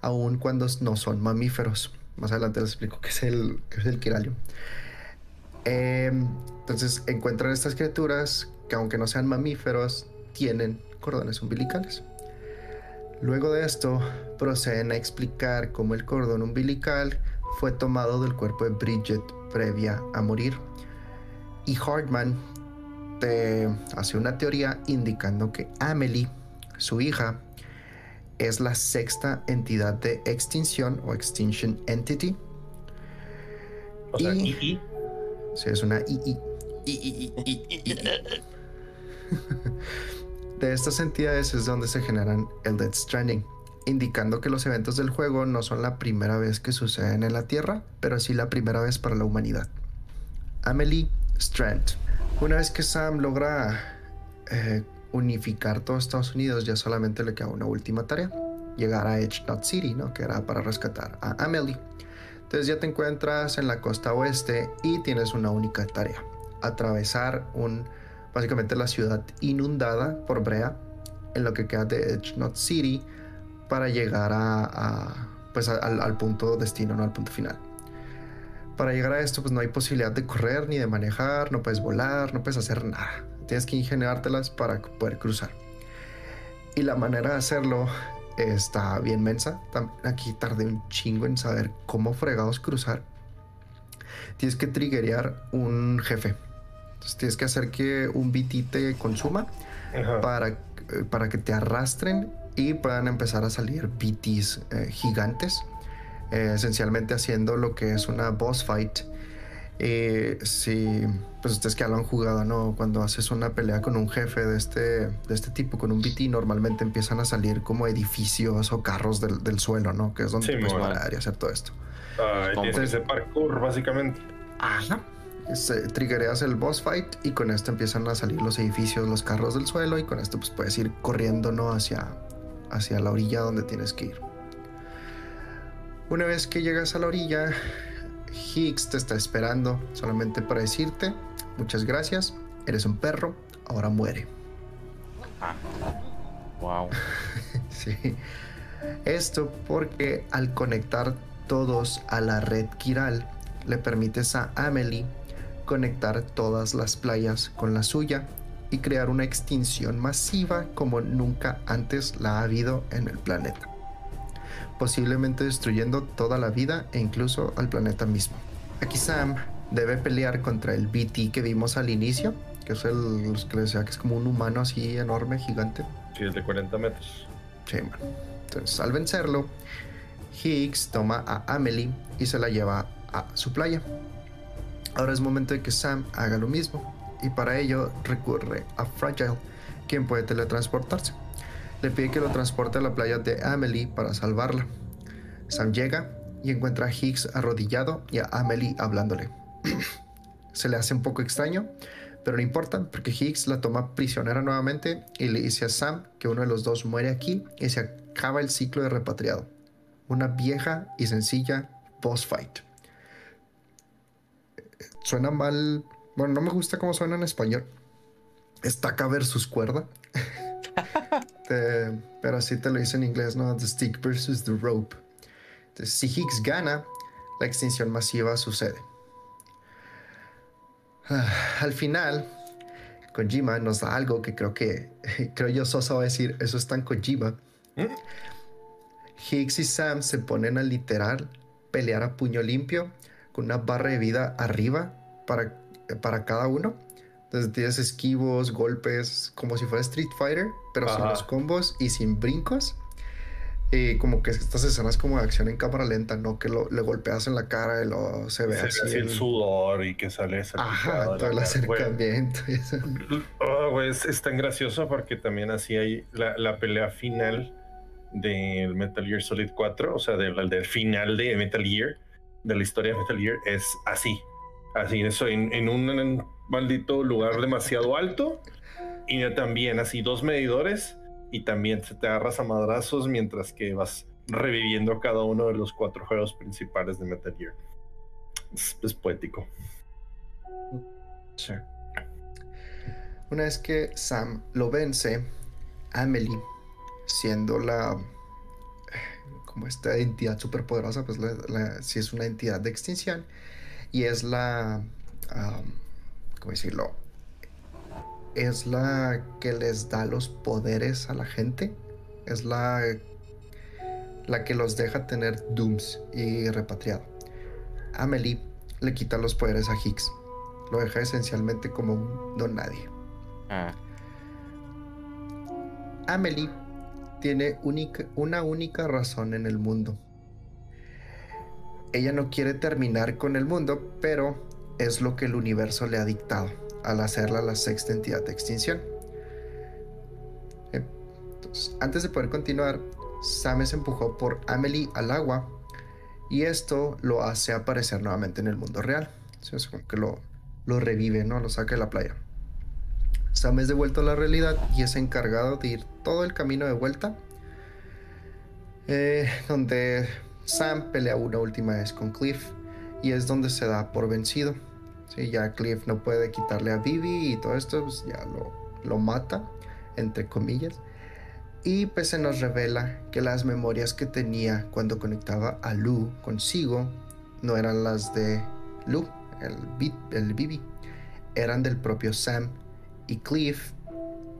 aun cuando no son mamíferos. Más adelante les explico qué es el, qué es el. Eh, entonces encuentran estas criaturas que aunque no sean mamíferos, tienen cordones umbilicales. Luego de esto, proceden a explicar cómo el cordón umbilical fue tomado del cuerpo de Bridget previa a morir. Y Hartman te hace una teoría indicando que Amelie, su hija, es la sexta entidad de extinción o Extinction Entity.
O sea, y, y.
Sí, es una II. De estas entidades es donde se generan el Death Stranding, indicando que los eventos del juego no son la primera vez que suceden en la Tierra, pero sí la primera vez para la humanidad. Amelie Strand. Una vez que Sam logra eh, unificar todo Estados Unidos, ya solamente le queda una última tarea, llegar a Edge Knot City, ¿no? que era para rescatar a Amelie. Entonces ya te encuentras en la costa oeste y tienes una única tarea, atravesar un básicamente la ciudad inundada por brea en lo que queda de Edge Knot City para llegar a, pues al, al, punto destino, no al punto final. Para llegar a esto, pues no hay posibilidad de correr ni de manejar, no puedes volar, no puedes hacer nada. Tienes que ingeniártelas para poder cruzar. Y la manera de hacerlo está bien mensa. Aquí tardé un chingo en saber cómo fregados cruzar. Tienes que triggerear un jefe entonces tienes que hacer que un BT te consuma para, para que te arrastren y puedan empezar a salir BTs eh, gigantes. Eh, esencialmente haciendo lo que es una boss fight. Eh, si pues ustedes que ya lo han jugado, ¿no? Cuando haces una pelea con un jefe de este, de este tipo, con un BT, normalmente empiezan a salir como edificios o carros del, del suelo, ¿no? Que es donde
Sí,
puedes parar y hacer todo esto.
Ah,
¿Cómo?
tienes que hacer parkour, básicamente.
Ajá. Se, triggereas el boss fight y con esto empiezan a salir los edificios, los carros del suelo y con esto pues puedes ir corriendo ¿no? hacia, hacia la orilla donde tienes que ir. Una vez que llegas a la orilla, Higgs te está esperando solamente para decirte muchas gracias, eres un perro, ahora muere.
Ah. Wow.
sí. Esto porque al conectar todos a la red Kiral, le permites a Amelie conectar todas las playas con la suya y crear una extinción masiva como nunca antes la ha habido en el planeta, posiblemente destruyendo toda la vida e incluso al planeta mismo. Aquí Sam debe pelear contra el BT que vimos al inicio, que es el que decía que es como un humano así enorme, gigante.
Sí, es de 40 metros.
Sí, bueno. Entonces, al vencerlo, Higgs toma a Amelie y se la lleva a su playa. Ahora es momento de que Sam haga lo mismo y para ello recurre a Fragile, quien puede teletransportarse. Le pide que lo transporte a la playa de Amelie para salvarla. Sam llega y encuentra a Higgs arrodillado y a Amelie hablándole. se le hace un poco extraño, pero no importa porque Higgs la toma prisionera nuevamente y le dice a Sam que uno de los dos muere aquí y se acaba el ciclo de repatriado. Una vieja y sencilla boss fight. Suena mal, bueno, no me gusta cómo suena en español. Estaca versus cuerda. pero así te lo dice en inglés, ¿no? The stick versus the rope. Entonces, si Higgs gana, la extinción masiva sucede. al final, Kojima nos da algo que creo que, creo yo Sosa va a decir, eso es tan Kojima. ¿Mm? Higgs y Sam se ponen a literal pelear a puño limpio con una barra de vida arriba para, para cada uno. Entonces tienes esquivos, golpes, como si fuera Street Fighter, pero sin los combos y sin brincos. Y como que estas escenas como de acción en cámara lenta, ¿no? Que lo, le golpeas en la cara y lo se ve
así. el, sudor y que sale ese
Ajá, todo el acercamiento.
Oh, es, tan gracioso porque también así hay la, la pelea final del Metal Gear Solid 4, o sea, del, del final de Metal Gear, de la historia de Metal Gear, es así. Así, eso, en, un maldito lugar demasiado alto. Y también así dos medidores y también se te agarras a madrazos mientras que vas reviviendo cada uno de los cuatro juegos principales de Metal Gear. Es, poético.
Sí. Una vez que Sam lo vence, Amelie, siendo la como esta entidad superpoderosa, pues si es una entidad de extinción y es la, ¿cómo decirlo? es la que les da los poderes a la gente. Es la, la que los deja tener Dooms y repatriado. Amelie le quita los poderes a Higgs. Lo deja esencialmente como un don nadie. Ah. Amelie tiene una única razón en el mundo. Ella no quiere terminar con el mundo, pero es lo que el universo le ha dictado al hacerla la sexta entidad de extinción. Antes de poder continuar, Sam se empujó por Amelie al agua y esto lo hace aparecer nuevamente en el mundo real. Es como que lo, lo revive, ¿no? Lo saca de la playa. Sam es devuelto a la realidad y es encargado de ir todo el camino de vuelta. Eh, donde Sam pelea una última vez con Cliff y es donde se da por vencido. Sí, ya Cliff no puede quitarle a Vivi y todo esto, pues ya lo, lo mata, entre comillas. Y pues se nos revela que las memorias que tenía cuando conectaba a Lu consigo no eran las de Lu, el, el Bibi, eran del propio Sam. Y Cliff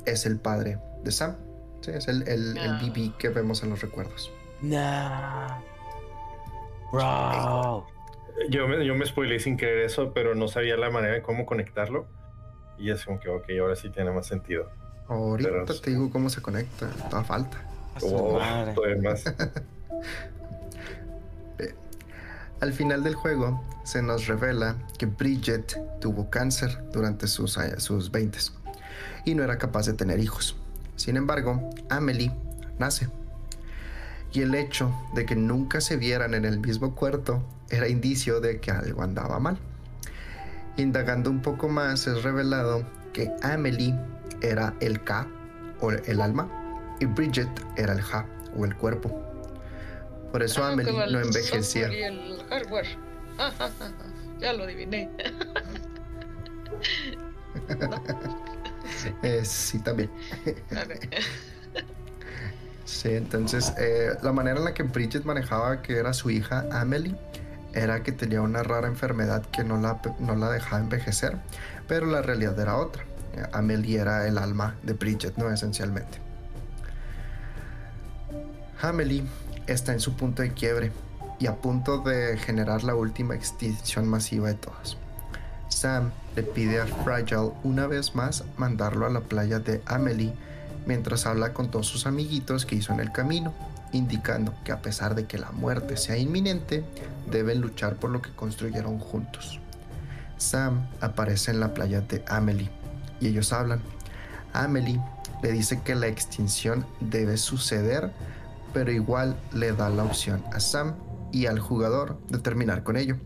es el padre de Sam. Sí, es el, el, Bibi que vemos en los recuerdos.
Nah. Bro.
Yo me, yo me spoilé sin querer eso, pero no sabía la manera de cómo conectarlo. Y es como que, ok, ahora sí tiene más sentido.
Ahorita te digo cómo se conecta, toda falta.
Oh, más.
Al final del juego se nos revela que Bridget tuvo cáncer durante sus, sus 20 y no era capaz de tener hijos. Sin embargo, Amelie nace. Y el hecho de que nunca se vieran en el mismo cuarto era indicio de que algo andaba mal. Indagando un poco más es revelado que Amelie era el K o el alma y Bridget era el Ja o el cuerpo. Por eso ah, Amelie no envejecía.
Y el hardware. ya lo adiviné.
Eh, sí, también. Sí, entonces eh, la manera en la que Bridget manejaba que era su hija Amelie era que tenía una rara enfermedad que no la, no la dejaba envejecer, pero la realidad era otra. Amelie era el alma de Bridget, ¿no? Esencialmente. Amelie está en su punto de quiebre y a punto de generar la última extinción masiva de todas. Sam le pide a Fragile una vez más mandarlo a la playa de Amelie mientras habla con todos sus amiguitos que hizo en el camino, indicando que a pesar de que la muerte sea inminente, deben luchar por lo que construyeron juntos. Sam aparece en la playa de Amelie y ellos hablan. Amelie le dice que la extinción debe suceder, pero igual le da la opción a Sam y al jugador de terminar con ello,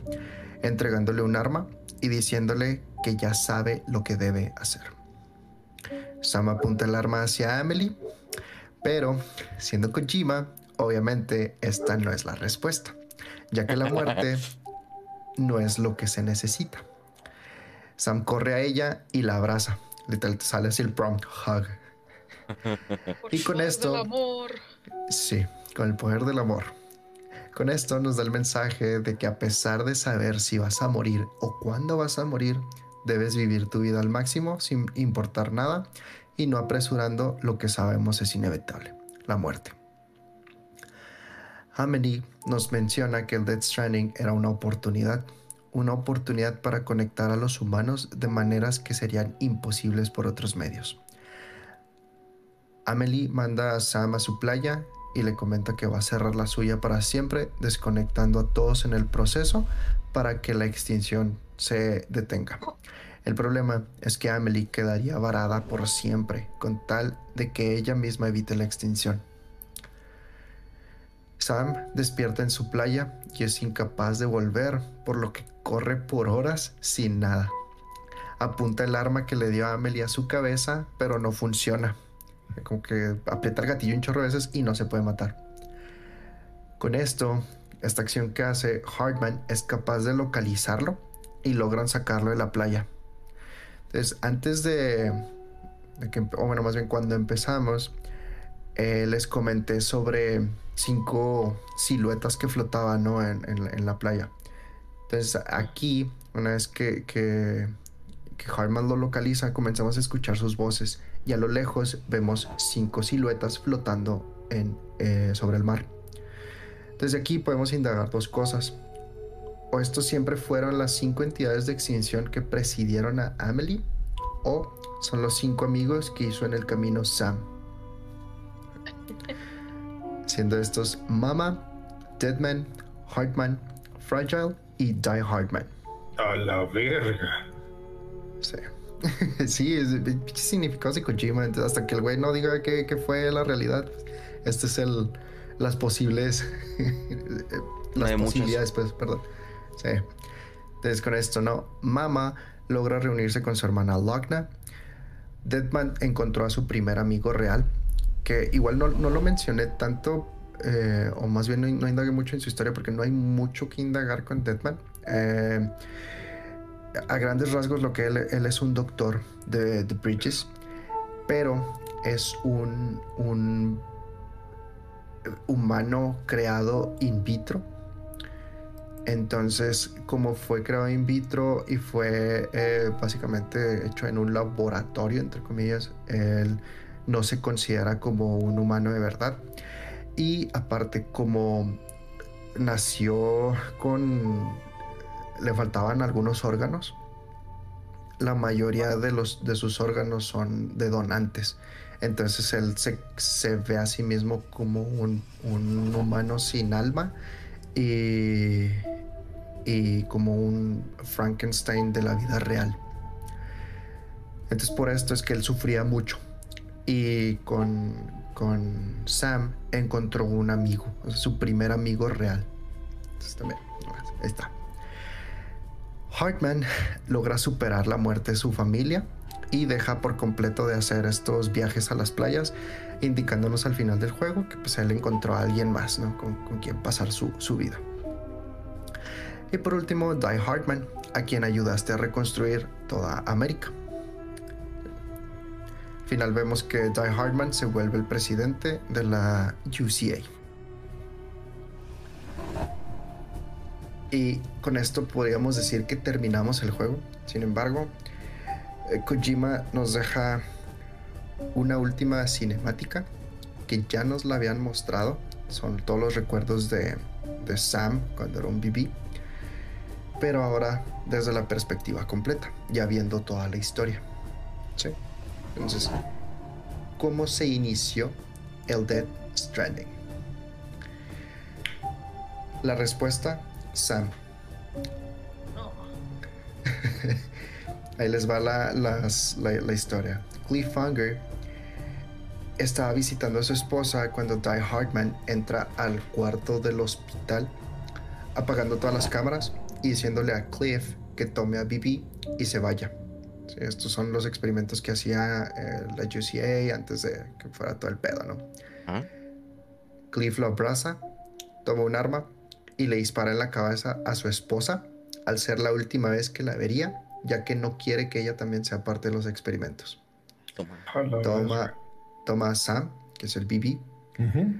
entregándole un arma y diciéndole que ya sabe lo que debe hacer. Sam apunta el arma hacia Amelie, pero siendo Kojima, obviamente esta no es la respuesta, ya que la muerte no es lo que se necesita. Sam corre a ella y la abraza. Literal, sale así el prom hug.
Por
Y con esto-
del amor.
Sí, con el poder del amor. Con esto nos da el mensaje de que a pesar de saber si vas a morir o cuándo vas a morir, debes vivir tu vida al máximo sin importar nada y no apresurando lo que sabemos es inevitable, la muerte. Amelie nos menciona que el Death Stranding era una oportunidad, una oportunidad para conectar a los humanos de maneras que serían imposibles por otros medios. Amelie manda a Sam a su playa y le comenta que va a cerrar la suya para siempre, desconectando a todos en el proceso para que la extinción se detenga. El problema es que Amelie quedaría varada por siempre, con tal de que ella misma evite la extinción. Sam despierta en su playa y es incapaz de volver, por lo que corre por horas sin nada. Apunta el arma que le dio a Amelie a su cabeza, pero no funciona. Como que aprieta el gatillo un chorro de veces y no se puede matar. Con esto, esta acción que hace Hartman es capaz de localizarlo y logran sacarlo de la playa. Entonces, antes de, que, o bueno, más bien cuando empezamos, eh, les comenté sobre cinco siluetas que flotaban ¿no? en, la- playa. Entonces, aquí, una vez que, que Hartman lo localiza, comenzamos a escuchar sus voces y a lo lejos vemos cinco siluetas flotando en, eh, sobre el mar. Desde aquí podemos indagar dos cosas. O estos siempre fueron las cinco entidades de extinción que presidieron a Amelie, o son los cinco amigos que hizo en el camino Sam. Siendo estos Mama, Deadman, Hartman, Fragile y Die Hardman.
A la verga.
Sí. sí, es pinches significados de Kojima. entonces, hasta que el güey no diga que, que fue la realidad, este es el las posibles las
hay muchas.
posibilidades, pues, perdón. Sí. Entonces con esto, ¿no? Mama logra reunirse con su hermana Logna. Deadman encontró a su primer amigo real, que igual no, no lo mencioné tanto, eh, o más bien no, no indagué mucho en su historia porque no hay mucho que indagar con Deadman. Eh, a grandes rasgos lo que él, es un doctor de, Bridges, pero es un, un humano creado in vitro. Entonces, como fue creado in vitro y fue eh, básicamente hecho en un laboratorio, entre comillas, él no se considera como un humano de verdad. Y aparte, como nació con... le faltaban algunos órganos, la mayoría de, los, de sus órganos son de donantes. Entonces él se, se ve a sí mismo como un, un humano sin alma y, y como un Frankenstein de la vida real. Entonces por esto es que él sufría mucho. Y con, con Sam encontró un amigo, su primer amigo real. Entonces también, ahí está. Hartman logra superar la muerte de su familia y deja por completo de hacer estos viajes a las playas, indicándonos al final del juego que pues él encontró a alguien más, ¿no? Con, con quien pasar su, su vida. Y por último, Die Hartman, a quien ayudaste a reconstruir toda América. final vemos que Die Hardman se vuelve el presidente de la UCA. Y con esto podríamos decir que terminamos el juego. Sin embargo, eh, Kojima nos deja una última cinemática que ya nos la habían mostrado. Son todos los recuerdos de, de Sam cuando era un BB. Pero ahora desde la perspectiva completa, ya viendo toda la historia. ¿Sí? Entonces, ¿cómo se inició el Dead Stranding? La respuesta, Sam.
No.
Ahí les va la, las- la- la historia. Cliffhanger estaba visitando a su esposa cuando Die Hardman entra al cuarto del hospital, apagando todas las cámaras y diciéndole a Cliff que tome a Bibi y se vaya. Sí, estos son los experimentos que hacía eh, la UCA antes de que fuera todo el pedo, ¿no?
¿Ah?
Cliff lo abraza, toma un arma y le dispara en la cabeza a su esposa al ser la última vez que la vería, ya que no quiere que ella también sea parte de los experimentos.
Toma.
Toma, toma a Sam, que es el BB,
verga. Ujú.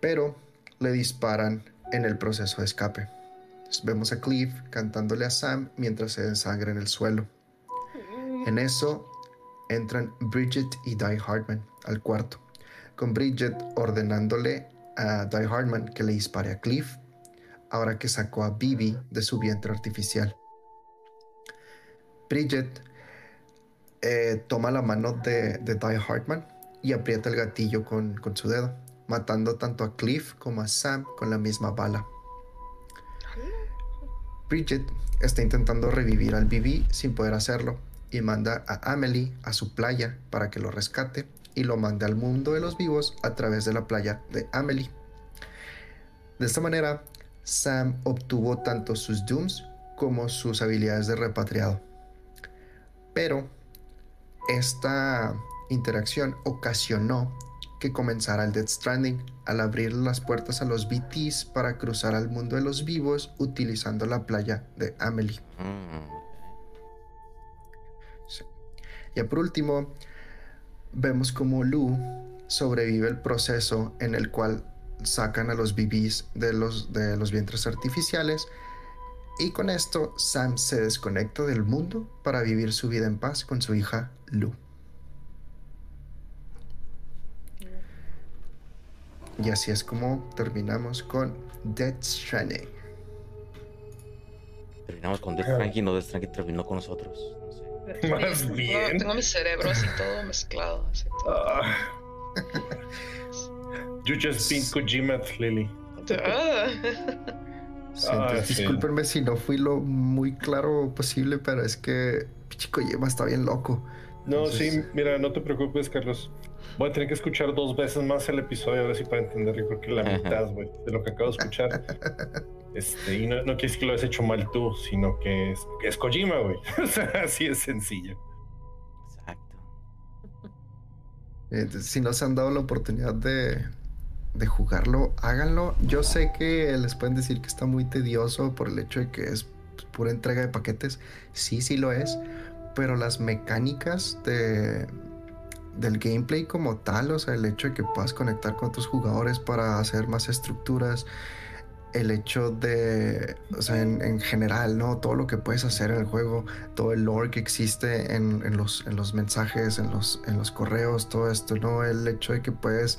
pero le disparan en el proceso de escape. Entonces, vemos a Cliff cantándole a Sam mientras se desangra en el suelo. En eso entran Bridget y Die Hardman al cuarto, con Bridget ordenándole a Die Hardman que le dispare a Cliff, ahora que sacó a Bibi de su vientre artificial. Bridget eh, toma la mano de, de Die Hardman y aprieta el gatillo con, su dedo, matando tanto a Cliff como a Sam con la misma bala. Bridget está intentando revivir al BB sin poder hacerlo y manda a Amelie a su playa para que lo rescate y lo mande al mundo de los vivos a través de la playa de Amelie. De esta manera, Sam obtuvo tanto sus Dooms como sus habilidades de repatriado. Pero esta interacción ocasionó que comenzara el Death Stranding al abrir las puertas a los BTs para cruzar al mundo de los vivos utilizando la playa de Amelie. Sí. Ya por último, vemos como Lu sobrevive el proceso en el cual sacan a los BBs de los, de los vientres artificiales y con esto Sam se desconecta del mundo para vivir su vida en paz con su hija Lu. Y así es como terminamos con Death Stranding.
Terminamos con Death Stranding, no Death Stranding terminó con nosotros. No sé.
Más
Tengo-
bien.
Tengo mi cerebro así todo mezclado. Así todo.
You just been Kojima, Lily.
Ah.
Sí,
Ah,
si no fui lo muy claro posible, pero es que Chico Yema está bien loco.
No,
Entonces-
sí, mira, no te preocupes, Carlos. Voy a tener que escuchar dos veces más el episodio ahora sí para entender. Yo creo que la mitad, güey, de lo que acabo de escuchar. Este, y no, no quiere decir que lo hayas hecho mal tú, sino que es, que es Kojima, güey. O sea, así es sencillo.
Exacto.
Entonces, si no se han dado la oportunidad de, de jugarlo, háganlo. Yo sé que les pueden decir que está muy tedioso por el hecho de que es pura entrega de paquetes. Sí, sí lo es. Pero las mecánicas de, del gameplay como tal, o sea, el hecho de que puedas conectar con otros jugadores para hacer más estructuras, el hecho de, o sea, en, en general, ¿no? Todo lo que puedes hacer en el juego, todo el lore que existe en, en los, en los mensajes, en los, en los correos, todo esto, ¿no? El hecho de que puedes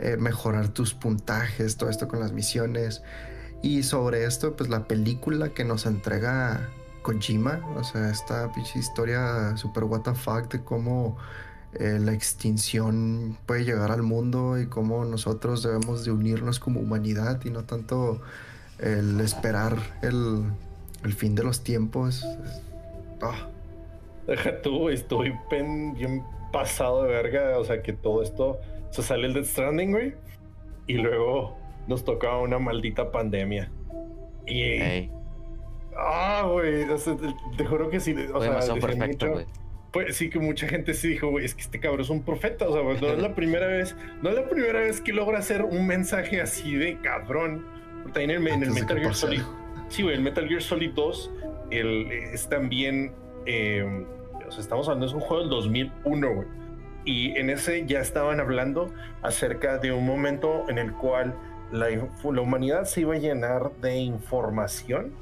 eh, mejorar tus puntajes, todo esto con las misiones. Y sobre esto, pues la película que nos entrega Kojima, o sea, esta pinche historia super what the fuck de cómo eh, la extinción puede llegar al mundo y cómo nosotros debemos de unirnos como humanidad y no tanto el esperar el, el fin de los tiempos. Ah,
Deja tú, estoy bien pasado de verga. O sea, que todo esto se sale el Death Stranding, güey. Y luego nos toca una maldita pandemia. Y. Ah, güey. o sea, te, te juro que sí. O
fue
sea,
perfecto,
mucho-
güey.
Pues sí, que mucha gente sí dijo, güey, es que este cabrón es un profeta. O sea, pues, no es la primera vez, no es la primera vez que logra hacer un mensaje así de cabrón. Porque También en, el- en el Metal Gear Solid. Sí, güey, el Metal Gear Solid 2 el, es también. eh, o sea, estamos hablando, es un juego del 2001, güey. Y en ese ya estaban hablando acerca de un momento en el cual la, la humanidad se iba a llenar de información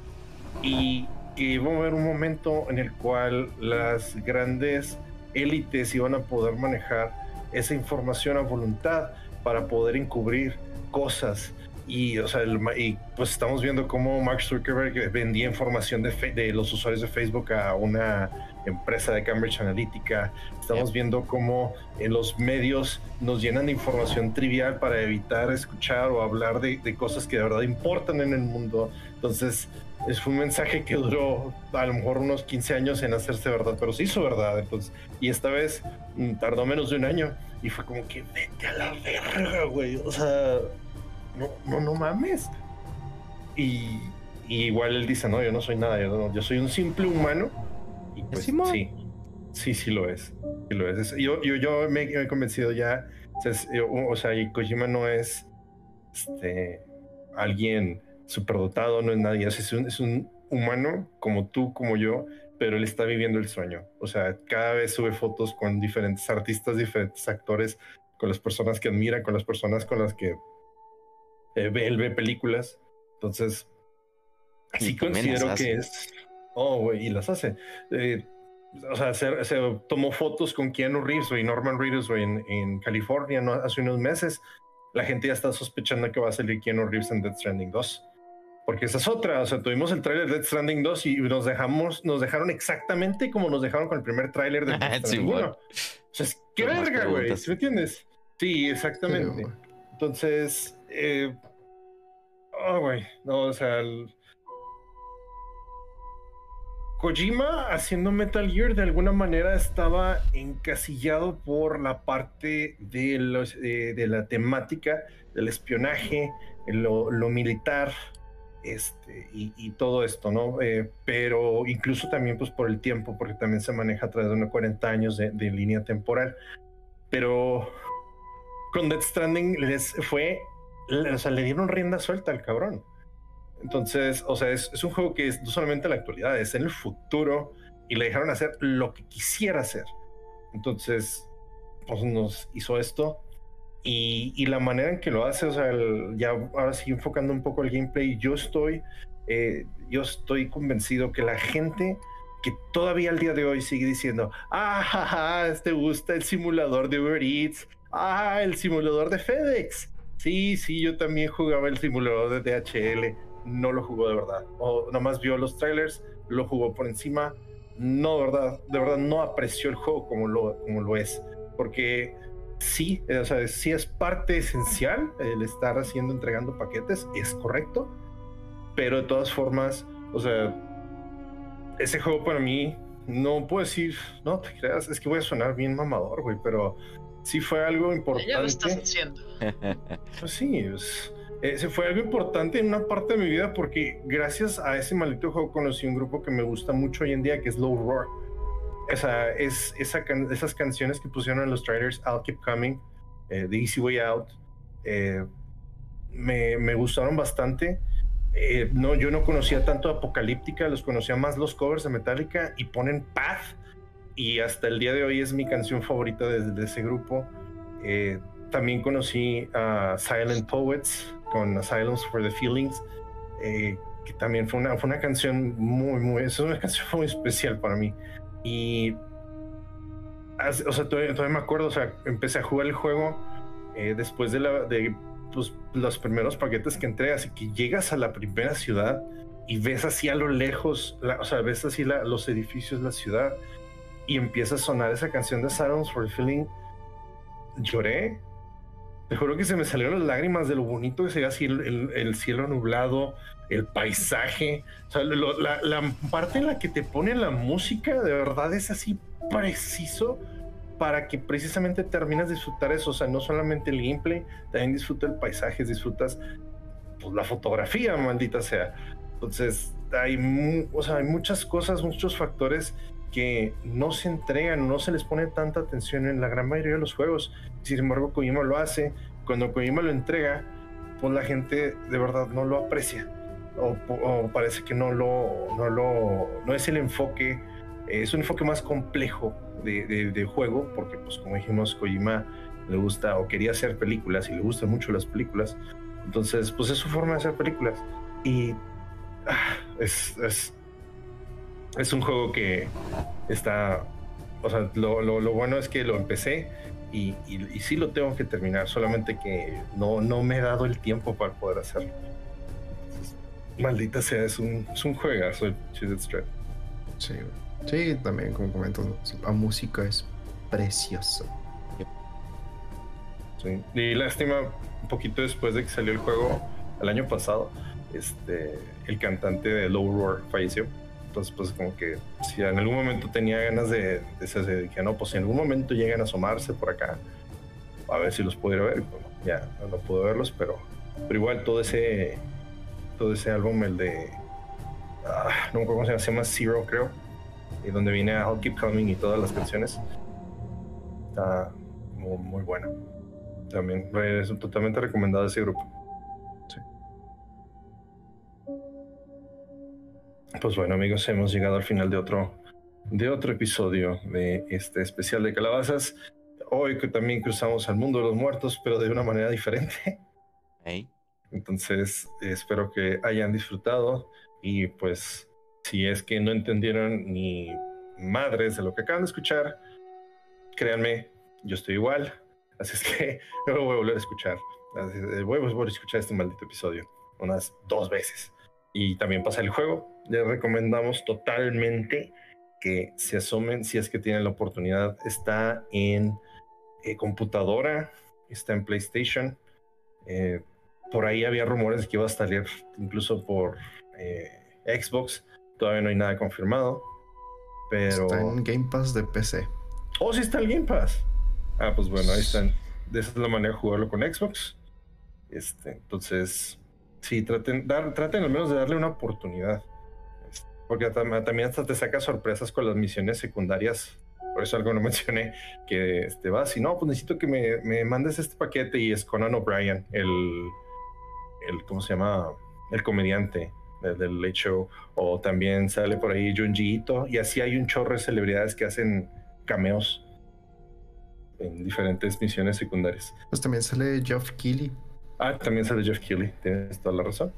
y que iba a haber un momento en el cual las grandes élites iban a poder manejar esa información a voluntad para poder encubrir cosas. Y, o sea, y pues estamos viendo cómo Mark Zuckerberg vendía información de, de, los usuarios de Facebook a una empresa de Cambridge Analytica. Estamos viendo cómo en los medios nos llenan de información trivial para evitar escuchar o hablar de, de cosas que de verdad importan en el mundo. Entonces, es un mensaje que duró a lo mejor unos 15 años en hacerse verdad, pero se hizo verdad. Entonces, y esta vez mm, tardó menos de un año y fue como que vete a la verga, güey. O sea, no, no, no mames. Y, igual él dice, no, yo no soy nada, yo, soy un simple humano. Y pues sí, sí, sí lo es. Sí lo es. Yo, yo, yo me, he convencido ya, o sea, y Kojima no es este, alguien superdotado, no es nadie, es un, es un humano como tú, como yo, pero él está viviendo el sueño. O sea, cada vez sube fotos con diferentes artistas, diferentes actores, con las personas que admira, con las personas con las que eh, él ve películas. Entonces, así considero que es. Oh, güey, y las hace. Eh, o sea, se, tomó fotos con Keanu Reeves y Norman Reedus en, en, California ¿no? hace unos meses. La gente ya está sospechando que va a salir Keanu Reeves en Death Stranding 2. Porque esa es otra. O sea, tuvimos el tráiler de Death Stranding 2 y nos dejamos, nos dejaron exactamente como nos dejaron con el primer tráiler de Death Stranding 1. O sea, es, qué verga, güey. ¿Sí me entiendes? Sí, exactamente. Entonces, eh, oh, güey, no, o sea, Kojima haciendo Metal Gear de alguna manera estaba encasillado por la parte de, los, eh, de la temática del espionaje, lo, militar, este, y, todo esto, ¿no? Eh, pero incluso también pues por el tiempo, porque también se maneja a través de unos 40 años de, de línea temporal. Pero con Death Stranding les fue o sea, le dieron rienda suelta al cabrón. Entonces, o sea, es, un juego que es no solamente en la actualidad, es en el futuro y le dejaron hacer lo que quisiera hacer. Entonces, pues nos hizo esto y, la manera en que lo hace, o sea, ya ahora sí enfocando un poco el gameplay, yo estoy, eh, yo estoy convencido que la gente que todavía al día de hoy sigue diciendo, ah, jaja, te gusta el simulador de Uber Eats, ah, el simulador de FedEx. Sí, sí, yo también jugaba el simulador de DHL. No lo jugó de verdad. O nomás vio los trailers, lo jugó por encima. No, de verdad, de verdad no apreció el juego como lo, como lo es. Porque sí, o sea, sí es parte esencial el estar haciendo, entregando paquetes, es correcto. Pero de todas formas, o sea, ese juego para mí, no puedo decir, no te creas, es que voy a sonar bien mamador, güey, pero sí fue algo importante. Ya lo estás haciendo. Pues sí, ese fue algo importante en una parte de mi vida porque gracias a ese maldito juego conocí un grupo que me gusta mucho hoy en día que es Low Roar. Esa, es, esa esas canciones que pusieron en los trailers, I'll Keep Coming, eh, The Easy Way Out, eh, me, me, gustaron bastante. Eh, no, yo no conocía tanto Apocalíptica, los conocía más los covers de Metallica y ponen Path y hasta el día de hoy es mi canción favorita de, ese grupo. Eh, también conocí a Silent Poets con Asylums for the Feelings, eh, que también fue una, fue una canción muy, muy, es una canción muy especial para mí. Y, o sea, todavía, me acuerdo, o sea, empecé a jugar el juego eh, después de, la, de pues, los primeros paquetes que entré, así que llegas a la primera ciudad y ves así a lo lejos, o sea, ves así los edificios, la ciudad, y empieza a sonar esa canción de Silence for Feeling, lloré. Te juro que se me salieron las lágrimas de lo bonito que se ve así el, cielo nublado, el paisaje. O sea, la, parte en la que te pone la música de verdad es así preciso para que precisamente terminas de disfrutar eso. O sea, no solamente el gameplay, también disfruta el paisaje, disfrutas pues, la fotografía, maldita sea. Entonces, hay, o sea, hay muchas cosas, muchos factores que no se entregan, no se les pone tanta atención en la gran mayoría de los juegos. Sin embargo, Kojima lo hace. Cuando Kojima lo entrega, pues la gente de verdad no lo aprecia. O, parece que no lo, no lo, no es el enfoque es un enfoque más complejo de, de, juego, porque pues como dijimos, Kojima le gusta o quería hacer películas y le gustan mucho las películas. Entonces, pues es su forma de hacer películas. Y ah, es, es, es, un juego que está, o sea, lo, lo, lo bueno es que lo empecé y, y, sí lo tengo que terminar, solamente que no, no me he dado el tiempo para poder hacerlo. maldita sea, es un, es un juegazo
Sí, sí, también como comento, la música es preciosa.
Sí. Y lástima, un poquito después de que salió el juego el año pasado, este, el cantante de Low Roar falleció. Entonces, pues como que si en algún momento tenía ganas de, de, dije, no, pues si en algún momento llegan a asomarse por acá, a ver si los pudiera ver. Bueno, ya no puedo verlos, pero, pero igual todo ese, todo ese álbum, el de, ah, no me acuerdo cómo se llama, se llama Zero, creo, y donde viene I'll Keep Coming y todas las canciones, está muy, muy buena. También es totalmente recomendado ese grupo. Pues bueno, amigos, hemos llegado al final de otro, de otro episodio de este especial de calabazas. Hoy que también cruzamos al mundo de los muertos, pero de una manera diferente. Entonces, espero que hayan disfrutado y pues si es que no entendieron ni madres de lo que acaban de escuchar, créanme, yo estoy igual. Así es que no lo voy a volver a escuchar. Voy a volver a escuchar este maldito episodio unas dos veces y también pasa el juego. Les recomendamos totalmente que se asomen si es que tienen la oportunidad. Está en eh, computadora, está en PlayStation. Eh, por ahí había rumores de que iba a salir incluso por eh, Xbox. Todavía no hay nada confirmado. Pero.
Está en Game Pass de PC.
Oh, sí está el Game Pass. Ah, pues bueno, ahí están. De esa es la manera de jugarlo con Xbox. Este, entonces, Sí, traten, dar, traten al menos de darle una oportunidad. Porque también hasta te saca sorpresas con las misiones secundarias. Por eso algo no mencioné, que este, vas y no, pues necesito que me, me mandes este paquete y es Conan O'Brien, el, el, ¿cómo se llama? El comediante del, Late Show. O también sale por ahí Junji Ito. Y así hay un chorro de celebridades que hacen cameos en diferentes misiones secundarias.
Pues también sale Geoff Keighley.
Ah, también sale Jeff Keighley, tienes toda la razón.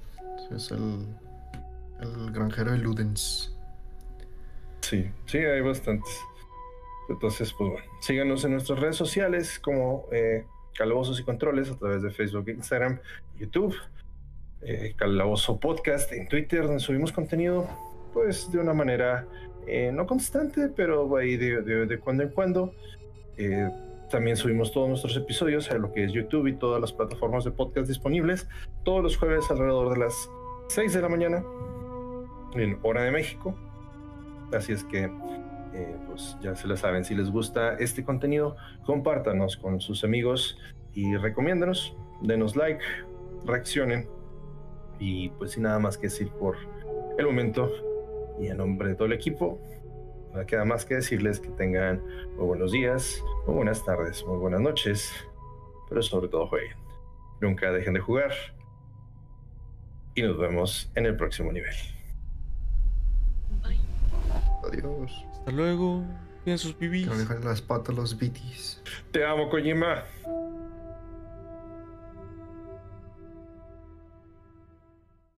es el, el granjero de Ludens.
Sí, sí, hay bastantes. Entonces, pues bueno, síganos en nuestras redes sociales como eh, Calabozos y Controles a través de Facebook, Instagram, YouTube, eh, Calabozo Podcast en Twitter, donde subimos contenido, pues de una manera eh, no constante, pero ahí de, de, de cuando en cuando. Eh, también subimos todos nuestros episodios a lo que es YouTube y todas las plataformas de podcast disponibles todos los jueves alrededor de las 6 de la mañana en hora de México. Así es que, eh, pues ya se lo saben, si les gusta este contenido, compártanos con sus amigos y recomiéndanos, denos like, reaccionen y pues sin nada más que decir por el momento y en nombre de todo el equipo, no queda más que decirles que tengan muy buenos días, muy buenas tardes, muy buenas noches, pero sobre todo jueguen. Nunca dejen de jugar. Y nos vemos en el próximo nivel.
Bye.
Adiós.
Hasta luego. Bien sus bibis.
Que no dejen las patas los bitis.
Te amo, Kojima.